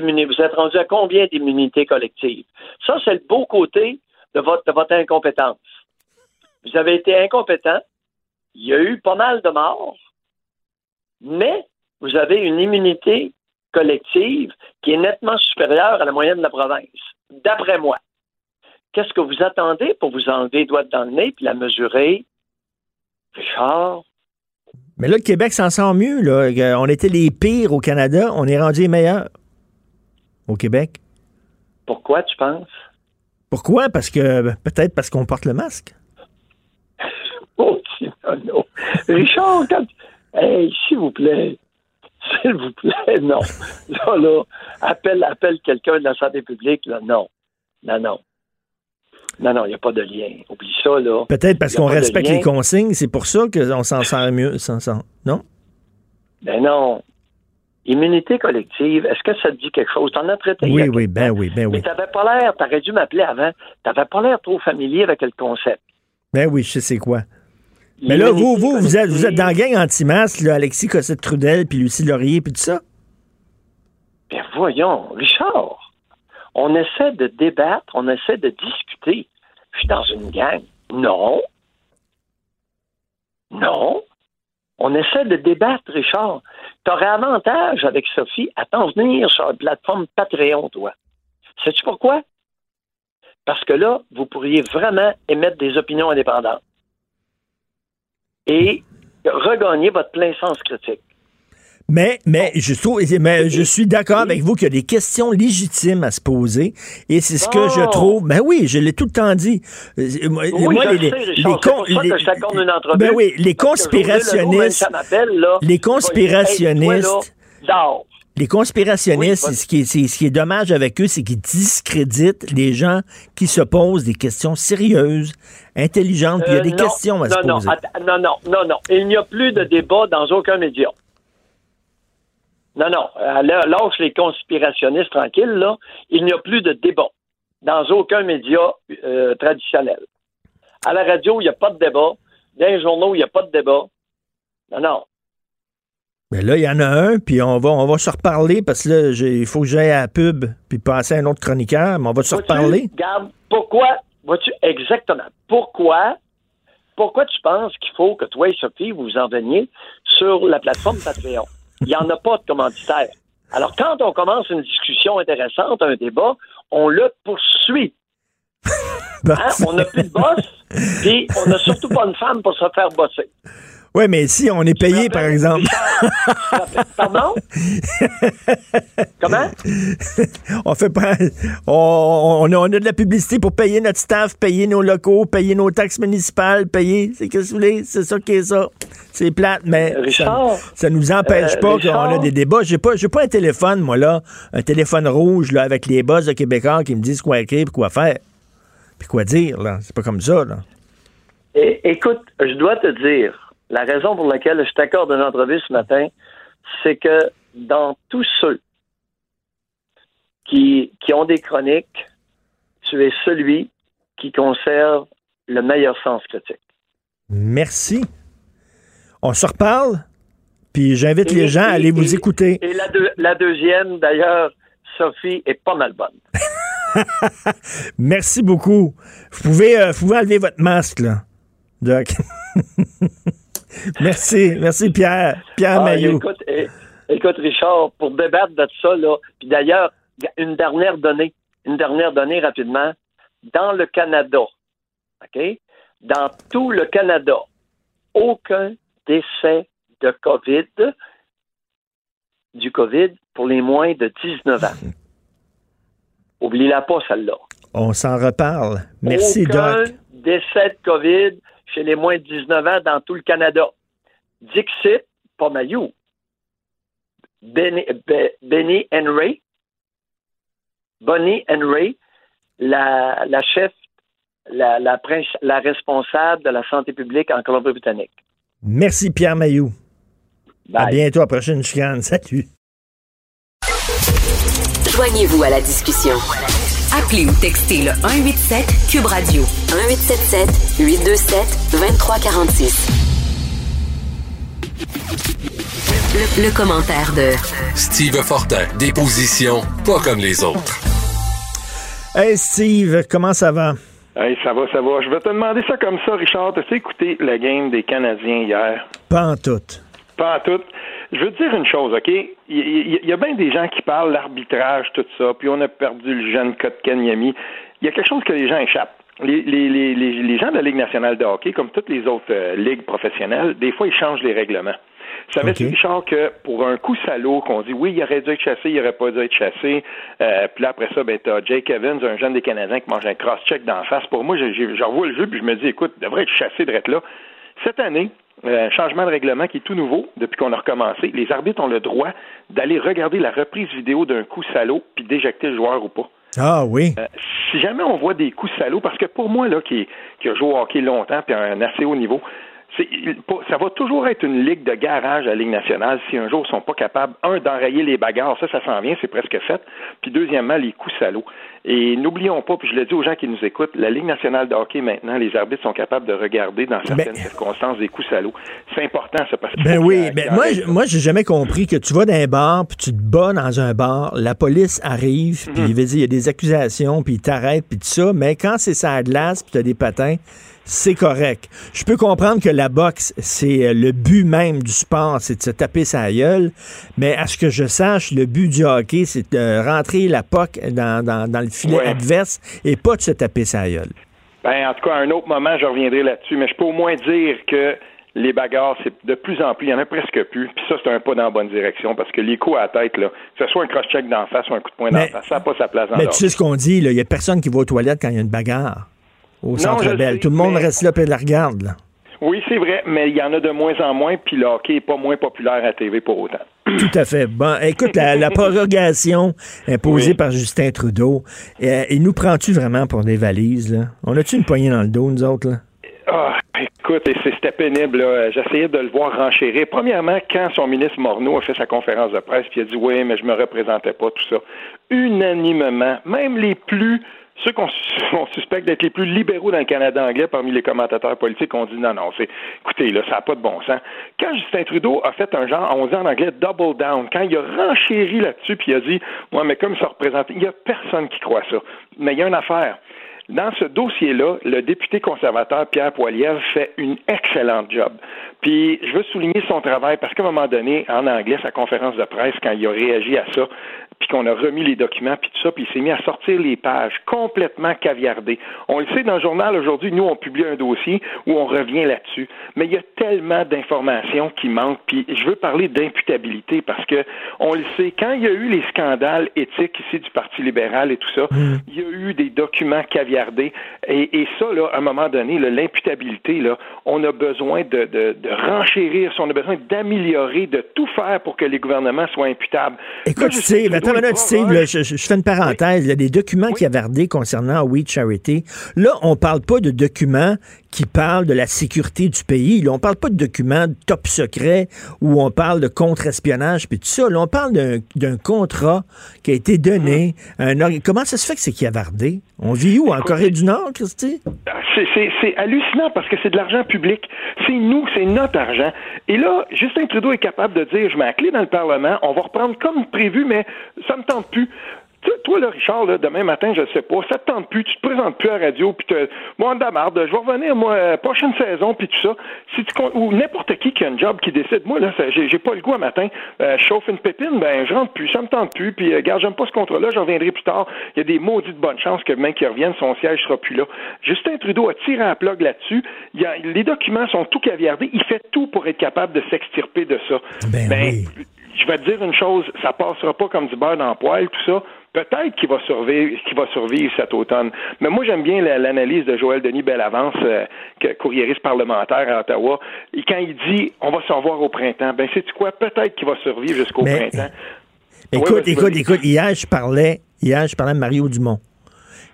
Vous êtes rendu à combien d'immunité collective? Ça, c'est le beau côté de votre, de votre incompétence. Vous avez été incompétent. Il y a eu pas mal de morts, mais vous avez une immunité collective qui est nettement supérieure à la moyenne de la province, d'après moi. Qu'est-ce que vous attendez pour vous enlever les doigts dans le nez puis la mesurer? Richard, Mais là, le Québec s'en sort mieux. Là. Euh, On était les pires au Canada. On est rendu les meilleurs au Québec? pourquoi tu penses? Pourquoi? Parce que peut-être parce qu'on porte le masque. Oh, Tinono. Richard, quand... Hey, s'il vous plaît. S'il vous plaît, non. Là, là, appelle, appelle quelqu'un de la santé publique, là, non. Non, non. Non, non, il n'y a pas de lien. Oublie ça, là. Peut-être parce qu'on respecte les consignes. C'est pour ça qu'on s'en sort mieux. s'en Non? Ben non. Immunité collective, est-ce que ça te dit quelque chose? T'en as traité Oui, oui, ben oui, ben Mais oui. t'avais pas l'air, t'aurais dû m'appeler avant, t'avais pas l'air trop familier avec le concept. Ben oui, je sais c'est quoi. Mais là, vous, vous, vous êtes, vous êtes dans la gang anti-masque, Alexis Cossette-Trudel, puis Lucie Laurier, puis tout ça? Ben voyons, Richard, on essaie de débattre, on essaie de discuter. Je suis dans une gang. Non. Non. On essaie de débattre, Richard. Tu aurais avantage avec Sophie à t'en venir sur la plateforme Patreon, toi. Sais-tu pourquoi? Parce que là, vous pourriez vraiment émettre des opinions indépendantes et regagner votre plein sens critique. Mais, mais, je trouve, mais je suis d'accord avec vous qu'il y a des questions légitimes à se poser. Et c'est ce que je Bon. trouve. Ben oui, je l'ai tout le temps dit. Euh, Moi, Oui, moi, je le sais, Richard. C'est pour ça que je une entrevue. Ben oui, les conspirationnistes. m'appelle, là, Les Hey, toi, conspirationnistes. là. Les conspirationnistes, Oui, ce, qui est, c'est- ce qui est dommage avec eux, c'est qu'ils discréditent les gens qui se posent des questions sérieuses, intelligentes, puis il y a Euh, des non, questions à non, se non, poser. att- non, non, non, non. Il n'y a plus de débat dans aucun média. Non, non. Euh, Lâche les conspirationnistes tranquilles, là. Il n'y a plus de débat dans aucun média euh, traditionnel. À la radio, il n'y a pas de débat. Dans les journaux, il n'y a pas de débat. Non, non. Mais là, il y en a un, puis on va, on va se reparler parce que là, il faut que j'aille à la pub puis passer à un autre chroniqueur, mais on va se reparler. Regarde, pourquoi, vois-tu, exactement, pourquoi, pourquoi tu penses qu'il faut que toi et Sophie vous vous en veniez sur la plateforme Patreon? Il n'y en a pas de commanditaire. Alors, quand on commence une discussion intéressante, un débat, on le poursuit. Hein? On n'a plus de boss, puis on n'a surtout pas une femme pour se faire bosser. Ouais, mais si on est payé, par exemple. Pardon? Comment? on fait pas. On, on a, on a de la publicité pour payer notre staff, payer nos locaux, payer nos taxes municipales, payer. C'est que vous voulez, c'est ça qui est ça. C'est plate, mais Richard, ça, ça nous empêche euh, pas qu'on a des débats. J'ai pas, j'ai pas un téléphone, moi, là, un téléphone rouge, là, avec les boss de Québécois qui me disent quoi écrire puis quoi faire. Puis quoi dire, là. C'est pas comme ça, là. É- écoute, je dois te dire, la raison pour laquelle je t'accorde une entrevue ce matin, c'est que dans tous ceux qui, qui ont des chroniques, tu es celui qui conserve le meilleur sens critique. Merci. On se reparle, puis j'invite les gens à et- aller vous écouter. Et la, deux- la deuxième, d'ailleurs, Sophie, est pas mal bonne. Merci beaucoup. Vous pouvez, euh, vous pouvez enlever votre masque, là. Doc. merci. Merci, Pierre. Pierre Ah, Mailloux. écoute, écoute, Richard, pour débattre de ça, là, puis d'ailleurs, une dernière donnée, une dernière donnée rapidement. Dans le Canada, OK? Dans tout le Canada, aucun décès de COVID, du COVID pour les moins de 19 ans. Oubliez-la pas, celle-là. On s'en reparle. Merci, Aucun Doc. décès de COVID chez les moins de 19 ans dans tout le Canada. Dixit, pas Mayou. Benny, Be- Benny Henry, Bonnie Henry, la, la chef, la, la, prince- la responsable de la santé publique en Colombie-Britannique. Merci, Pierre Mailloux. À bientôt, à la prochaine chicane. Salut. Joignez-vous à la discussion. Appelez ou textez le 187 Cube Radio 1877 827 2346. Le, le commentaire de Steve Fortin, des positions pas comme les autres. Hey, Steve, comment ça va? Hey, ça va, ça va. Je vais te demander ça comme ça, Richard. T'as écouté la game des Canadiens hier? Pas en tout. Pas à tout. Je veux te dire une chose, OK? Il y, il- il y a bien des gens qui parlent l'arbitrage, tout ça, puis on a perdu le jeune Kotkaniemi. Il y a quelque chose que les gens échappent. Les, les, les, les, gens de la Ligue nationale de hockey, comme toutes les autres euh, ligues professionnelles, des fois, ils changent les règlements. Savais-tu, OK. Richard, que pour un coup salaud, qu'on dit oui, il aurait dû être chassé, il aurait pas dû être chassé, euh, puis là, après ça, ben, t'as Jake Evans, un jeune des Canadiens qui mange un cross-check d'en face. Pour moi, je revois le jeu, puis je me dis, écoute, il devrait être chassé de là. Cette année, euh, changement de règlement qui est tout nouveau depuis qu'on a recommencé. Les arbitres ont le droit d'aller regarder la reprise vidéo d'un coup salaud puis d'éjecter le joueur ou pas. Ah oui. Euh, si jamais on voit des coups salauds, parce que pour moi, là, qui, qui a joué au hockey longtemps puis à un assez haut niveau, ça va toujours être une ligue de garage à la Ligue nationale si un jour ils sont pas capables, un, d'enrayer les bagarres, ça, ça s'en vient, c'est presque fait, puis deuxièmement, les coups salauds. Et n'oublions pas, puis je le dis aux gens qui nous écoutent, la Ligue nationale de hockey, maintenant, les arbitres sont capables de regarder dans certaines circonstances des coups salauds. C'est important, ça, parce que... Ben oui, ben moi, j- moi j'ai jamais compris que tu vas dans un bar, puis tu te bats dans un bar, la police arrive, puis il veut dire, il y a des accusations, puis il t'arrête, puis tout ça, mais quand c'est ça à glace, puis tu as des patins, c'est correct. Je peux comprendre que la boxe, c'est euh, le but même du sport, c'est de se taper sa gueule, mais à ce que je sache, le but du hockey, c'est de rentrer la poque dans, dans- dans le filet Ouais. adverse et pas de se taper sa gueule. Ben, en tout cas, à un autre moment, je reviendrai là-dessus, mais je peux au moins dire que les bagarres, c'est de plus en plus, il y en a presque plus. Puis ça, c'est un pas dans la bonne direction parce que les coups à la tête, là, que ce soit un cross-check d'en face ou un coup de poing d'en face, ça n'a pas sa place dans Mais tu sais ce qu'on dit, il n'y a personne qui va aux toilettes quand il y a une bagarre au Centre Bell. Tout le monde mais- reste là et la regarde. Là. Oui, c'est vrai, mais il y en a de moins en moins, puis le hockey n'est pas moins populaire à TV pour autant. Tout à fait. Bon, écoute, la, la prorogation imposée Oui. par Justin Trudeau, euh, il nous prend-tu vraiment pour des valises? Là? On a-tu une poignée dans le dos, nous autres? Là? Ah, écoute, c'était pénible. J'essayais de le voir renchérir. Premièrement, quand son ministre Morneau a fait sa conférence de presse, puis il a dit oui, mais je me représentais pas, tout ça. Unanimement, même les plus ceux qu'on sus- on suspecte d'être les plus libéraux dans le Canada anglais parmi les commentateurs politiques ont dit non, non, c'est écoutez, là, ça n'a pas de bon sens. Quand Justin Trudeau a fait un genre, on dit en anglais double down, quand il a renchéri là-dessus, puis il a dit Ouais, mais comme ça représentait, il n'y a personne qui croit ça. Mais il y a une affaire. dans ce dossier-là, le député conservateur Pierre Poilievre fait une excellente job. Puis je veux souligner son travail parce qu'à un moment donné, en anglais, sa conférence de presse, quand il a réagi à ça, puis qu'on a remis les documents, puis tout ça, puis il s'est mis à sortir les pages complètement caviardées. On le sait dans le journal aujourd'hui, nous, on publie un dossier où on revient là-dessus. Mais il y a tellement d'informations qui manquent, puis je veux parler d'imputabilité parce que on le sait, quand il y a eu les scandales éthiques ici du Parti libéral et tout ça, mm. il y a eu des documents caviardés. Et, ça, là, à un moment donné, l'imputabilité, là, on a besoin de, de, de renchérir, on a besoin d'améliorer, de tout faire pour que les gouvernements soient imputables. Écoute, Steve, attends Steve, je, fais une parenthèse. Il y a des documents qui cavardés concernant We Charity. Là, on parle pas de documents qui parlent de la sécurité du pays. Là, on parle pas de documents top secret où on parle de contre-espionnage puis tout ça. Là, on parle d'un contrat qui a été donné à un Comment ça se fait que c'est cavardé? On vit où? En Corée du Nord, Christy? C'est hallucinant parce que c'est de l'argent public. C'est nous, c'est notre argent. Et là, Justin Trudeau est capable de dire, je mets la clé dans le Parlement, on va reprendre comme prévu, mais ça me tente plus toi, là, Richard, là, demain matin, je sais pas, ça te tente plus, tu te présentes plus à la radio, puis te, moi, de marde, je vais revenir, moi, euh, prochaine saison, puis tout ça. Si tu, ou n'importe qui qui a un job qui décide, moi, là, j'ai, pas le goût à matin, euh, je chauffe une pépine, ben, je rentre plus, ça me tente plus, puis, euh, regarde, j'aime pas ce contrat-là, je reviendrai plus tard. Il y a des maudites bonnes chances que même qu'il revienne, son siège sera plus là. Justin Trudeau a tiré un plug là-dessus. Les documents sont tout caviardés. Il fait tout pour être capable de s'extirper de ça. Ben, ben Je vais te dire une chose, ça passera pas comme du beurre dans le poêle, tout ça Peut-être qu'il va survivre, qu'il va survivre cet automne. Mais moi, j'aime bien l'analyse de Joël Denis Bellavance, euh, courriériste parlementaire à Ottawa. Et quand il dit on va se revoir au printemps, ben c'est quoi? Peut-être qu'il va survivre jusqu'au printemps. Écoute, écoute, écoute, hier je parlais, hier je parlais de Mario Dumont.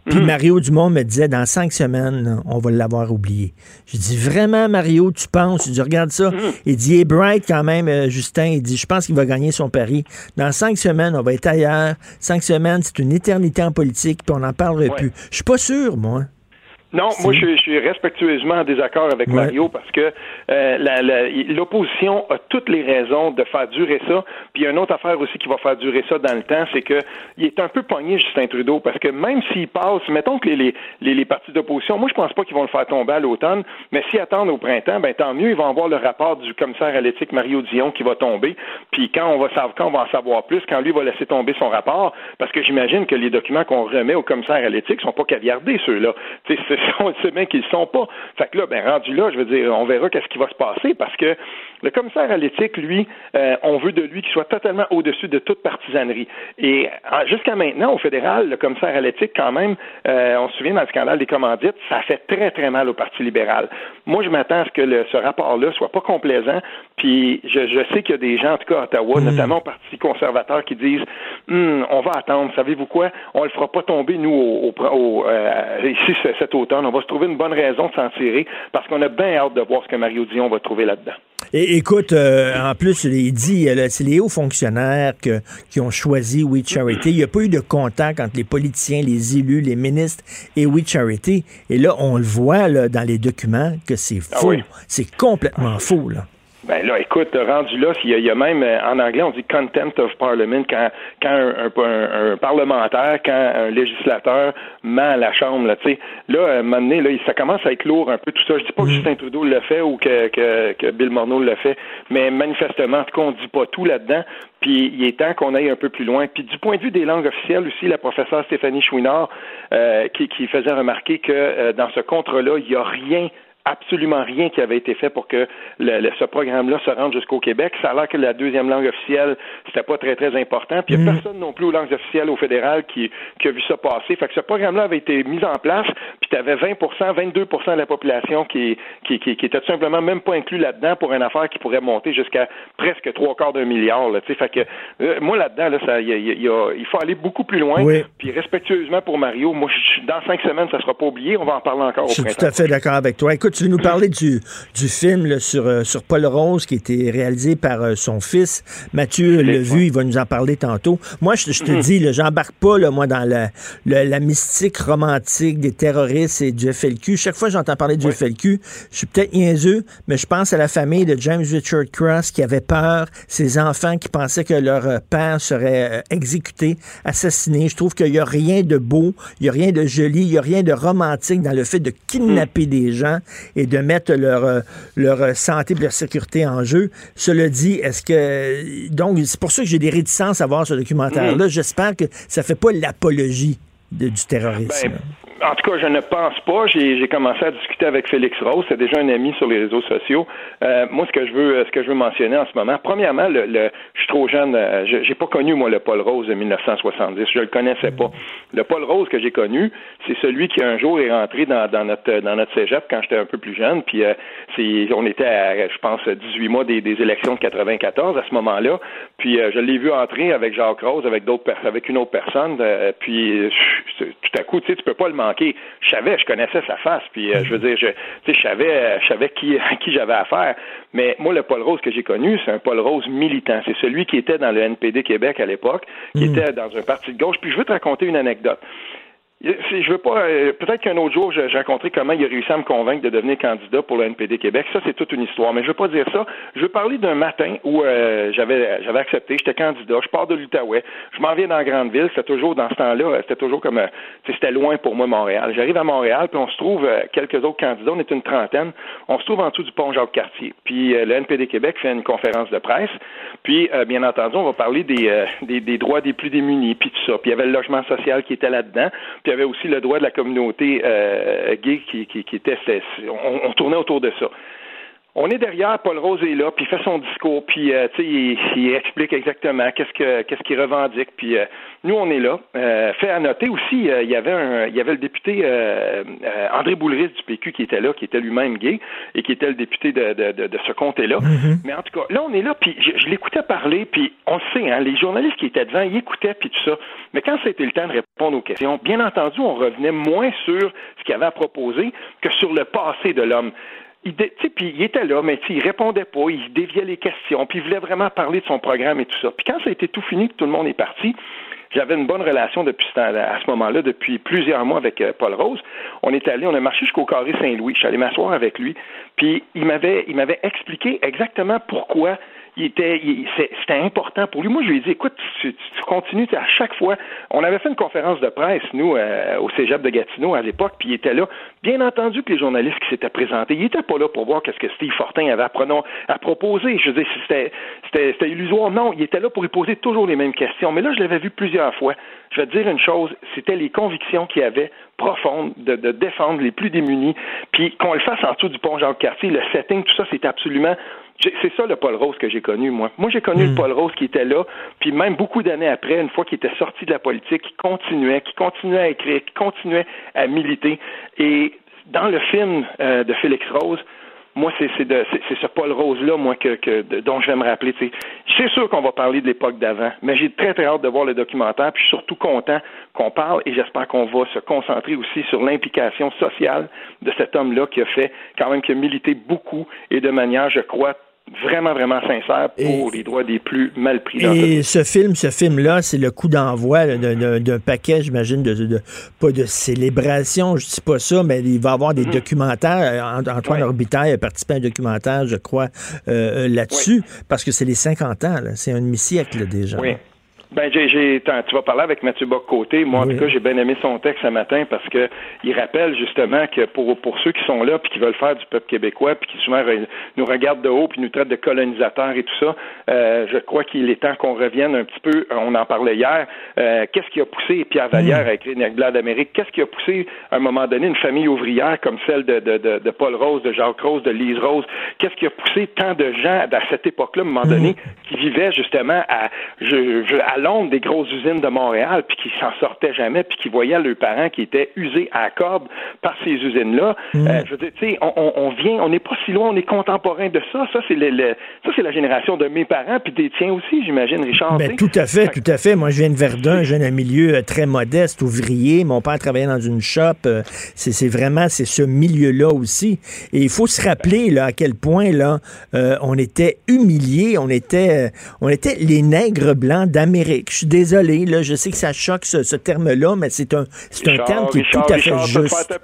Puis mhm. Mario Dumont me disait, dans cinq semaines, on va l'avoir oublié. Je dis, vraiment, Mario, tu penses? Je dis, regarde ça. Mhm. Il dit, il est bright quand même, euh, Justin. Il dit, je pense qu'il va gagner son pari. Dans cinq semaines, on va être ailleurs. Cinq semaines, c'est une éternité en politique, puis on n'en parlerait plus. Je suis pas sûr, moi. Non, moi je, suis respectueusement en désaccord avec Mario parce que euh, l'opposition a toutes les raisons de faire durer ça. Puis il y a une autre affaire aussi qui va faire durer ça dans le temps, c'est que il est un peu pogné Justin Trudeau parce que même s'il passe, mettons que les, les, les partis d'opposition, moi je pense pas qu'ils vont le faire tomber à l'automne, mais s'ils attendent au printemps, ben tant mieux, ils vont avoir le rapport du commissaire à l'éthique Mario Dion qui va tomber. Puis quand on va savoir, quand on va en savoir plus, quand lui va laisser tomber son rapport, parce que j'imagine que les documents qu'on remet au commissaire à l'éthique sont pas caviardés ceux-là on sait bien qu'ils ne sont pas. Fait que là, ben rendu là, je veux dire, on verra qu'est-ce qui va se passer parce que le commissaire à l'éthique, lui, euh, on veut de lui qu'il soit totalement au-dessus de toute partisanerie. Et jusqu'à maintenant, au fédéral, le commissaire à l'éthique, quand même, euh, on se souvient dans le scandale des commandites, ça fait très, très mal au Parti libéral. Moi, je m'attends à ce que ce rapport-là soit pas complaisant. Puis je, sais qu'il y a des gens, en tout cas à Ottawa, hmm. notamment au Parti conservateur, qui disent hmm, on va attendre, savez-vous quoi? On le fera pas tomber, nous, au, euh, ici cet automne. On va se trouver une bonne raison de s'en tirer parce qu'on a bien hâte de voir ce que Mario Dion va trouver là-dedans. Et, écoute, euh, en plus, il dit, euh, c'est les hauts fonctionnaires qui ont choisi We Charity. Il n'y a pas eu de contact entre les politiciens, les élus, les ministres et We Charity. Et là, on le voit là, dans les documents que c'est ah faux. C'est complètement faux. Là. Ben là, écoute, rendu là, il y, a, même, euh, en anglais, on dit contempt of parliament, quand, quand un, parlementaire, quand un législateur ment la Chambre, là, tu sais. Là, à un moment donné, là, ça commence à être lourd un peu tout ça. Je dis pas que mm. Justin Trudeau le fait ou que, que, que Bill Morneau le fait, mais manifestement, en tout cas, on dit pas tout là-dedans. Puis il est temps qu'on aille un peu plus loin. Puis du point de vue des langues officielles aussi, la professeure Stéphanie Chouinard, euh, qui, qui faisait remarquer que euh, dans ce contrat-là, il n'y a rien absolument rien qui avait été fait pour que le, ce programme-là se rende jusqu'au Québec. Ça a l'air que la deuxième langue officielle, c'était pas très, très important. Puis il n'y a mm. personne non plus aux langues officielles au fédéral qui, qui a vu ça passer. Fait que ce programme-là avait été mis en place, puis tu avais 20% 22% de la population qui, qui, qui, était tout simplement même pas inclus là-dedans pour une affaire qui pourrait monter jusqu'à presque trois quarts d'un milliard. Là, fait que euh, moi là-dedans, là, ça, y a, il faut aller beaucoup plus loin. Puis respectueusement pour Mario, moi, dans cinq semaines, ça sera pas oublié. On va en parler encore au Je suis tout à fait d'accord avec toi. Écoute, tu veux nous parler du, du film sur, euh, sur Paul Rose qui a été réalisé par euh, son fils. Mathieu l'a vu, il va nous en parler tantôt. Moi, je, te mhm. dis, j'embarque pas, là, moi, dans la, la, mystique romantique des terroristes et du FLQ. Chaque fois que j'entends parler du FLQ, je suis peut-être niaiseux, mais je pense à la famille de James Richard Cross qui avait peur, ses enfants qui pensaient que leur euh, père serait exécuté, assassiné. Je trouve qu'il n'y a rien de beau, il n'y a rien de joli, il n'y a rien de romantique dans le fait de kidnapper Hmm. des gens et de mettre leur, euh, leur santé et leur sécurité en jeu. Cela dit, est-ce que... Donc, c'est pour ça que j'ai des réticences à voir ce documentaire-là. Hmm. J'espère que ça fait pas l'apologie de- du terrorisme. Ben, en tout cas, je ne pense pas. J'ai commencé à discuter avec Félix Rose, c'est déjà un ami sur les réseaux sociaux. Euh, moi, ce que je veux, ce que je veux mentionner en ce moment, premièrement, le, le- je suis trop jeune. euh, je- j'ai pas connu moi le Paul Rose de 1970. Je le connaissais pas. Le Paul Rose que j'ai connu, c'est celui qui un jour est rentré dans, dans notre dans notre cégep quand j'étais un peu plus jeune. Puis euh, on était, à, je pense, 18 mois des, des élections de 94 à ce moment-là. Puis euh, je l'ai vu entrer avec Jacques Rose, avec d'autres, avec une autre personne. euh, puis euh, je- tout à coup, tu sais, tu peux pas le manquer. Je savais, je connaissais sa face. Puis euh, je veux dire, je, tu sais, je savais, euh, je savais qui, à qui j'avais affaire. Mais moi, le Paul Rose que j'ai connu, c'est un Paul Rose militant. C'est celui qui était dans le NPD Québec à l'époque, qui était dans un parti de gauche. Puis je veux te raconter une anecdote. Je veux pas. euh, Peut-être qu'un autre jour, je raconterai comment il a réussi à me convaincre de devenir candidat pour le NPD Québec. Ça, c'est toute une histoire. Mais je veux pas dire ça. Je veux parler d'un matin où euh, j'avais j'avais accepté, j'étais candidat, je pars de l'Outaouais, je m'en viens dans la grande ville. C'était toujours dans ce temps-là, euh, c'était toujours comme, euh, c'était loin pour moi Montréal. J'arrive à Montréal, puis on se trouve quelques autres candidats. On est une trentaine. On se trouve en dessous du pont Jacques Cartier. Puis le NPD Québec fait une conférence de presse. Puis bien entendu, on va parler des, des des droits des plus démunis, puis tout ça. Puis il y avait le logement social qui était là-dedans. Il y avait aussi le droit de la communauté euh, gay qui, qui, qui était. on, on tournait autour de ça. On est derrière, Paul Rose est là, puis il fait son discours, puis euh, tu sais, il, il explique exactement qu'est-ce que qu'est-ce qu'il revendique, puis euh, nous on est là. Euh, fait à noter aussi, euh, il y avait un, il y avait le député euh, euh, André Boulris du PQ qui était là, qui était lui-même gay et qui était le député de, de, de, de ce comté-là. Mais en tout cas, là on est là, puis je, je l'écoutais parler, puis on le sait, hein, les journalistes qui étaient devant, ils écoutaient puis tout ça. Mais quand c'était le temps de répondre aux questions, bien entendu, on revenait moins sur ce qu'il avait à proposer que sur le passé de l'homme il, puis il était là, mais il répondait pas, il déviait les questions, puis il voulait vraiment parler de son programme et tout ça. Puis quand ça a été tout fini, que tout le monde est parti, j'avais une bonne relation depuis ce à ce moment-là, depuis plusieurs mois avec euh, Paul Rose. On est allé, on a marché jusqu'au carré Saint-Louis. Je suis allé m'asseoir avec lui, puis il m'avait, il m'avait expliqué exactement pourquoi il était, c'était important pour lui. Moi, je lui ai dit, écoute, tu, continues à chaque fois. On avait fait une conférence de presse, nous, euh, au Cégep de Gatineau à l'époque, puis il était là. Bien entendu que les journalistes qui s'étaient présentés, il était pas là pour voir qu'est-ce que Steve Fortin avait à, proposer. Je veux dire, c'était, c'était illusoire. Non, il était là pour lui poser toujours les mêmes questions. Mais là, je l'avais vu plusieurs fois. Je vais te dire une chose, c'était les convictions qu'il avait profondes de, de défendre les plus démunis, puis qu'on le fasse en dessous du pont Jacques-Cartier, le setting, tout ça, c'est absolument C'est ça le Paul Rose que j'ai connu, moi. Moi, j'ai connu le Paul Rose qui était là, puis même beaucoup d'années après, une fois qu'il était sorti de la politique, qui continuait, qui continuait à écrire, qui continuait à militer. Et dans le film euh, de Félix Rose, moi, c'est ce Paul Rose-là, moi, que, dont je vais me rappeler. C'est sûr qu'on va parler de l'époque d'avant, mais j'ai très, très hâte de voir le documentaire, puis je suis surtout content qu'on parle, et j'espère qu'on va se concentrer aussi sur l'implication sociale de cet homme-là qui a fait, quand même, qui a milité beaucoup, et de manière, je crois, vraiment, vraiment sincère pour les droits des plus mal pris dans Et ce film, ce film-là, c'est le coup d'envoi d'un- paquet, j'imagine, de, de- pas de célébration, je dis pas ça, mais il va y avoir des documentaires. Euh, Ant- Antoine Orbitaille a participé à un documentaire, je crois, euh, euh, là-dessus, parce que c'est les 50 ans, c'est un demi-siècle là, déjà. Oui. Ben, j'ai, j'ai, tu vas parler avec Mathieu Bock-Côté. Moi, en tout cas, j'ai bien aimé son texte ce matin parce que il rappelle justement que pour, pour ceux qui sont là puis qui veulent faire du peuple québécois puis qui souvent re- nous regardent de haut puis nous traitent de colonisateurs et tout ça, euh, je crois qu'il est temps qu'on revienne un petit peu. On en parlait hier. euh, qu'est-ce qui a poussé Pierre Vallière à écrire Niagara d'Amérique? Qu'est-ce qui a poussé à un moment donné une famille ouvrière comme celle de, de, de, de Paul Rose, de Jacques Rose, de Lise Rose? Qu'est-ce qui a poussé tant de gens à cette époque-là, à un moment donné, qui vivaient justement à, je, je- à l'ombre des grosses usines de Montréal, puis qui s'en sortaient jamais, puis qui voyaient leurs parents qui étaient usés à la corde par ces usines-là. Euh, je veux dire, tu sais, on, on, on vient, on n'est pas si loin, on est contemporain de ça. Ça, c'est le, le- ça, c'est la génération de mes parents, puis des tiens aussi, j'imagine, Richard. Ben, tout à fait, tout à fait. Moi, je viens de Verdun, je viens d'un milieu euh, très modeste, ouvrier. Mon père travaillait dans une shop. euh, C'est vraiment, c'est ce milieu-là aussi. Et il faut se rappeler là, à quel point là, euh, on était humiliés, on était, on était les nègres blancs Je suis désolé, là, je sais que ça choque ce, terme-là, mais c'est un, c'est un terme qui est tout à fait juste.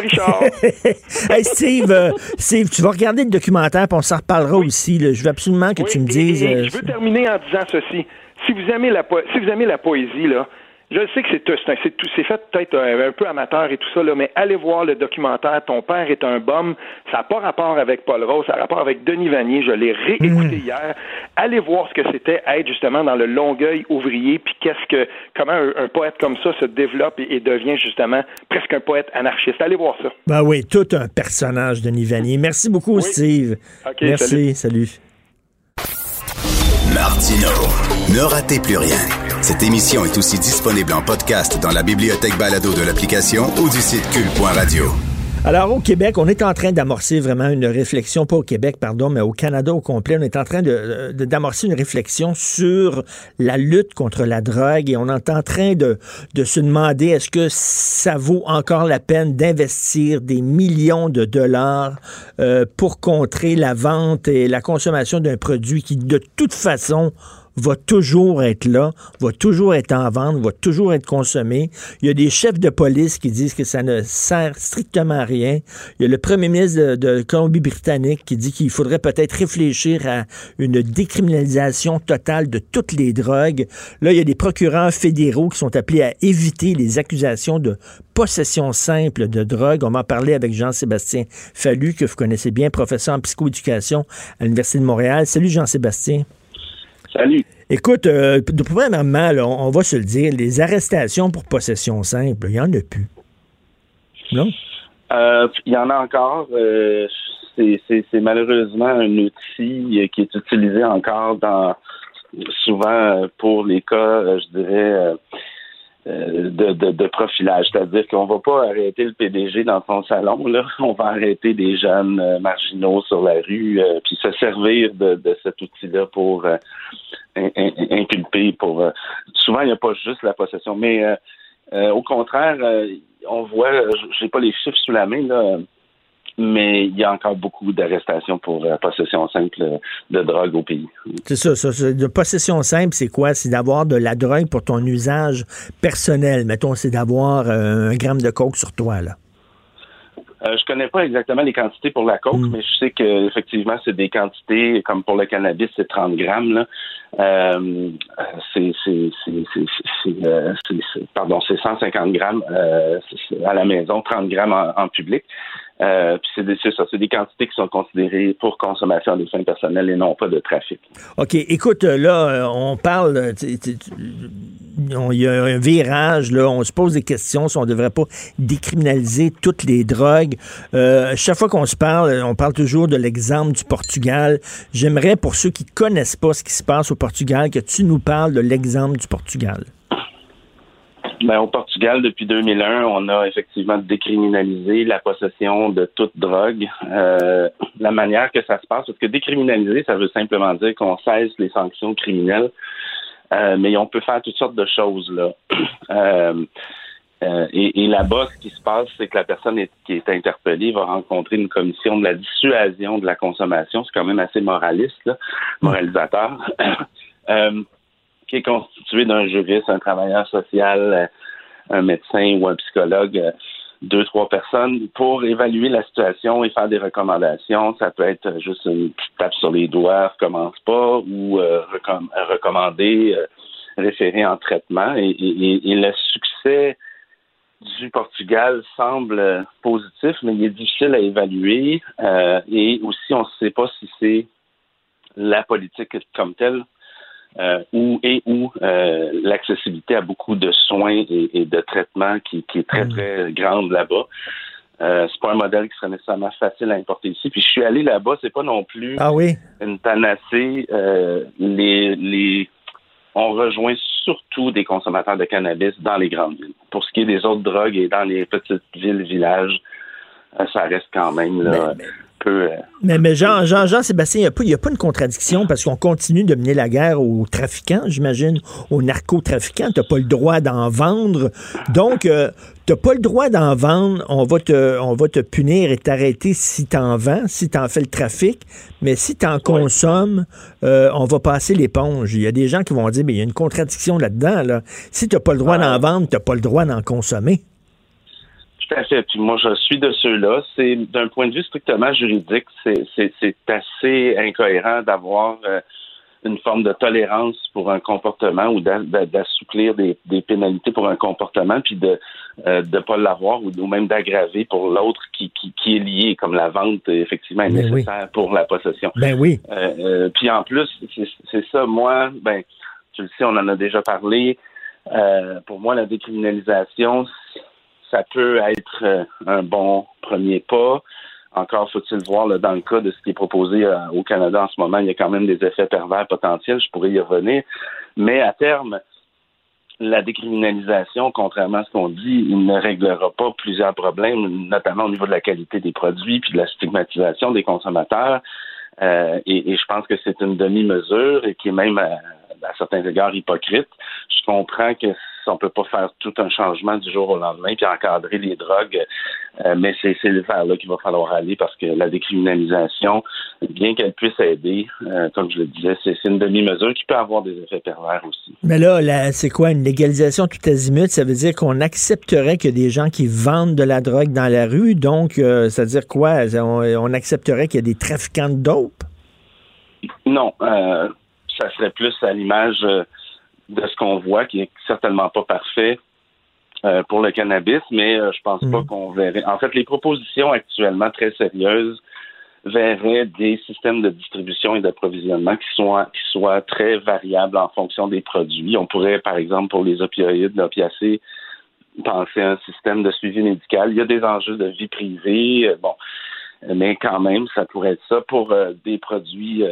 Richard. hey, Steve, euh, Steve, tu vas regarder le documentaire, puis on s'en reparlera aussi. Je veux absolument que tu me dises. je veux terminer en disant ceci. Si vous aimez la, si vous aimez la poésie, là, je sais que c'est fait peut-être un, peu amateur et tout ça, là, mais allez voir le documentaire Ton père est un bum. Ça n'a pas rapport avec Paul Rose, ça a rapport avec Denis Vanier. Je l'ai réécouté hmm. hier. Allez voir ce que c'était être justement dans le Longueuil ouvrier, puis qu'est-ce que comment un, poète comme ça se développe et, devient justement presque un poète anarchiste. Allez voir ça. Ben oui, tout un personnage, Denis Vanier. Merci beaucoup, Steve. Merci, salut. Martino, ne ratez plus rien. Cette émission est aussi disponible en podcast dans la bibliothèque balado de l'application ou du site cul.radio. Alors, au Québec, on est en train d'amorcer vraiment une réflexion, pas au Québec, pardon, mais au Canada au complet, on est en train de, d'amorcer une réflexion sur la lutte contre la drogue et on est en train de, de se demander est-ce que ça vaut encore la peine d'investir des millions de dollars euh, pour contrer la vente et la consommation d'un produit qui, de toute façon, va toujours être là, va toujours être en vente, va toujours être consommé. Il y a des chefs de police qui disent que ça ne sert strictement à rien. Il y a le premier ministre de, Colombie-Britannique qui dit qu'il faudrait peut-être réfléchir à une décriminalisation totale de toutes les drogues. Là, il y a des procureurs fédéraux qui sont appelés à éviter les accusations de possession simple de drogue. On m'a parlé avec Jean-Sébastien Fallu, que vous connaissez bien, professeur en psychoéducation à l'Université de Montréal. Salut Jean-Sébastien. Salut. Écoute, euh, premièrement, on va se le dire, les arrestations pour possession simple, il n'y en a plus. Non? Euh, il y en a encore. Euh, c'est malheureusement un outil qui est utilisé encore dans souvent pour les cas, je dirais, euh, de, de, de, profilage. C'est-à-dire qu'on va pas arrêter le PDG dans son salon, là. On va arrêter des jeunes euh, marginaux sur la rue, euh, puis se servir de, de cet outil-là pour inculper. Pour souvent, il n'y a pas juste la possession, mais au contraire, on voit, j'ai pas les chiffres sous la main là mais il y a encore beaucoup d'arrestations pour euh, possession simple de drogue au pays. C'est ça, ça, de possession simple, c'est quoi? C'est d'avoir de la drogue pour ton usage personnel. Mettons, c'est d'avoir euh, un gramme de coke sur toi, là. Euh, je connais pas exactement les quantités pour la coke, hmm. mais je sais que effectivement c'est des quantités comme pour le cannabis c'est 30 grammes là. Euh, c'est pardon c'est 150 grammes à la maison, 30 grammes en public. Euh, c'est ça, c'est des quantités qui sont considérées pour consommation des fins personnelles et non pas de trafic. OK. Écoute, euh, là, euh, on parle, il y a un virage, là, on se pose des questions si on ne devrait pas décriminaliser toutes les drogues. chaque fois qu'on se parle, on parle toujours de l'exemple du Portugal. J'aimerais, pour ceux qui connaissent pas ce qui se passe au Portugal, que tu nous parles de l'exemple du Portugal. Ben, au Portugal, depuis 2001, on a effectivement décriminalisé la possession de toute drogue. Euh, la manière que ça se passe, parce que décriminaliser, ça veut simplement dire qu'on cesse les sanctions criminelles, euh, mais on peut faire toutes sortes de choses là. Euh, et, là-bas, ce qui se passe, c'est que la personne qui est interpellée va rencontrer une commission de la dissuasion de la consommation. C'est quand même assez moraliste, là, moralisateur. qui est constitué d'un juriste, un travailleur social, euh, un médecin ou un psychologue, euh, deux, trois personnes pour évaluer la situation et faire des recommandations. Ça peut être juste une petite tape sur les doigts, recommence pas, ou euh, recommander, référer en traitement. Et, le succès du Portugal semble positif, mais il est difficile à évaluer. et aussi, on ne sait pas si c'est la politique comme telle euh, où et où euh, l'accessibilité à beaucoup de soins et, de traitements qui, est très, mm. très grande là-bas. Euh, c'est pas un modèle qui serait nécessairement facile à importer ici. Puis je suis allé là-bas, c'est pas non plus ah oui? une panacée. Euh, les, les, on rejoint surtout des consommateurs de cannabis dans les grandes villes. Pour ce qui est des autres drogues et dans les petites villes, villages, ça reste quand même là. Peu. euh, Mais, mais Jean, Jean, Jean Sébastien, il n'y a, pas- il y a pas une contradiction parce qu'on continue de mener la guerre aux trafiquants, j'imagine, aux narcotrafiquants. Tu n'as pas le droit d'en vendre. Donc, tu n'as pas le droit d'en vendre. On va te, on va te punir et t'arrêter si tu en vends, si tu en fais le trafic. Mais si tu en consommes, euh, on va passer l'éponge. Il y a des gens qui vont dire, mais il y a une contradiction là-dedans. Là. Si tu n'as pas le droit d'en vendre, tu n'as pas le droit d'en consommer. Tout à fait. Puis moi, je suis de ceux-là. C'est d'un point de vue strictement juridique, c'est c'est- c'est assez incohérent d'avoir euh, une forme de tolérance pour un comportement ou d'a- d'a- d'assouplir des, des pénalités pour un comportement, puis de euh, de pas l'avoir ou, même d'aggraver pour l'autre qui, qui, qui est lié, comme la vente effectivement est Ben oui. nécessaire pour la possession. Ben oui. Euh, euh, puis en plus, c'est c'est ça, moi, ben, tu le sais, on en a déjà parlé. Euh, pour moi, la décriminalisation, ça peut être euh, un bon premier pas. Encore faut-il voir dans le cas de ce qui est proposé euh, au Canada en ce moment, il y a quand même des effets pervers potentiels, je pourrais y revenir. Mais à terme, la décriminalisation, contrairement à ce qu'on dit, ne réglera pas plusieurs problèmes, notamment au niveau de la qualité des produits puis de la stigmatisation des consommateurs. Euh, et, et je pense que c'est une demi-mesure et qui est même à, à certains égards hypocrite. Je comprends que on peut pas faire tout un changement du jour au lendemain puis encadrer les drogues, euh, mais c'est vers là qu'il va falloir aller parce que la décriminalisation, bien qu'elle puisse aider, euh, comme je le disais, c'est une demi-mesure qui peut avoir des effets pervers aussi. Mais là, là, c'est quoi une légalisation tout azimut? Ça veut dire qu'on accepterait qu'il y a des gens qui vendent de la drogue dans la rue. Donc, euh, ça veut dire quoi? On, on accepterait qu'il y a des trafiquants de dope? Non, euh, ça serait plus à l'image euh, de ce qu'on voit, qui est certainement pas parfait euh, pour le cannabis, mais euh, je pense pas qu'on verrait. En fait, les propositions actuellement très sérieuses verraient des systèmes de distribution et d'approvisionnement qui soient qui soient très variables en fonction des produits. On pourrait, par exemple, pour les opioïdes, l'opiacé, penser à un système de suivi médical. Il y a des enjeux de vie privée, euh, bon, mais quand même, ça pourrait être ça pour euh, des produits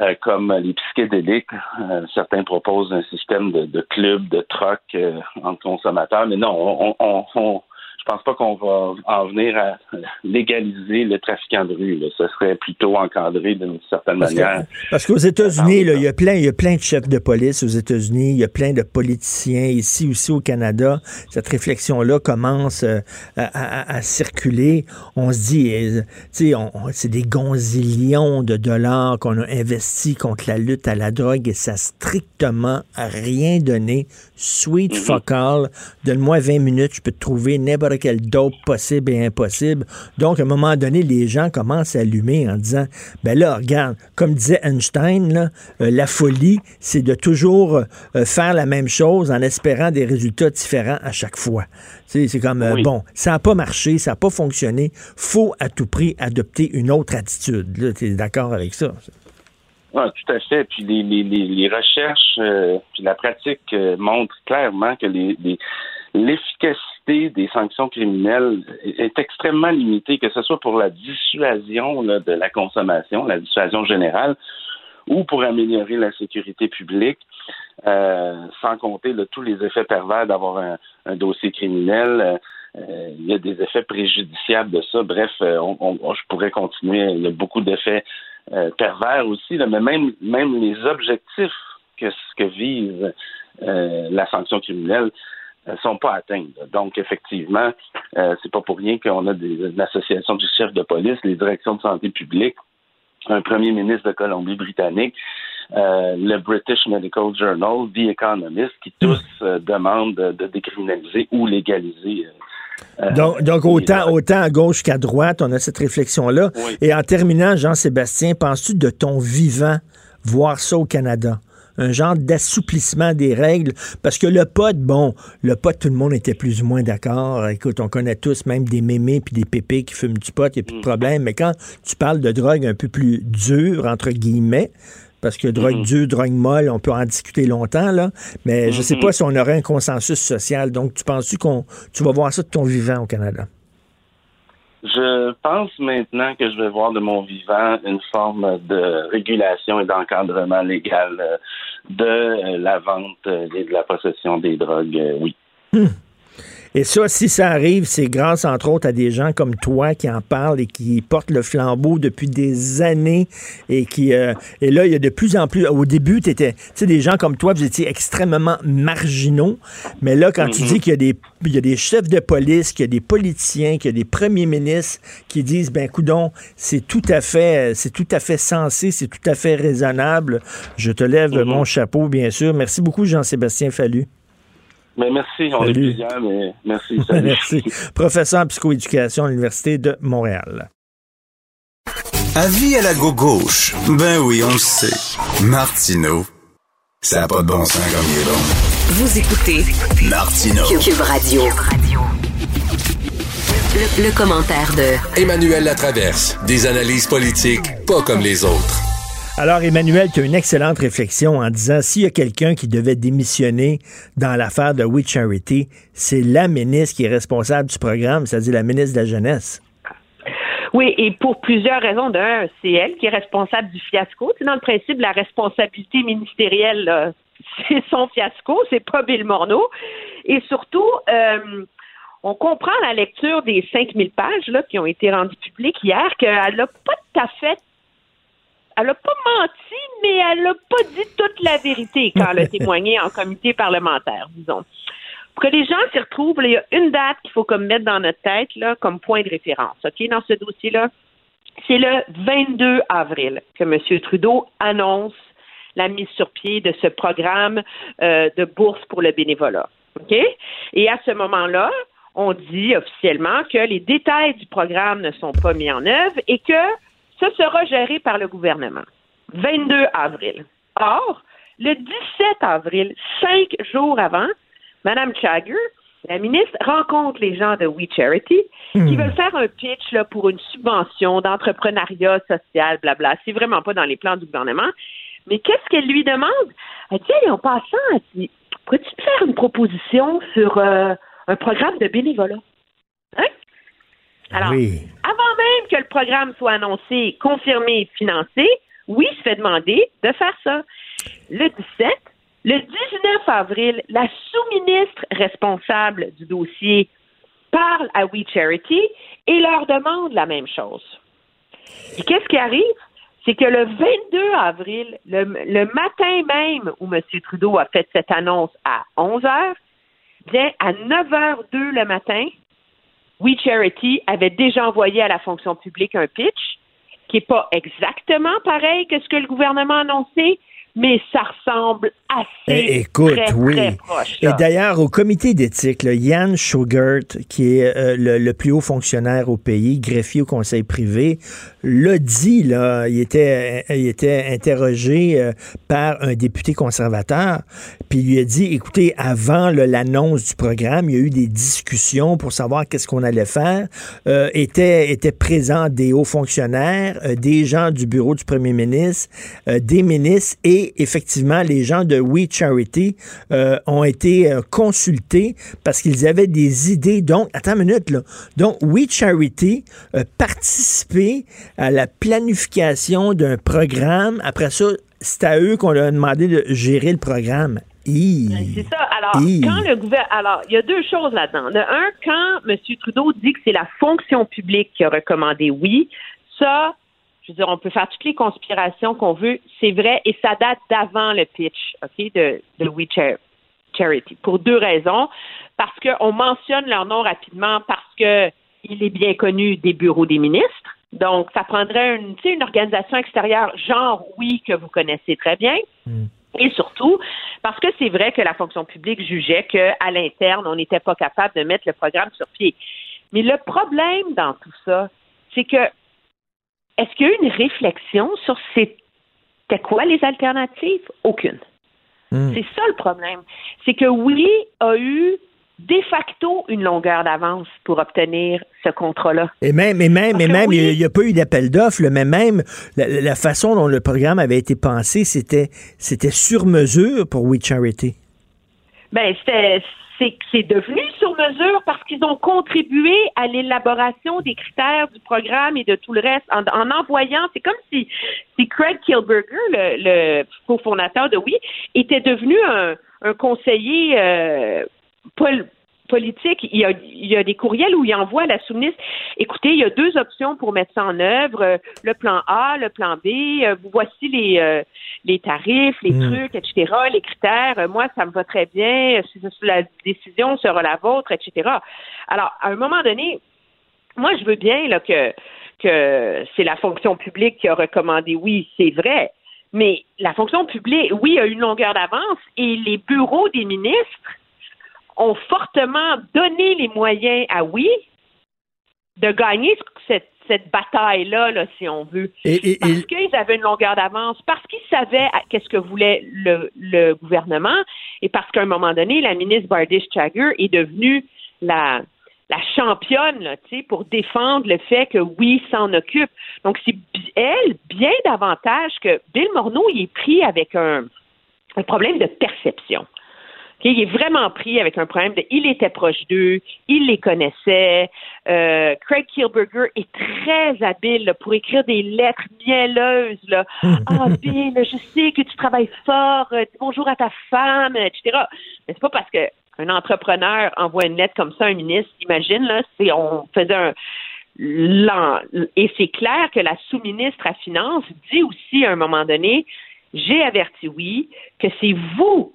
euh, comme les psychédéliques. Euh, certains proposent un système de, de club, de troc euh, entre consommateurs, mais non, on, on, on- je pense pas qu'on va en venir à légaliser le trafiquant de rue. là. Ce serait plutôt encadré d'une certaine Parce que- manière. Parce qu'aux États-Unis, là, il y a plein, il y a plein de chefs de police aux États-Unis, il y a plein de politiciens ici aussi au Canada. Cette réflexion-là commence euh, à, à- à circuler. On se dit, euh, tu sais, c'est des gonzillions de dollars qu'on a investis contre la lutte à la drogue et ça a strictement rien donné. Sweet fuck all. Donne-moi 20 minutes, je peux te trouver n'importe quel dope possible et impossible. Donc, à un moment donné, les gens commencent à allumer en disant, ben là, regarde, comme disait Einstein, là, euh, la folie, c'est de toujours euh, faire la même chose en espérant des résultats différents à chaque fois. C'est comme, euh, Oui. bon, ça n'a pas marché, ça n'a pas fonctionné, faut à tout prix adopter une autre attitude. Tu es d'accord avec ça? Tout à fait. Puis les, les, les, les recherches, euh, puis la pratique euh, montrent clairement que les, les- l'efficacité des sanctions criminelles est, extrêmement limitée, que ce soit pour la dissuasion de la consommation, la dissuasion générale, ou pour améliorer la sécurité publique, euh, sans compter tous les effets pervers d'avoir un, dossier criminel. Euh, euh, il y a des effets préjudiciables de ça. Bref, on- je pourrais continuer. Il y a beaucoup d'effets pervers aussi, mais même, les objectifs que que vise la sanction criminelle ne sont pas atteints. là. Donc, effectivement, euh, c'est pas pour rien qu'on a des, une association du chef de police, les directions de santé publique, un premier ministre de Colombie-Britannique, euh, le British Medical Journal, The Economist, qui tous euh, demandent de, de décriminaliser ou légaliser. euh, euh, Donc, autant, à gauche qu'à droite, on a cette réflexion-là. Oui. Et en terminant, Jean-Sébastien, penses-tu de ton vivant voir ça au Canada? Un genre d'assouplissement des règles. Parce que le pot, bon, le pot, tout le monde était plus ou moins d'accord. Écoute, on connaît tous même des mémés puis des pépés qui fument du pot, il n'y a plus de problème. Mais quand tu parles de drogue un peu plus dure, entre guillemets, parce que drogue dure, drogue molle, on peut en discuter longtemps, là. Mais je sais pas si on aurait un consensus social. Donc, tu penses-tu qu'on tu vas voir ça de ton vivant au Canada? Je pense maintenant que je vais voir de mon vivant une forme de régulation et d'encadrement légal euh, de euh, la vente euh, et de la possession des drogues, oui. Et ça, si ça arrive, c'est grâce, entre autres, à des gens comme toi qui en parlent et qui portent le flambeau depuis des années et qui... Euh, et là, il y a de plus en plus... Au début, tu étais... Tu sais, des gens comme toi, vous étiez extrêmement marginaux, mais là, quand tu Mhm. dis qu'il y a des il y a des chefs de police, qu'il y a des politiciens, qu'il y a des premiers ministres qui disent ben coudon, c'est tout à fait c'est tout à fait sensé, c'est tout à fait raisonnable. Je te lève Mhm. mon chapeau bien sûr. Merci beaucoup Jean-Sébastien Fallu. Mais merci, on est plusieurs, mais merci. salut. Merci. Professeur en psychoéducation à l'Université de Montréal. Avis à la gauche. Ben oui, on le sait. Martineau, ça n'a pas de bon sens comme il est bon. Vous écoutez Martineau. Cube Radio. Le, le commentaire de Emmanuel Latraverse. Des analyses politiques pas comme les autres. Alors, Emmanuel, tu as une excellente réflexion en disant s'il y a quelqu'un qui devait démissionner dans l'affaire de We Charity, c'est la ministre qui est responsable du programme, c'est-à-dire la ministre de la Jeunesse. Oui, et pour plusieurs raisons. D'un, c'est elle qui est responsable du fiasco. C'est dans le principe, la responsabilité ministérielle, c'est son fiasco, c'est pas Bill Morneau. Et surtout, euh, on comprend à la lecture des 5000 pages là, qui ont été rendues publiques hier qu'elle n'a pas tout à fait elle n'a pas menti, mais elle n'a pas dit toute la vérité quand elle a témoigné en comité parlementaire, disons. Pour que les gens s'y retrouvent, il y a une date qu'il faut comme mettre dans notre tête là, comme point de référence. OK, dans ce dossier-là, c'est le 22 avril que M. Trudeau annonce la mise sur pied de ce programme euh, de bourse pour le bénévolat. OK? Et à ce moment-là, on dit officiellement que les détails du programme ne sont pas mis en œuvre et que ce sera géré par le gouvernement. 22 avril. Or, le 17 avril, cinq jours avant, Mme Chagger, la ministre, rencontre les gens de We Charity qui veulent faire un pitch là, pour une subvention d'entrepreneuriat social, blabla. C'est vraiment pas dans les plans du gouvernement. Mais qu'est-ce qu'elle lui demande? Elle dit, Hey, en passant, elle dit, pourrais-tu me faire une proposition sur euh, un programme de bénévolat? Hein? Alors, Oui. avant même que le programme soit annoncé, confirmé, financé, oui, se fait demander de faire ça. Le 17, le 19 avril, la sous-ministre responsable du dossier parle à We Charity et leur demande la même chose. Et qu'est-ce qui arrive? C'est que le 22 avril, le, le matin même où M. Trudeau a fait cette annonce à 11 heures, bien, à 9 h 02 le matin, We Charity avait déjà envoyé à la fonction publique un pitch qui n'est pas exactement pareil que ce que le gouvernement a annoncé, mais ça ressemble assez Eh, écoute, très, oui. très proche. Et d'ailleurs, au comité d'éthique, Yann Schugert, qui est euh, le, le plus haut fonctionnaire au pays, greffier au conseil privé, l'a dit, là, il était, il était interrogé euh, par un député conservateur, puis il lui a dit, écoutez, avant l'annonce du programme, il y a eu des discussions pour savoir qu'est-ce qu'on allait faire. Euh, étaient, étaient présents des hauts fonctionnaires, euh, des gens du bureau du premier ministre, euh, des ministres et effectivement les gens de We Charity euh, ont été euh, consultés parce qu'ils avaient des idées. Donc, attends une minute là. Donc, We Charity participait à la planification d'un programme. Après ça, c'est à eux qu'on leur a demandé de gérer le programme. Hi. C'est ça. Alors, Hi. quand le gouvernement. Alors, il y a deux choses là-dedans. De un, quand M. Trudeau dit que c'est la fonction publique qui a recommandé oui, ça, je veux dire, on peut faire toutes les conspirations qu'on veut, c'est vrai, et ça date d'avant le pitch, OK, de, de We Char- Charity. Pour deux raisons. Parce qu'on mentionne leur nom rapidement parce que il est bien connu des bureaux des ministres. Donc, ça prendrait une, une organisation extérieure, genre oui, que vous connaissez très bien. Et surtout, parce que c'est vrai que la fonction publique jugeait qu'à l'interne, on n'était pas capable de mettre le programme sur pied. Mais le problème dans tout ça, c'est que est-ce qu'il y a eu une réflexion sur c'était quoi les alternatives? Aucune. C'est ça le problème. C'est que oui, a eu de facto une longueur d'avance pour obtenir ce contrat-là. Et même, et même, et même, oui. il n'y a, pas eu d'appel d'offres, mais même la, la façon dont le programme avait été pensé, c'était, c'était sur mesure pour We Charity. Ben, c'était, c'est, c'est devenu sur mesure parce qu'ils ont contribué à l'élaboration des critères du programme et de tout le reste en, en envoyant. C'est comme si, si Craig Kilberger, le, le cofondateur de Oui, était devenu un, un conseiller, euh, politique. Il y, a, il y a des courriels où il envoie à la sous-ministre écoutez, il y a deux options pour mettre ça en œuvre euh, le plan A, le plan B. euh, voici les, euh, les tarifs, les Mm. trucs, etc., les critères. Moi, ça me va très bien. Si la décision sera la vôtre, etc. Alors, à un moment donné, moi, je veux bien là, que, que c'est la fonction publique qui a recommandé oui, c'est vrai. Mais la fonction publique, oui, a une longueur d'avance et les bureaux des ministres ont fortement donné les moyens à oui de gagner cette, cette bataille-là, là, si on veut. Et, et- Parce et- qu'ils avaient une longueur d'avance, parce qu'ils savaient qu'est-ce que voulait le, le gouvernement, et parce qu'à un moment donné, la ministre Bardish-Chagger est devenue la, la championne, là, pour défendre le fait que oui, s'en occupe. Donc, c'est elle, bien davantage que Bill Morneau, il est pris avec un, un problème de perception. OK, il est vraiment pris avec un problème de il était proche d'eux, il les connaissait. Euh, Craig Kielburger est très habile là, pour écrire des lettres mielleuses. Là. Ah, Bill, je sais que tu travailles fort, euh, dis bonjour à ta femme, etc. Mais c'est pas parce que un entrepreneur envoie une lettre comme ça à un ministre, imagine, là, c'est on faisait un et c'est clair que la sous-ministre à Finances dit aussi à un moment donné, j'ai averti oui, que c'est vous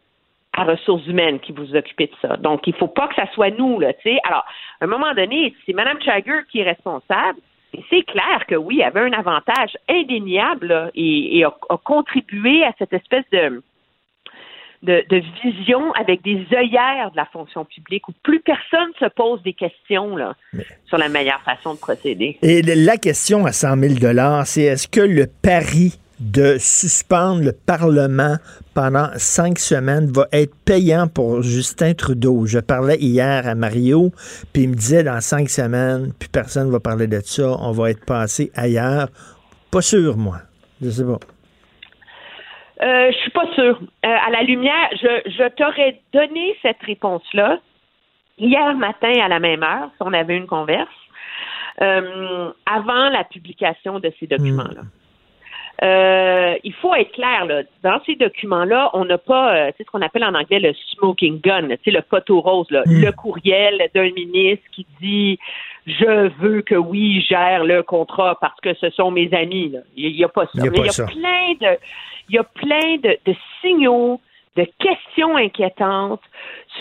à ressources humaines qui vous occupez de ça. Donc, il faut pas que ça soit nous, là, tu sais. Alors, à un moment donné, c'est Mme Chagger qui est responsable. Et c'est clair que oui, elle avait un avantage indéniable là, et, et a, a contribué à cette espèce de, de, de vision avec des œillères de la fonction publique où plus personne se pose des questions là, sur la meilleure façon de procéder. Et la question à 100 000 c'est est-ce que le pari de suspendre le Parlement pendant cinq semaines va être payant pour Justin Trudeau? Je parlais hier à Mario, puis il me disait dans cinq semaines, puis personne ne va parler de ça, on va être passé ailleurs. Pas sûr, moi. Je sais pas. Euh, je suis pas sûre. Euh, à la lumière, je, je t'aurais donné cette réponse-là hier matin à la même heure, si on avait une converse, euh, avant la publication de ces documents-là. Euh, il faut être clair, là, dans ces documents-là, on n'a pas, euh, ce qu'on appelle en anglais le smoking gun, sais, le poteau rose, là, Mm. le courriel d'un ministre qui dit je veux que oui, gère le contrat parce que ce sont mes amis. là. Il n'y a pas ça. Il y a Mais il y a ça. plein de, il y a plein de, de signaux, de questions inquiétantes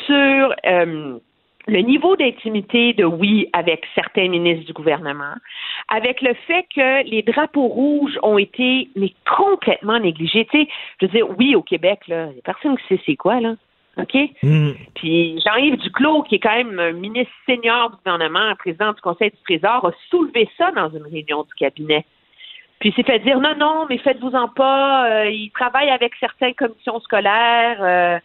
sur euh, le niveau d'intimité de oui avec certains ministres du gouvernement, avec le fait que les drapeaux rouges ont été mais complètement négligés. Tu sais, je veux dire, oui, au Québec, là, il y a personne qui sait c'est quoi, là. OK? Puis Jean-Yves Duclos, qui est quand même un ministre senior du gouvernement, président du Conseil du Trésor, a soulevé ça dans une réunion du cabinet. Puis il s'est fait dire non, non, mais faites-vous-en pas, euh, il travaille avec certaines commissions scolaires, euh,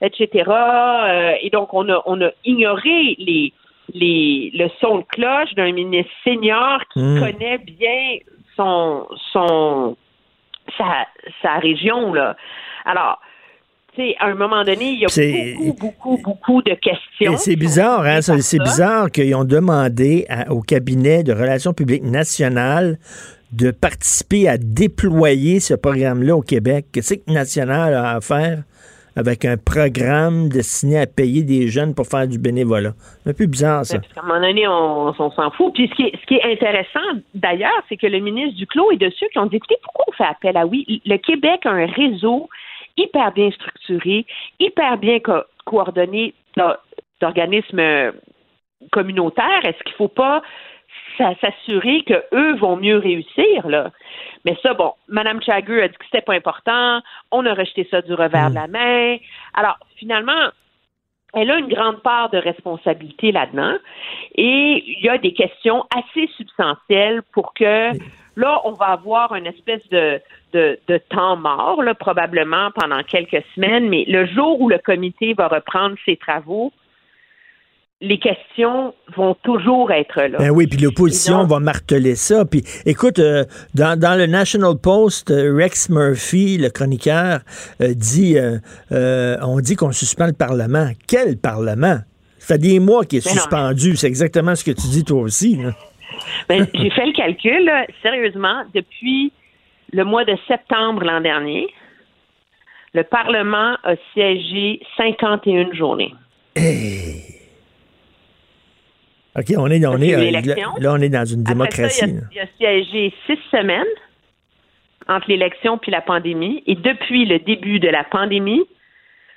etc. Euh, et donc on a on a ignoré les les le son de cloche d'un ministre senior qui Mm. connaît bien son son sa sa région là. Alors tu sais, à un moment donné, il y a beaucoup, beaucoup, beaucoup de questions. C'est bizarre, hein? C'est bizarre qu'ils ont demandé à- au cabinet de relations publiques nationales de participer à déployer ce programme-là au Québec. Qu'est-ce que National a à faire? Avec un programme destiné à payer des jeunes pour faire du bénévolat? Un peu bizarre, ça. Parce qu'à un moment donné, on, s'en fout. Puis ce qui est, intéressant, d'ailleurs, c'est que le ministre Duclos est de ceux qui ont dit, écoutez, pourquoi on fait appel à oui? Le Québec a un réseau hyper bien structuré, hyper bien co- coordonné d'o- d'organismes euh, communautaires. Est-ce qu'il ne faut pas s'a- s'assurer que eux vont mieux réussir, là? Mais ça, bon, Mme Chagger a dit que c'était pas important. On a rejeté ça du revers de la main. Alors, finalement, elle a une grande part de responsabilité là-dedans. Et il y a des questions assez substantielles pour que là, on va avoir une espèce de, de, de temps mort, là, probablement pendant quelques semaines, mais le jour où le comité va reprendre ses travaux, les questions vont toujours être là. Ben oui, puis l'opposition va marteler ça. Puis écoute, euh, dans, dans le National Post, euh, Rex Murphy, le chroniqueur, euh, dit euh, on dit qu'on suspend le Parlement. Quel Parlement? Ça fait des mois qu'il est non, suspendu. C'est exactement ce que tu dis toi aussi. Ben, j'ai fait le calcul, là, sérieusement, depuis le mois de septembre l'an dernier, le Parlement a siégé 51 journées. OK, on est, on est, euh, là, on est dans une Après démocratie. ça, il, a, il a siégé six semaines entre l'élection puis la pandémie. Et depuis le début de la pandémie,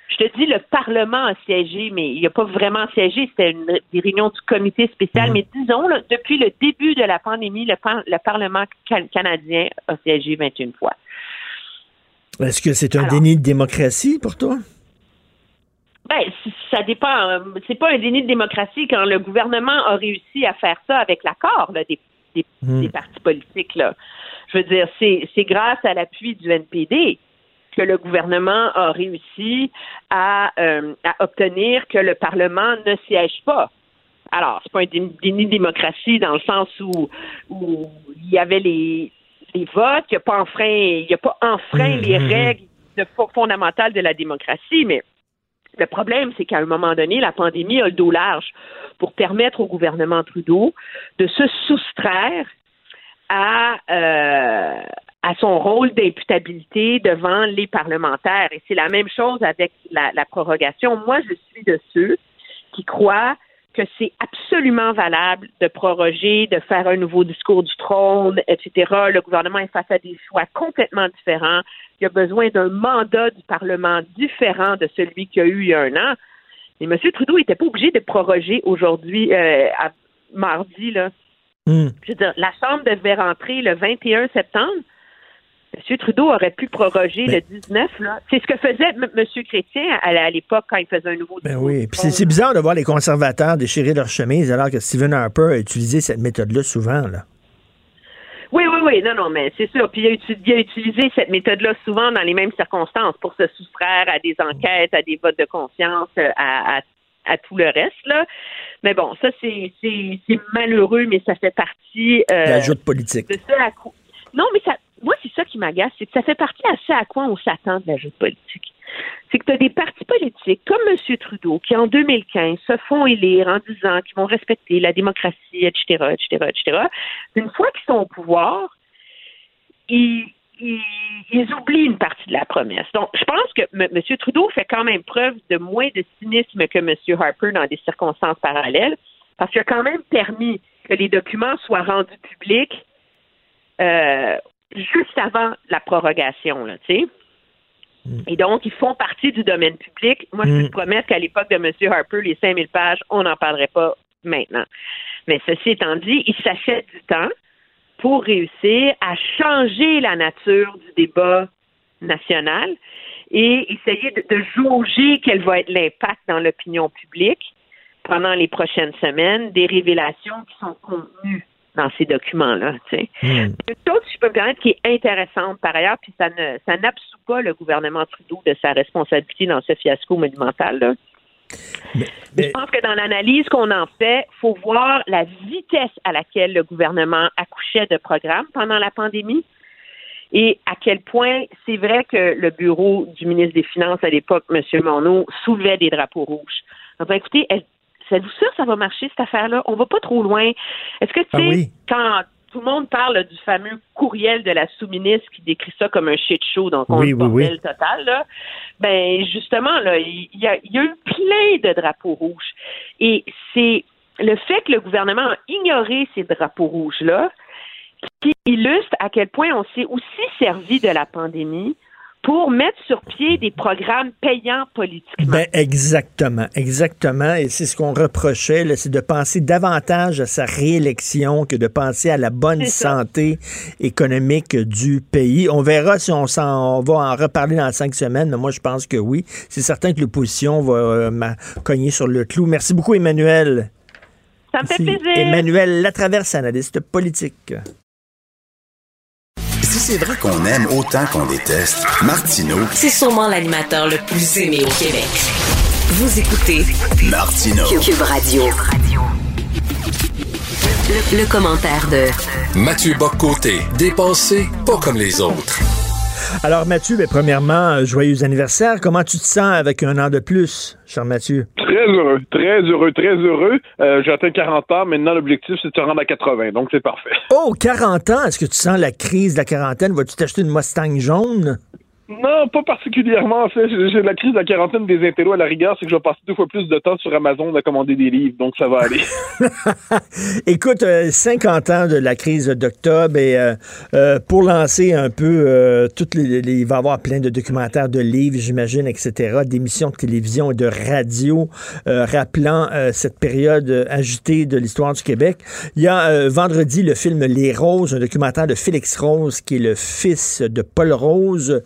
je te dis, le Parlement a siégé, mais il n'a pas vraiment siégé. C'était une des réunions du comité spécial. Mhm. Mais disons, là, depuis le début de la pandémie, le, le Parlement can- canadien a siégé 21 fois. Est-ce que c'est un Alors- déni de démocratie pour toi? Ben, ça dépend. euh, C'est pas un déni de démocratie quand le gouvernement a réussi à faire ça avec l'accord là, des, des, Hmm. des partis politiques. Là. Je veux dire, c'est grâce à l'appui du NPD que le gouvernement a réussi à, euh, à obtenir que le Parlement ne siège pas. Alors, c'est pas un dé- déni de démocratie dans le sens où, où il y avait les, les votes, il n'y a pas enfreint, il y a pas enfreint les Mhm. règles de- fondamentales de la démocratie, mais le problème, c'est qu'à un moment donné, la pandémie a le dos large pour permettre au gouvernement Trudeau de se soustraire à, euh, à son rôle d'imputabilité devant les parlementaires. Et c'est la même chose avec la, la prorogation. Moi, je suis de ceux qui croient que c'est absolument valable de proroger, de faire un nouveau discours du trône, etc. Le gouvernement est face à des choix complètement différents. Il a besoin d'un mandat du Parlement différent de celui qu'il y a eu il y a un an. Et M. Trudeau n'était pas obligé de proroger aujourd'hui, euh, à mardi, là. Hmm. Je veux dire, la Chambre devait rentrer le 21 septembre. M. Trudeau aurait pu proroger le 19, là. C'est ce que faisait M. M. Chrétien à, l'époque quand il faisait un nouveau Ben oui. Puis c'est- bizarre de voir les conservateurs déchirer leur chemise alors que Stephen Harper a utilisé cette méthode-là souvent. Là. Oui, oui, oui, non, non, mais c'est sûr. Puis il a, uti- il a utilisé cette méthode-là souvent dans les mêmes circonstances pour se soustraire à des enquêtes, à des votes de confiance, euh, à, à, à tout le reste, là. Mais bon, ça, c'est malheureux, mais ça fait partie euh, La joute politique. de à quoi... Non, mais ça, moi, c'est ça qui m'agace, c'est que ça fait partie à ce à quoi on s'attend de la joute politique. C'est que tu as des partis politiques comme M. Trudeau qui, en 2015, se font élire en disant qu'ils vont respecter la démocratie, etc., etc., etc. Une fois qu'ils sont au pouvoir, ils, oublient une partie de la promesse. Donc, je pense que M. Trudeau fait quand même preuve de moins de cynisme que M. Harper dans des circonstances parallèles, parce qu'il a quand même permis que les documents soient rendus publics euh, juste avant la prorogation, tu sais. Et donc, ils font partie du domaine public. Moi, je peux Mm. te promettre qu'à l'époque de M. Harper, les 5000 pages, on n'en parlerait pas maintenant. Mais ceci étant dit, il s'achète du temps pour réussir à changer la nature du débat national et essayer de, de jauger quel va être l'impact dans l'opinion publique pendant les prochaines semaines des révélations qui sont contenues dans ces documents-là. tu sais. Hmm. Une chose, si je peux me permettre, qui est intéressante par ailleurs, puis ça ne ça n'absout pas le gouvernement Trudeau de sa responsabilité dans ce fiasco monumental. Là. Je pense que dans l'analyse qu'on en fait, il faut voir la vitesse à laquelle le gouvernement accouchait de programmes pendant la pandémie et à quel point c'est vrai que le bureau du ministre des Finances à l'époque, M. Monod, soulevait des drapeaux rouges. Ben, écoutez, êtes-vous sûr que ça va marcher, cette affaire-là? On va pas trop loin. Est-ce que, tu Ah sais, oui. quand tout le monde parle du fameux courriel de la sous-ministre qui décrit ça comme un shit show, donc on oui. bordel total, là, ben justement, là, il y, a, il y a eu plein de drapeaux rouges. Et c'est le fait que le gouvernement a ignoré ces drapeaux rouges-là qui illustre à quel point on s'est aussi servi de la pandémie pour mettre sur pied des programmes payants politiquement. Ben, exactement, exactement. Et c'est ce qu'on reprochait, c'est de penser davantage à sa réélection que de penser à la bonne santé économique du pays. On verra si on, s'en, va en reparler dans cinq semaines, mais moi, je pense que oui. C'est certain que l'opposition va euh, cogner sur le clou. Merci beaucoup, Emmanuel. Ça me fait plaisir. Emmanuel Latraverse, analyste politique. C'est vrai qu'on aime autant qu'on déteste, Martineau, C'est sûrement l'animateur le plus aimé au Québec. Vous écoutez Martineau. Cube Radio. Le, le commentaire de Mathieu Boccoté, dépensé pas comme les autres. Alors, Mathieu, ben, premièrement, euh, joyeux anniversaire. Comment tu te sens avec un an de plus, cher Mathieu? Très heureux, très heureux, très heureux. Euh, J'ai atteint 40 ans. Maintenant, l'objectif, c'est de se rendre à 80. Donc, c'est parfait. Oh, 40 ans! Est-ce que tu sens la crise de la quarantaine? Vas-tu t'acheter une Mustang jaune? Non, pas particulièrement. En fait, j'ai la crise de la quarantaine des intellos à la rigueur, c'est que je vais passer deux fois plus de temps sur Amazon à commander des livres, donc ça va aller. Écoute, 50 ans de la crise d'octobre et euh, euh, pour lancer un peu euh, toutes les, il va y avoir plein de documentaires, de livres, j'imagine, etc., d'émissions de télévision et de radio rappelant cette période agitée de l'histoire du Québec. Il y a vendredi le film Les Roses, un documentaire de Félix Rose, qui est le fils de Paul Rose.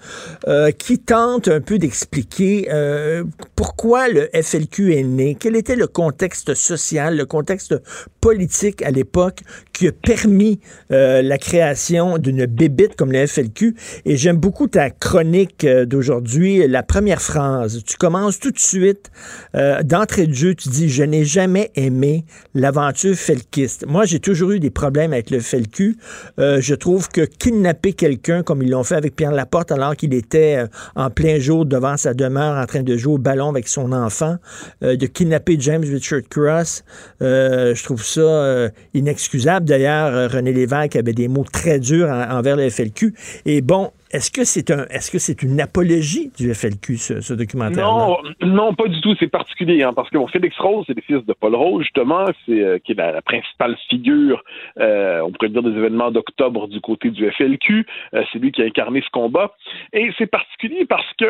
Euh, qui tente un peu d'expliquer euh, pourquoi le FLQ est né, quel était le contexte social, le contexte politique à l'époque qui a permis euh, la création d'une bébite comme le FLQ. Et j'aime beaucoup ta chronique d'aujourd'hui, la première phrase. Tu commences tout de suite, d'entrée de jeu, tu dis, je n'ai jamais aimé l'aventure felkiste. Moi, j'ai toujours eu des problèmes avec le FLQ. je trouve que kidnapper quelqu'un, comme ils l'ont fait avec Pierre Laporte, alors qu'il était euh, en plein jour devant sa demeure en train de jouer au ballon avec son enfant, euh, de kidnapper James Richard Cross. Euh, je trouve ça inexcusable. D'ailleurs, René Lévesque avait des mots très durs envers le FLQ. Et bon, est-ce que c'est un, est-ce que c'est une apologie du FLQ, ce, documentaire Non, non, pas du tout. C'est particulier, hein, parce que Félix Rose, c'est le fils de Paul Rose, justement, c'est qui est la, principale figure, on pourrait dire, des événements d'octobre du côté du FLQ. c'est lui qui a incarné ce combat. Et c'est particulier parce que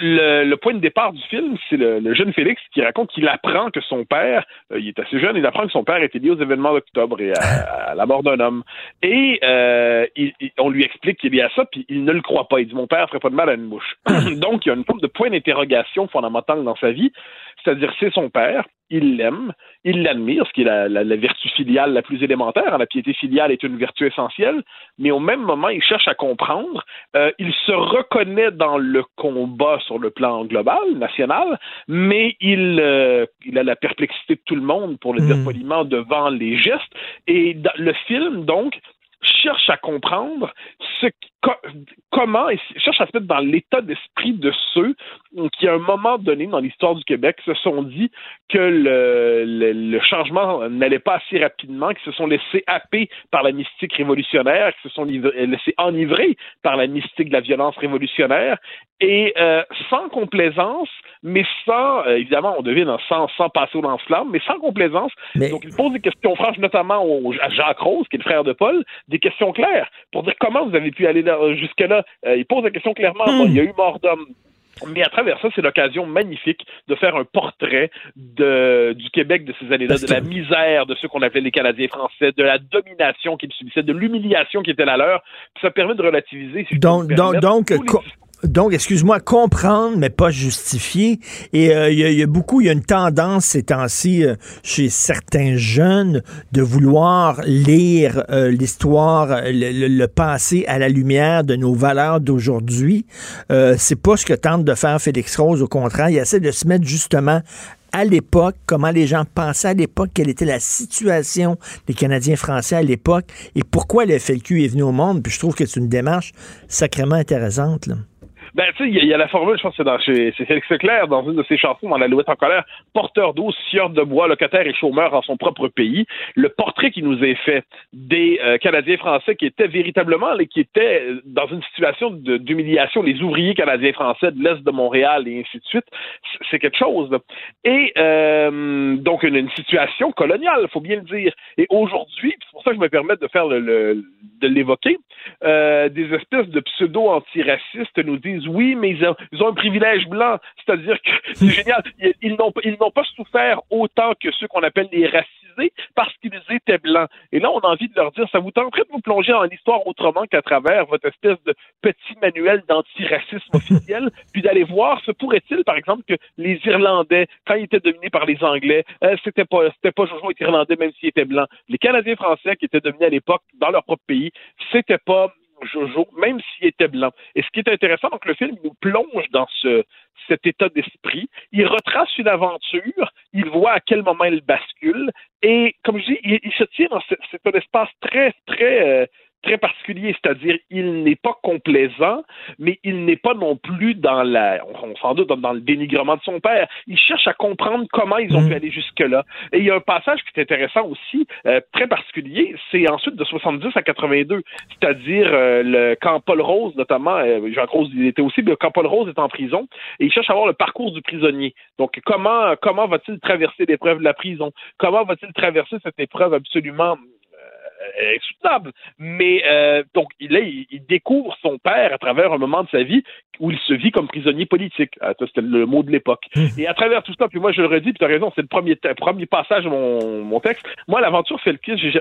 le, point de départ du film, c'est le, jeune Félix qui raconte qu'il apprend que son père, euh, il est assez jeune, il apprend que son père était lié aux événements d'octobre et à, la mort d'un homme. Et euh, on lui explique qu'il est lié à ça, puis il ne le croit pas. Il dit Mon père ferait pas de mal à une mouche. Donc, il y a une forme de point d'interrogation fondamentale dans sa vie, c'est-à-dire c'est son père, il l'aime, il l'admire, ce qui est la, vertu filiale la plus élémentaire. La piété filiale est une vertu essentielle, mais au même moment, il cherche à comprendre. Euh, il se reconnaît dans le combat sur le plan global, national, mais il, euh, il a la perplexité de tout le monde, pour le dire hmm. poliment, devant les gestes. Et dans le film, donc, cherche à comprendre ce comment, et cherche à se mettre dans l'état d'esprit de ceux qui, à un moment donné dans l'histoire du Québec, se sont dit que le, le, changement n'allait pas assez rapidement, qui se sont laissés happer par la mystique révolutionnaire, qui se sont laissés enivrer par la mystique de la violence révolutionnaire, et euh, sans complaisance, mais sans, euh, évidemment, on devine sans, sans passer au lance-flamme, mais sans complaisance. Donc, il pose des questions franches, notamment à Jacques Rose, qui est le frère de Paul, des questions claires pour dire comment vous avez pu aller jusque-là. Euh, il pose la question clairement. Hmm. il y a eu mort d'homme. Mais à travers ça, c'est l'occasion magnifique de faire un portrait de, du Québec de ces années-là, de la misère de ceux qu'on appelait les Canadiens français, de la domination qu'ils subissaient, de l'humiliation qui était la leur. ça permet de relativiser. donc, donc, donc, excuse-moi, comprendre, mais pas justifier. Et euh, il y, a beaucoup, il y a une tendance ces temps-ci euh, chez certains jeunes de vouloir lire euh, l'histoire, le, passé à la lumière de nos valeurs d'aujourd'hui. c'est pas ce que tente de faire Félix Rose. Au contraire, il essaie de se mettre justement à l'époque, comment les gens pensaient à l'époque, quelle était la situation des Canadiens français à l'époque et pourquoi le FLQ est venu au monde. Puis je trouve que c'est une démarche sacrément intéressante. Là. Ben, tu sais, il y, a la formule, je pense que c'est dans c'est Leclerc, dans une de ses chansons, dans La Louette en colère, porteur d'eau, sieur de bois, locataire et chômeur dans son propre pays. Le portrait qui nous est fait des euh, Canadiens français qui étaient véritablement, qui étaient dans une situation d'humiliation, les ouvriers canadiens français de l'Est de Montréal et ainsi de suite, c'est quelque chose. Et euh, donc, une, situation coloniale, faut bien le dire. Et aujourd'hui, c'est pour ça que je me permets de faire de l'évoquer, euh, des espèces de pseudo-antiracistes nous disent oui, mais ils ont, un privilège blanc. C'est-à-dire que c'est génial. Ils, n'ont pas souffert autant que ceux qu'on appelle les racisés parce qu'ils étaient blancs. Et là, on a envie de leur dire, ça vous tenterait de vous plonger dans l'histoire autrement qu'à travers votre espèce de petit manuel d'antiracisme officiel, puis d'aller voir, se pourrait-il, par exemple, que les Irlandais, quand ils étaient dominés par les Anglais, euh, c'était pas, c'était pas Jojo être Irlandais même s'ils étaient blancs. Les Canadiens français qui étaient dominés à l'époque dans leur propre pays, c'était pas Jojo, même s'il était blanc. Et ce qui est intéressant, donc le film nous plonge dans ce, cet état d'esprit. Il retrace une aventure, il voit à quel moment elle bascule, et comme je dis, il, se tient dans cet espace très, très, euh, très particulier, c'est-à-dire il n'est pas complaisant, mais il n'est pas non plus dans la, on, s'en doute, dans le dénigrement de son père. Il cherche à comprendre comment ils ont pu aller jusque-là. Et il y a un passage qui est intéressant aussi, euh, très particulier, c'est ensuite de 70 à 82, c'est-à-dire euh, le, quand Paul Rose, notamment, euh, Jean Rose, il était aussi, mais quand Paul Rose est en prison, et il cherche à voir le parcours du prisonnier. Donc, comment, comment va-t-il traverser l'épreuve de la prison? Comment va-t-il traverser cette épreuve absolument insoutenable. Mais euh, donc, là, il, découvre son père à travers un moment de sa vie où il se vit comme prisonnier politique. Ah, c'était le mot de l'époque. Mmh. Et à travers tout ça, puis moi, je le redis, puis tu as raison, c'est le premier, premier passage de mon, mon texte. Moi, l'aventure fait le kiss. Je,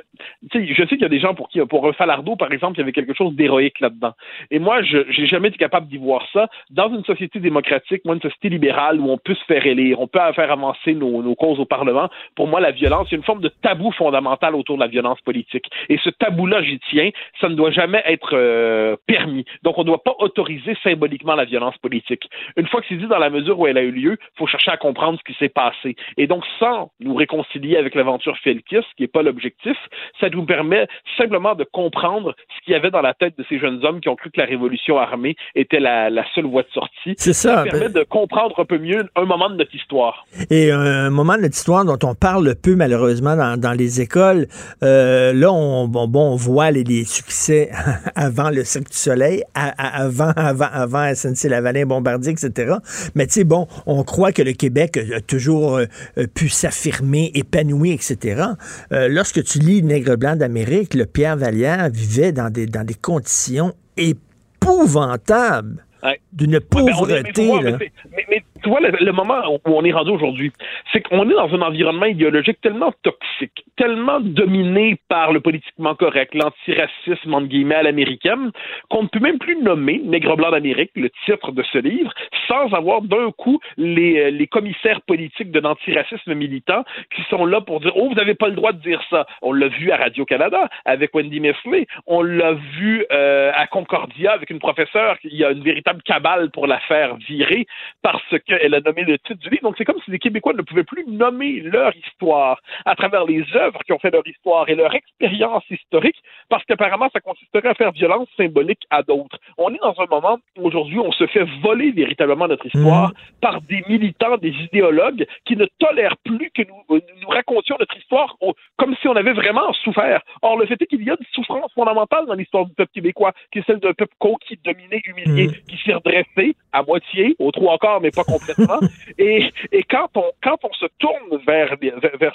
je sais qu'il y a des gens pour qui, pour un Falardeau, par exemple, il y avait quelque chose d'héroïque là-dedans. Et moi, je j'ai jamais été capable d'y voir ça. Dans une société démocratique, moi, une société libérale où on peut se faire élire, on peut faire avancer nos, nos causes au Parlement, pour moi, la violence, c'est une forme de tabou fondamental autour de la violence politique. Et ce tabou-là, j'y tiens, ça ne doit jamais être euh, permis. Donc, on ne doit pas autoriser symboliquement la violence politique. Une fois que c'est dit dans la mesure où elle a eu lieu, il faut chercher à comprendre ce qui s'est passé. Et donc, sans nous réconcilier avec l'aventure Felkis, qui n'est pas l'objectif, ça nous permet simplement de comprendre ce qu'il y avait dans la tête de ces jeunes hommes qui ont cru que la révolution armée était la, la seule voie de sortie. C'est ça. Ça permet de comprendre un peu mieux un moment de notre histoire. Et un moment de notre histoire dont on parle peu malheureusement dans, dans les écoles. Euh, là, on, bon, bon, on voit les, les succès avant le Cirque du Soleil, à, à, avant, avant, avant SNC-Lavalin, Bombardier, etc. Mais tu sais, bon, on croit que le Québec a toujours euh, pu s'affirmer, épanoui, etc. Euh, lorsque tu lis Nègre blanc d'Amérique, le Pierre Vallière vivait dans des, dans des conditions épouvantables. Ouais. D'une pauvreté. Ouais, mais, mais, mais, mais, tu vois, le, moment où on est rendu aujourd'hui, c'est qu'on est dans un environnement idéologique tellement toxique, tellement dominé par le politiquement correct, l'antiracisme, entre guillemets, à l'américaine, qu'on ne peut même plus nommer Nègre blanc d'Amérique, le titre de ce livre, sans avoir d'un coup les, les commissaires politiques de l'antiracisme militant qui sont là pour dire Oh, vous n'avez pas le droit de dire ça. On l'a vu à Radio-Canada avec Wendy Mesley. On l'a vu euh, à Concordia avec une professeure qui a une véritable cabale pour la faire virer parce qu'elle a nommé le titre du livre. Donc, c'est comme si les Québécois ne pouvaient plus nommer leur histoire à travers les œuvres qui ont fait leur histoire et leur expérience historique, parce qu'apparemment, ça consisterait à faire violence symbolique à d'autres. On est dans un moment où aujourd'hui, on se fait voler véritablement notre histoire mmh. par des militants, des idéologues qui ne tolèrent plus que nous, nous racontions notre histoire au, comme si on avait vraiment souffert. Or, le fait est qu'il y a une souffrance fondamentale dans l'histoire du peuple québécois, qui est celle d'un peuple conquis, dominé, humilié, mmh. qui s'est redressé à moitié, au trou encore, mais pas complètement. et, quand on quand on se tourne vers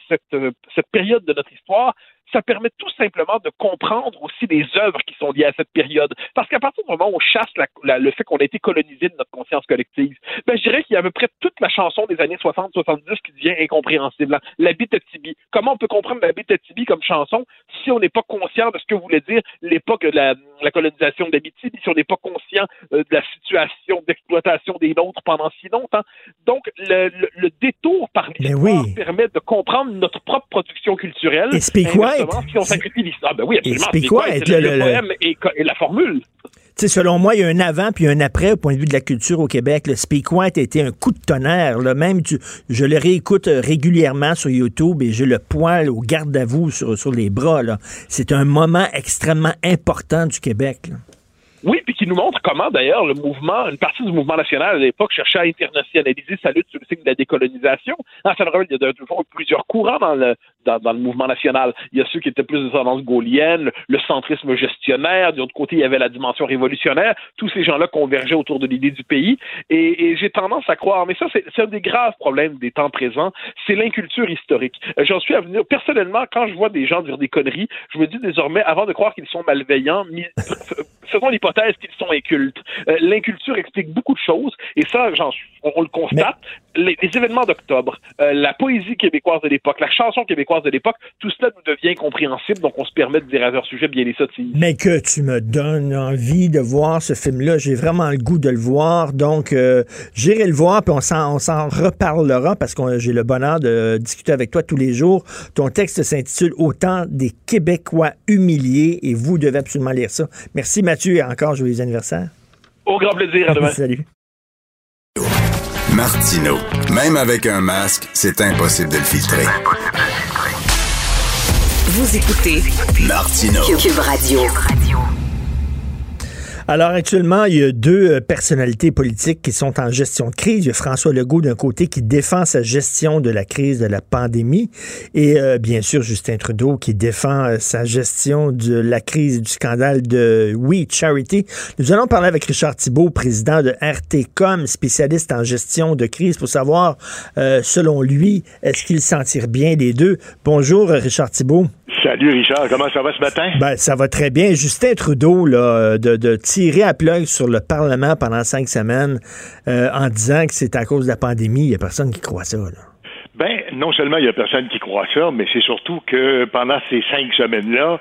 cette période de notre histoire, ça permet tout simplement de comprendre aussi les œuvres qui sont liées à cette période. Parce qu'à partir du moment où on chasse la, la, le fait qu'on a été colonisé de notre conscience collective, ben, je dirais qu'il y a à peu près toute la chanson des années 60-70 qui devient incompréhensible. La bite Tibi. Comment on peut comprendre la bite Tibi comme chanson si on n'est pas conscient de ce que voulait dire l'époque de la, la colonisation d'Abitibi, si on n'est pas conscient euh, de la situation d'exploitation des nôtres pendant si longtemps? Donc, le, le, le détour par l'histoire oui. permet de comprendre notre propre production culturelle. Et L'histoire. Ben oui, absolument. Et quoi le, le, le, poème et, et, la formule. selon moi, il y a un avant puis un après au point de vue de la culture au Québec. Le Speak White a été un coup de tonnerre. Là. Même, tu, je le réécoute régulièrement sur YouTube et j'ai le poil au garde à vous sur, sur les bras. C'est un moment extrêmement important du Québec. Là. Oui, puis qui nous montre comment, d'ailleurs, le mouvement, une partie du mouvement national à l'époque cherchait à internationaliser sa lutte sur le signe de la décolonisation. En général, il y a toujours plusieurs courants dans le, dans, dans, le mouvement national. Il y a ceux qui étaient plus de tendance gaulienne, le centrisme gestionnaire. De l'autre côté, il y avait la dimension révolutionnaire. Tous ces gens-là convergeaient autour de l'idée du pays. Et, et j'ai tendance à croire, mais ça, c'est un des graves problèmes des temps présents, c'est l'inculture historique. Euh, J'en suis à venir. Personnellement, quand je vois des gens dire des conneries, je me dis désormais, avant de croire qu'ils sont malveillants, faisons l'hypothèse qu'ils sont incultes. Euh, L'inculture explique beaucoup de choses, et ça, on, on, le constate. Mais... Les, les, événements d'octobre, euh, la poésie québécoise de l'époque, la chanson québécoise de l'époque, tout cela nous devient incompréhensible, donc on se permet de dire à leur sujet bien les sottises. Mais que tu me donnes envie de voir ce film-là, j'ai vraiment le goût de le voir, donc euh, j'irai le voir, puis on s'en reparlera, parce que j'ai le bonheur de discuter avec toi tous les jours. Ton texte s'intitule Autant des Québécois humiliés, et vous devez absolument lire ça. Merci Mathieu, et encore joyeux anniversaire. Au grand plaisir, à demain. Salut. Martino, même avec un masque, c'est impossible de le filtrer. Vous écoutez Martino. Cube Radio. Alors actuellement, il y a deux euh, personnalités politiques qui sont en gestion de crise. Il y a François Legault d'un côté qui défend sa gestion de la crise de la pandémie et euh, bien sûr Justin Trudeau qui défend euh, sa gestion de la crise du scandale de We Charity. Nous allons parler avec Richard Thibault, président de RTCOM, spécialiste en gestion de crise, pour savoir, selon lui, est-ce qu'il s'en tire bien les deux. Bonjour Richard Thibault. Salut Richard, comment ça va ce matin? Ben, ça va très bien. Justin Trudeau, là, de, de tirer à sur le Parlement pendant cinq semaines euh, en disant que c'est à cause de la pandémie, il n'y a personne qui croit ça. Là. Ben, non seulement il n'y a personne qui croit ça, mais c'est surtout que pendant ces cinq semaines-là,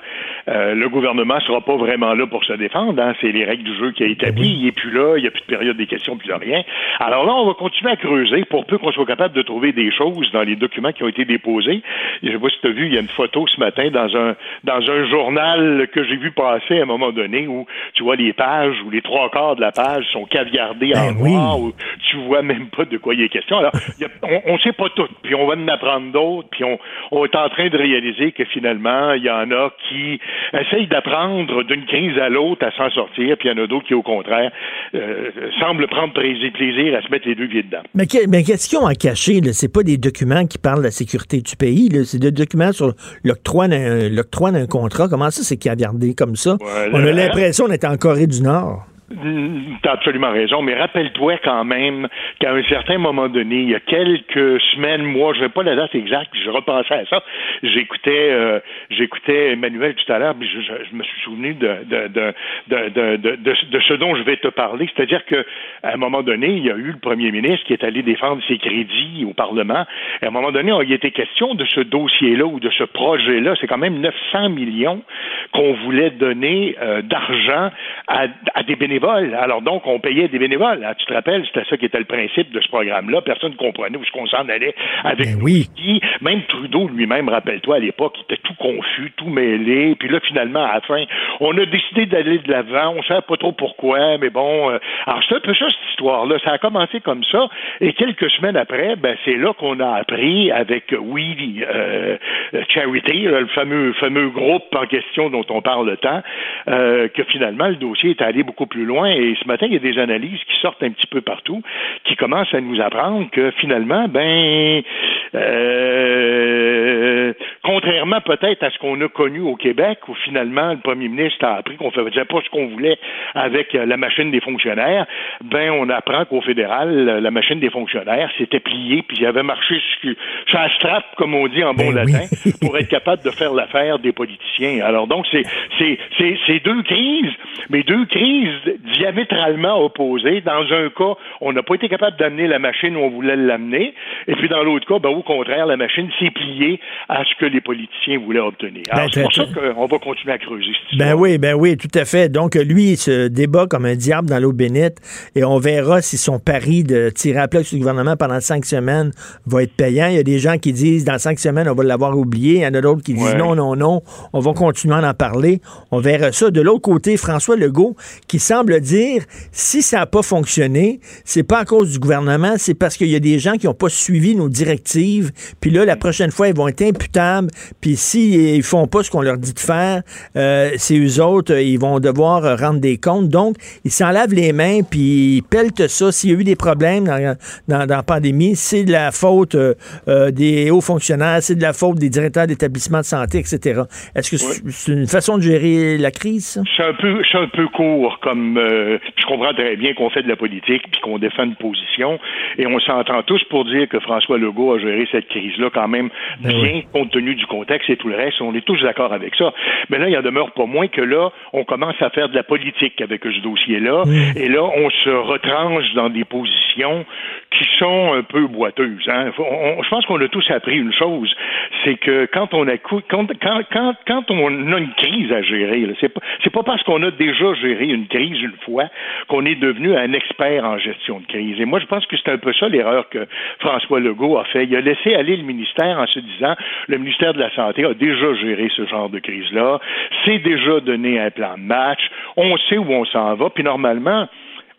euh, le gouvernement sera pas vraiment là pour se défendre. Hein. C'est les règles du jeu qui a établi. Et puis là, il n'y a plus de période des questions, plus de rien. Alors là, on va continuer à creuser pour peu qu'on soit capable de trouver des choses dans les documents qui ont été déposés. Je sais pas si tu as vu, il y a une photo ce matin dans un dans un journal que j'ai vu passer à un moment donné où tu vois les pages où les trois quarts de la page sont caviardés en Ben noir, où tu vois même pas de quoi il est question. Alors, il a- on ne sait pas tout, puis on va en apprendre d'autres, puis on, on est en train de réaliser que finalement, il y en a qui essayent d'apprendre d'une crise à l'autre à s'en sortir, puis il y en a d'autres qui, au contraire, euh, semblent prendre plaisir, plaisir à se mettre les deux pieds dedans. Mais, que- mais qu'est-ce qu'ils ont à cacher? C'est pas des documents qui parlent de la sécurité du pays. C'est des documents sur l'octroi d'un l'octroi d'un contrat. Comment ça, c'est caviardé comme ça? On a l'impression d'être en Corée du Nord. Tu as absolument raison, mais rappelle-toi quand même qu'à un certain moment donné, il y a quelques semaines, mois, je ne sais pas la date exacte, je repensais à ça. J'écoutais, euh, j'écoutais Emmanuel tout à l'heure, puis je, je- je me suis souvenu de, de, de, de, de, ce dont je vais te parler. C'est-à-dire que à un moment donné, il y a eu le premier ministre qui est allé défendre ses crédits au Parlement. À un moment donné, il était question de ce dossier-là ou de ce projet-là. C'est quand même 900 millions qu'on voulait donner euh, d'argent à, à des bénévoles. Alors donc, on payait des bénévoles. Ah, tu te rappelles, c'était ça qui était le principe de ce programme-là. Personne ne comprenait où est-ce qu'on s'en allait avec oui. qui. Même Trudeau lui-même, rappelle-toi, à l'époque, il était tout confus, tout mêlé. Puis là, finalement, à la fin, on a décidé d'aller de l'avant. On ne savait pas trop pourquoi, mais bon. euh, alors, c'est un peu ça, cette histoire-là. Ça a commencé comme ça. Et quelques semaines après, ben, c'est là qu'on a appris avec Oui euh, Charity, le fameux, fameux groupe en question dont on parle tant, euh, que finalement, le dossier est allé beaucoup plus loin. Et ce matin, il y a des analyses qui sortent un petit peu partout, qui commencent à nous apprendre que finalement, ben, euh, contrairement peut-être à ce qu'on a connu au Québec, où finalement le premier ministre a appris qu'on ne faisait pas ce qu'on voulait avec la machine des fonctionnaires, ben on apprend qu'au fédéral, la machine des fonctionnaires s'était pliée, puis il avait marché sur, la strap, comme on dit en bon latin, pour être capable de faire l'affaire des politiciens. Alors donc, c'est deux crises, mais deux crises diamétralement opposées. Dans un cas, on n'a pas été capable d'amener la machine où on voulait l'amener, et puis dans l'autre cas, ben, au contraire, la machine s'est pliée à ce que les politiciens voulaient obtenir. Alors, Ben, c'est pour ça qu'on va continuer à creuser cette Ben oui, ben oui, tout à fait. Donc, lui, il se débat comme un diable dans l'eau bénite et on verra si son pari de tirer à plat sur le gouvernement pendant cinq semaines va être payant. Il y a des gens qui disent dans cinq semaines, on va l'avoir oublié. Il y en a d'autres qui disent Ouais. non, non, non, on va continuer à en parler. On verra ça. De l'autre côté, François Legault qui semble dire si ça n'a pas fonctionné, c'est pas à cause du gouvernement, c'est parce qu'il y a des gens qui n'ont pas suivi nos directives. Puis là, la prochaine fois, ils vont être imputables. Puis s'ils ils font pas ce qu'on leur dit de faire, euh, c'est eux autres, ils vont devoir rendre des comptes. Donc, ils s'en lavent les mains, puis ils pelletent ça. S'il y a eu des problèmes dans, dans, dans la pandémie, c'est de la faute euh, euh, des hauts fonctionnaires, c'est de la faute des directeurs d'établissements de santé, etc. Est-ce que c'est c'est une façon de gérer la crise? C'est un peu, un peu court comme. Euh, je comprends très bien qu'on fait de la politique puis qu'on défend une position et on s'entend tous pour dire que François Legault a géré cette crise-là quand même bien compte tenu du contexte et tout le reste. On est tous d'accord avec ça. Mais là, il en demeure pas moins que là, on commence à faire de la politique avec ce dossier-là et là, on se retranche dans des positions qui sont un peu boiteuses. Hein. On- je pense qu'on a tous appris une chose, c'est que quand on a cou- quand, quand, quand, quand on a une crise à gérer, c'est pas c'est pas parce qu'on a déjà géré une crise une fois qu'on est devenu un expert en gestion de crise. Et moi, je pense que c'est un peu ça l'erreur que François Legault a fait. Il a laissé aller le ministère en se disant le ministère de la Santé a déjà géré ce genre de crise-là, c'est déjà donné un plan de match, on sait où on s'en va, puis normalement,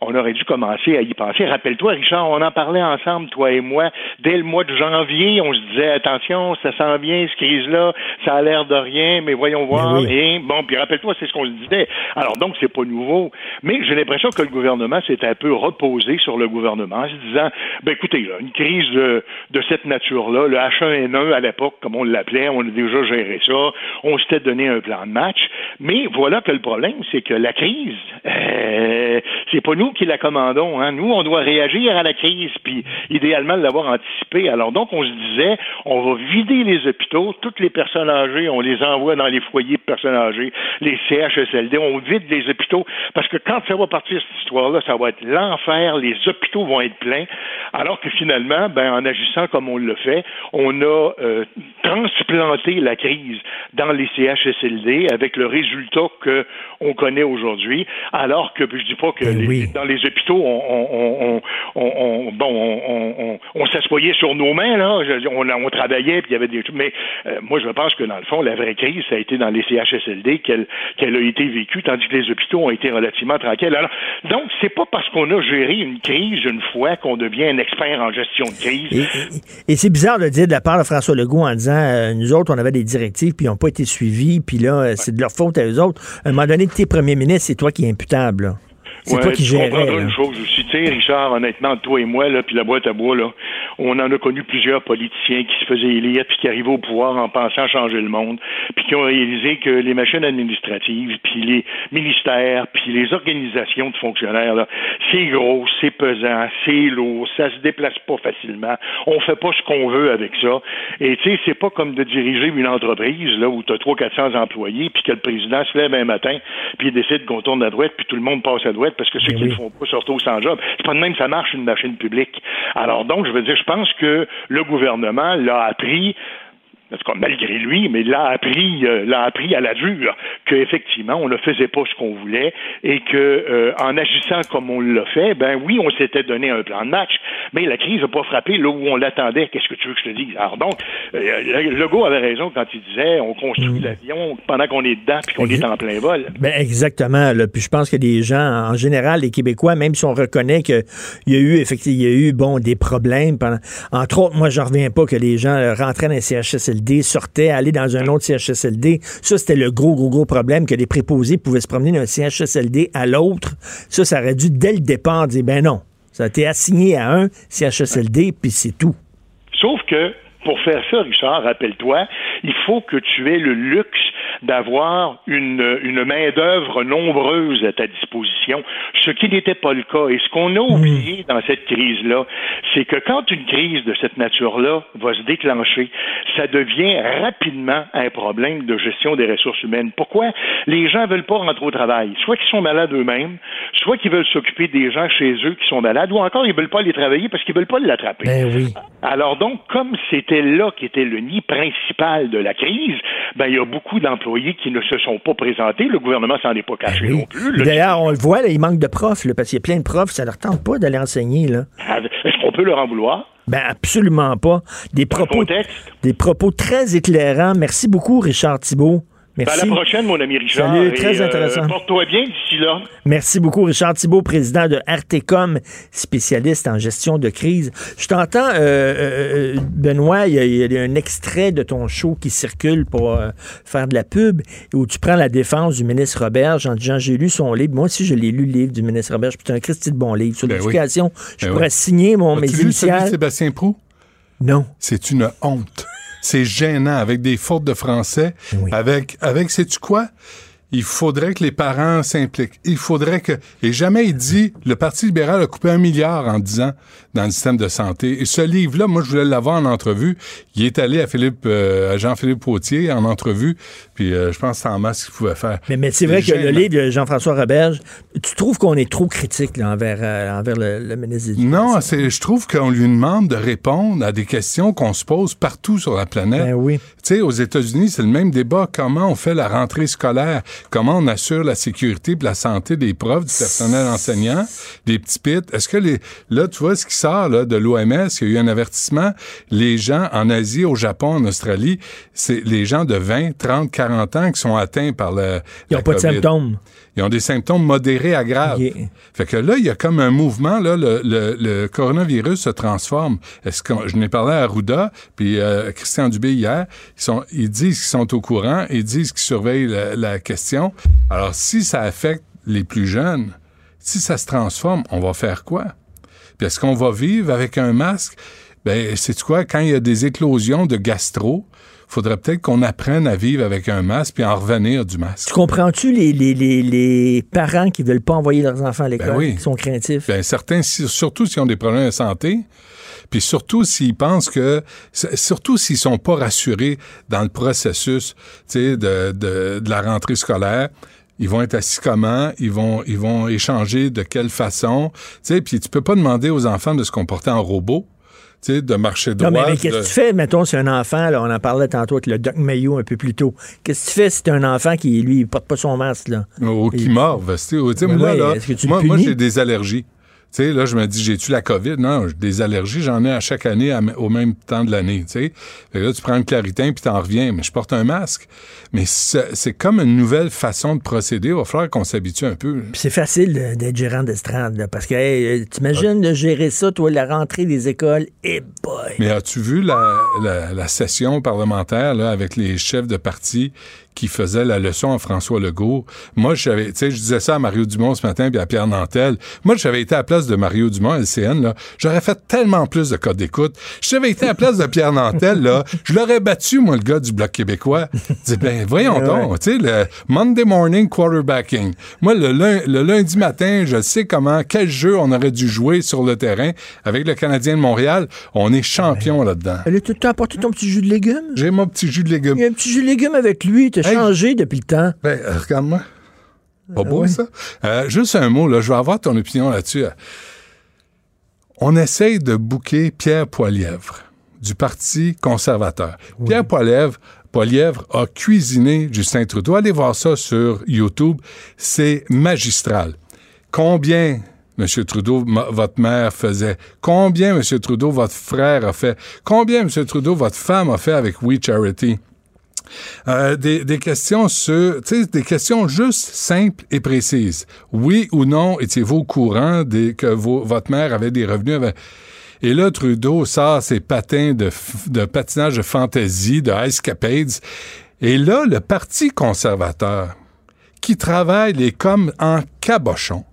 on aurait dû commencer à y penser. Rappelle-toi, Richard, on en parlait ensemble, toi et moi, dès le mois de janvier, on se disait, attention, ça sent bien, cette crise-là, ça a l'air de rien, mais voyons voir. Et bon, puis rappelle-toi, c'est ce qu'on se disait. Alors donc, c'est pas nouveau. Mais j'ai l'impression que le gouvernement s'est un peu reposé sur le gouvernement en se disant, ben écoutez, une crise de, de cette nature-là, le H1N1 à l'époque, comme on l'appelait, on a déjà géré ça, on s'était donné un plan de match. Mais voilà que le problème, c'est que la crise, euh, c'est pas nous qui la commandons. Hein. Nous, on doit réagir à la crise, puis idéalement l'avoir anticipé. Alors donc, on se disait, on va vider les hôpitaux, toutes les personnes âgées, on les envoie dans les foyers de personnes âgées, les CHSLD, on vide les hôpitaux, parce que quand ça va partir cette histoire-là, ça va être l'enfer, les hôpitaux vont être pleins, alors que finalement, ben, en agissant comme on le fait, on a euh, transplanté la crise dans les CHSLD avec le résultat que on connaît aujourd'hui, alors que je dis pas que Ben dans les hôpitaux, on, on, bon, on, s'assoyait sur nos mains là, on, travaillait puis il y avait des mais euh, moi je pense que dans le fond la vraie crise ça a été dans les CHSLD qu'elle a été vécue, tandis que les hôpitaux ont été relativement tranquilles. Alors donc c'est pas parce qu'on a géré une crise une fois qu'on devient un expert en gestion de crise. Et, c'est bizarre de dire de la part de François Legault en disant euh, nous autres on avait des directives puis ils n'ont pas été suivies puis là euh, c'est de leur faute à eux autres. À un moment donné, tes premiers ministres, c'est toi qui es imputable. là. C'est toi qui tu gérais. comprendras là. une chose aussi, tu sais, Richard, honnêtement, toi et moi, là, puis la boîte à bois, là, on en a connu plusieurs politiciens qui se faisaient élire puis qui arrivaient au pouvoir en pensant changer le monde, puis qui ont réalisé que les machines administratives, puis les ministères, puis les organisations de fonctionnaires, là, c'est gros, c'est pesant, c'est lourd, ça se déplace pas facilement, on fait pas ce qu'on veut avec ça, et tu sais, c'est pas comme de diriger une entreprise, là, où tu as 300-400 employés, puis que le président se lève un matin, puis il décide qu'on tourne à droite, puis tout le monde passe à droite, parce que ceux qui ne le font pas se retrouvent sans job. C'est pas de même que ça marche une machine publique. Alors donc, je veux dire, je pense que le gouvernement l'a appris en tout cas, malgré lui, mais l'a appris, euh, l'a appris à la dure qu'effectivement, on ne faisait pas ce qu'on voulait et que euh, en agissant comme on l'a fait, ben oui, on s'était donné un plan de match, mais la crise n'a pas frappé là où on l'attendait. Qu'est-ce que tu veux que je te dise? Alors donc, euh, Legault avait raison quand il disait on construit l'avion pendant qu'on est dedans puis qu'on est en plein vol. Ben exactement. Là. Puis je pense que les gens, en général, les Québécois, même si on reconnaît qu'il y a eu effectivement, il y a eu bon des problèmes pendant. Entre autres, moi, je reviens pas que les gens euh, rentraient dans les CHSLD, sortaient, allaient dans un autre CHSLD. Ça, c'était le gros, gros, gros problème que les préposés pouvaient se promener d'un CHSLD à l'autre. Ça, ça aurait dû dès le départ dire ben non. Ça a été assigné à un CHSLD, puis c'est tout. Sauf que pour faire ça, Richard, rappelle-toi, il faut que tu aies le luxe d'avoir une, une main-d'œuvre nombreuse à ta disposition, ce qui n'était pas le cas. Et ce qu'on a oublié dans cette crise-là, c'est que quand une crise de cette nature-là va se déclencher, ça devient rapidement un problème de gestion des ressources humaines. Pourquoi? Les gens veulent pas rentrer au travail. Soit qu'ils sont malades eux-mêmes, soit qu'ils veulent s'occuper des gens chez eux qui sont malades, ou encore ils veulent pas aller travailler parce qu'ils veulent pas l'attraper. Ben oui. Alors donc, comme c'était là qui était le nid principal de la crise, ben il y a beaucoup qui ne se sont pas présentés. Le gouvernement s'en est pas caché non plus. Le- D'ailleurs, on le voit, là, il manque de profs, là, parce qu'il y a plein de profs, ça leur tente pas d'aller enseigner. Là. Est-ce qu'on peut leur en vouloir? Ben absolument pas. Des propos, des propos très éclairants. Merci beaucoup, Richard Thibault. Ben, Merci. à la prochaine, mon ami Richard. Salut, et, très euh, intéressant. Porte-toi bien d'ici là. Merci beaucoup, Richard Thibault, président de RTCOM, spécialiste en gestion de crise. Je t'entends, euh, euh, Benoît, il y, a, il y a un extrait de ton show qui circule pour euh, faire de la pub, où tu prends la défense du ministre Roberge en disant j'ai lu son livre. Moi aussi, je l'ai lu, le livre du ministre puis C'est un Christy de bon livre sur Ben oui. l'éducation. Je Ben pourrais oui. signer mon, mes initiales. Sébastien Prou? Non. C'est une honte. C'est gênant avec des fautes de français. Avec, avec, sais-tu quoi? Il faudrait que les parents s'impliquent. Il faudrait que, et jamais il dit, le Parti libéral a coupé un milliard en 10 ans dans le système de santé. Et ce livre-là, moi, je voulais l'avoir en entrevue. Il est allé à Philippe, euh, à Jean-Philippe Potier en entrevue. Puis, euh, je pense que c'est en masse ce qu'il pouvait faire. Mais, mais c'est vrai que le livre de Jean-François Roberge, tu trouves qu'on est trop critique là, envers, euh, envers le, le ministre du Non, c'est, je trouve qu'on lui demande de répondre à des questions qu'on se pose partout sur la planète. Ben oui. Tu sais, aux États-Unis, c'est le même débat. Comment on fait la rentrée scolaire? comment on assure la sécurité et la santé des profs, du personnel enseignant, des petits pits? Est-ce que les, là, tu vois ce qui sort là, de l'OMS, il y a eu un avertissement. Les gens en Asie, au Japon, en Australie, c'est les gens de 20, 30, 40 ans qui sont atteints par le. Ils n'ont pas de symptômes. Ils ont des symptômes modérés à graves. Fait que là, il y a comme un mouvement, là, le, le, le coronavirus se transforme. Est-ce que je n'ai parlé à Arruda, puis euh, Christian Dubé hier, ils, sont, ils disent qu'ils sont au courant, ils disent qu'ils surveillent la, la question. Alors, si ça affecte les plus jeunes, si ça se transforme, on va faire quoi? Puis est-ce qu'on va vivre avec un masque? Ben, c'est quoi? Quand il y a des éclosions de gastro, faudrait peut-être qu'on apprenne à vivre avec un masque puis en revenir du masque. Tu comprends-tu les, les, les, les, parents qui veulent pas envoyer leurs enfants à l'école, oui. qui sont craintifs? Ben, certains, surtout s'ils ont des problèmes de santé, puis surtout s'ils pensent que, surtout s'ils sont pas rassurés dans le processus, de, de, de la rentrée scolaire, ils vont être assis comment, ils vont, ils vont échanger de quelle façon, tu sais, puis tu peux pas demander aux enfants de se comporter en robot de marcher droit. Non, mais, qu'est-ce que tu fais, mettons, si un enfant, là, on en parlait tantôt avec le Doc Mayo un peu plus tôt. Qu'est-ce que tu fais si un enfant qui, lui, il porte pas son masque, là? Ou qui mord, moi, là, moi, moi j'ai des allergies. Tu sais, là, je me dis, j'ai-tu la COVID? Non, j'ai des allergies, j'en ai à chaque année au même temps de l'année, tu sais. Là, tu prends le claritin puis t'en reviens, mais je porte un masque. Mais c'est comme une nouvelle façon de procéder. Il va falloir qu'on s'habitue un peu. c'est facile d'être gérant d'estrade, parce que hey, t'imagines de gérer ça, toi, la rentrée des écoles, et eh boy! Mais as-tu vu la, la, la, session parlementaire là, avec les chefs de parti qui faisait la leçon à François Legault. Moi, j'avais, tu sais, je disais ça à Mario Dumont ce matin puis à Pierre Nantel. Moi, j'avais été à la place de Mario Dumont, LCN, là, j'aurais fait tellement plus de codes d'écoute. J'avais été à la place de Pierre Nantel, là, je l'aurais battu, moi, le gars du Bloc québécois. Je dis, ben, voyons donc, tu sais, le Monday morning quarterbacking. Moi, le, le, lundi matin, je sais comment, quel jeu on aurait dû jouer sur le terrain avec le Canadien de Montréal. On est champion là-dedans. Tu as apporté ton petit jus de légumes? J'ai mon petit jus de légumes. Il y a un petit jus de légumes avec lui changé depuis le temps. Ben, euh, regarde-moi. Pas beau, ça? Euh, juste un mot, là, je veux avoir ton opinion là-dessus. On essaye de bouquer Pierre Poilièvre du Parti conservateur. Pierre Poilièvre, Poilièvre a cuisiné Justin Trudeau. Allez voir ça sur YouTube. C'est magistral. Combien M. Trudeau, votre mère faisait? Combien, M. Trudeau, votre frère a fait? Combien, M. Trudeau, votre femme a fait avec We Charity? Euh, des, des, questions sur, des questions juste simples et précises. Oui ou non, étiez-vous au courant de, que votre mère avait des revenus? Et là, Trudeau sort ses patins de, de patinage de fantaisie, de escapades. Et là, le Parti conservateur, qui travaille les comme en cabochon,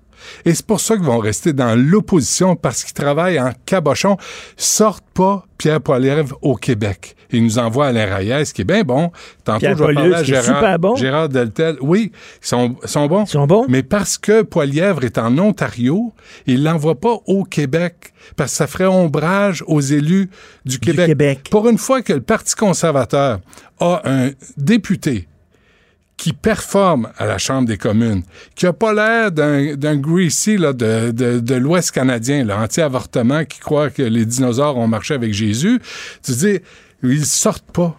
et c'est pour ça qu'ils vont rester dans l'opposition parce qu'ils travaillent en cabochon, sortent pas Pierre Poilievre au Québec. Il nous envoie Alain Reyes, qui est bien bon. Tantôt, je vais parler à Gérard, bon. Gérard Deltel. Oui, ils sont, sont bons. Ils sont bons. Mais parce que Poilièvre est en Ontario, il l'envoie pas au Québec, parce que ça ferait ombrage aux élus du Québec. Du Québec. Pour une fois que le Parti conservateur a un député qui performe à la Chambre des communes, qui a pas l'air d'un greasy là, de, de, de l'Ouest canadien, anti-avortement, qui croit que les dinosaures ont marché avec Jésus, tu dis, ils sortent pas.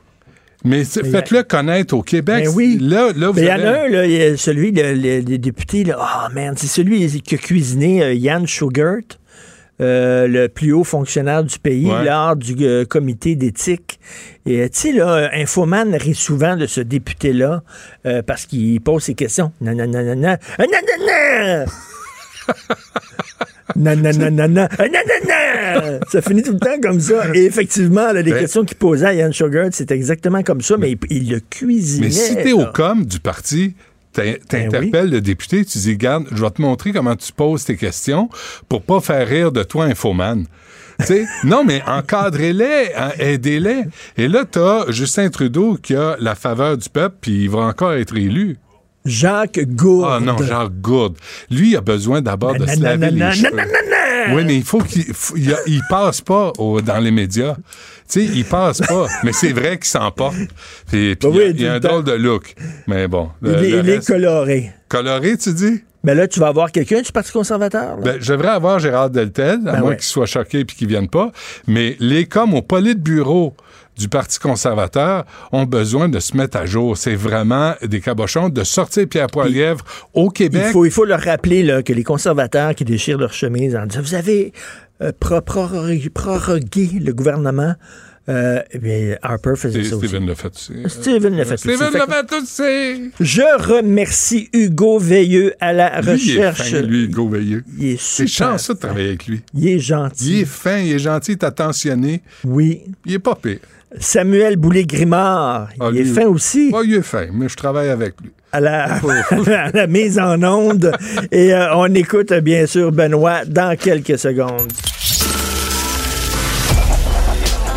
Mais faites-le connaître au Québec. Ben oui. Là, là, Il y en a un, là, y a celui, le, le, député, là, oh man, c'est celui qui a cuisiné euh, Yann Schugert. Euh, le plus haut fonctionnaire du pays lors du euh, comité d'éthique. Et tu sais, là, Infoman rit souvent de ce député-là parce qu'il pose ses questions. Non, non, non, non, non. non, non, non! non, non, non, non, non, non, Ça finit tout le temps comme ça. Et effectivement, les questions qu'il posait à Yann Sugar, c'est exactement comme ça, mais, il, le cuisinait. Mais si t'es au com du parti, T'interpelles ben le député, tu dis, garde, je vais te montrer comment tu poses tes questions pour pas faire rire de toi, infoman. sais, non, mais encadrez-les, hein, aidez-les. Et là, t'as Justin Trudeau qui a la faveur du peuple, puis il va encore être élu. Jacques Gourde. Ah non, Jacques Gourde. Lui, il a besoin d'abord de se laver les cheveux. Oui, mais il faut qu'il il, passe pas dans les médias. Sais, il passe pas. mais c'est vrai qu'il s'emporte. Puis, puis il, y a, un drôle de look. Mais bon. il, est coloré. Coloré, tu dis? Ben là, tu vas avoir quelqu'un du Parti conservateur. Ben, je devrais avoir Gérard Deltel, à Ben moins ouais. qu'il soit choqué et qu'il ne vienne pas. Mais les coms au politburo du Parti conservateur ont besoin de se mettre à jour. C'est vraiment des cabochons de sortir Pierre Poilievre au Québec. Il faut, il faut leur rappeler là, que les conservateurs qui déchirent leur chemise en disant Vous avez euh, pro- prorogué, prorogué le gouvernement. Euh, eh bien, Harper faisait ça aussi. Steven fait aussi. Steven l'a fait aussi. Steven Fait aussi. Je remercie Hugo Veilleux à la Lui, il est recherche. fin, lui, Hugo Veilleux. Il est C'est chanceux de travailler avec lui. Il est gentil. Il est fin, il est gentil, il est attentionné. Oui. Il est pas pire. Samuel Boulay-Grimard, Ah, il est lui- fin aussi. Ah, il est fin, mais je travaille avec lui. À la, à la mise en onde. Et euh, on écoute bien sûr Benoît dans quelques secondes.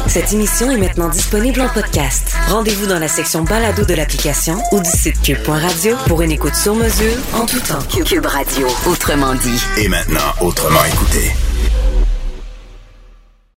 Cette émission est maintenant disponible en podcast. Rendez-vous dans la section balado de l'application ou du site cube.radio pour une écoute sur mesure en tout temps. Cube Radio, autrement dit. Et maintenant, autrement écouté.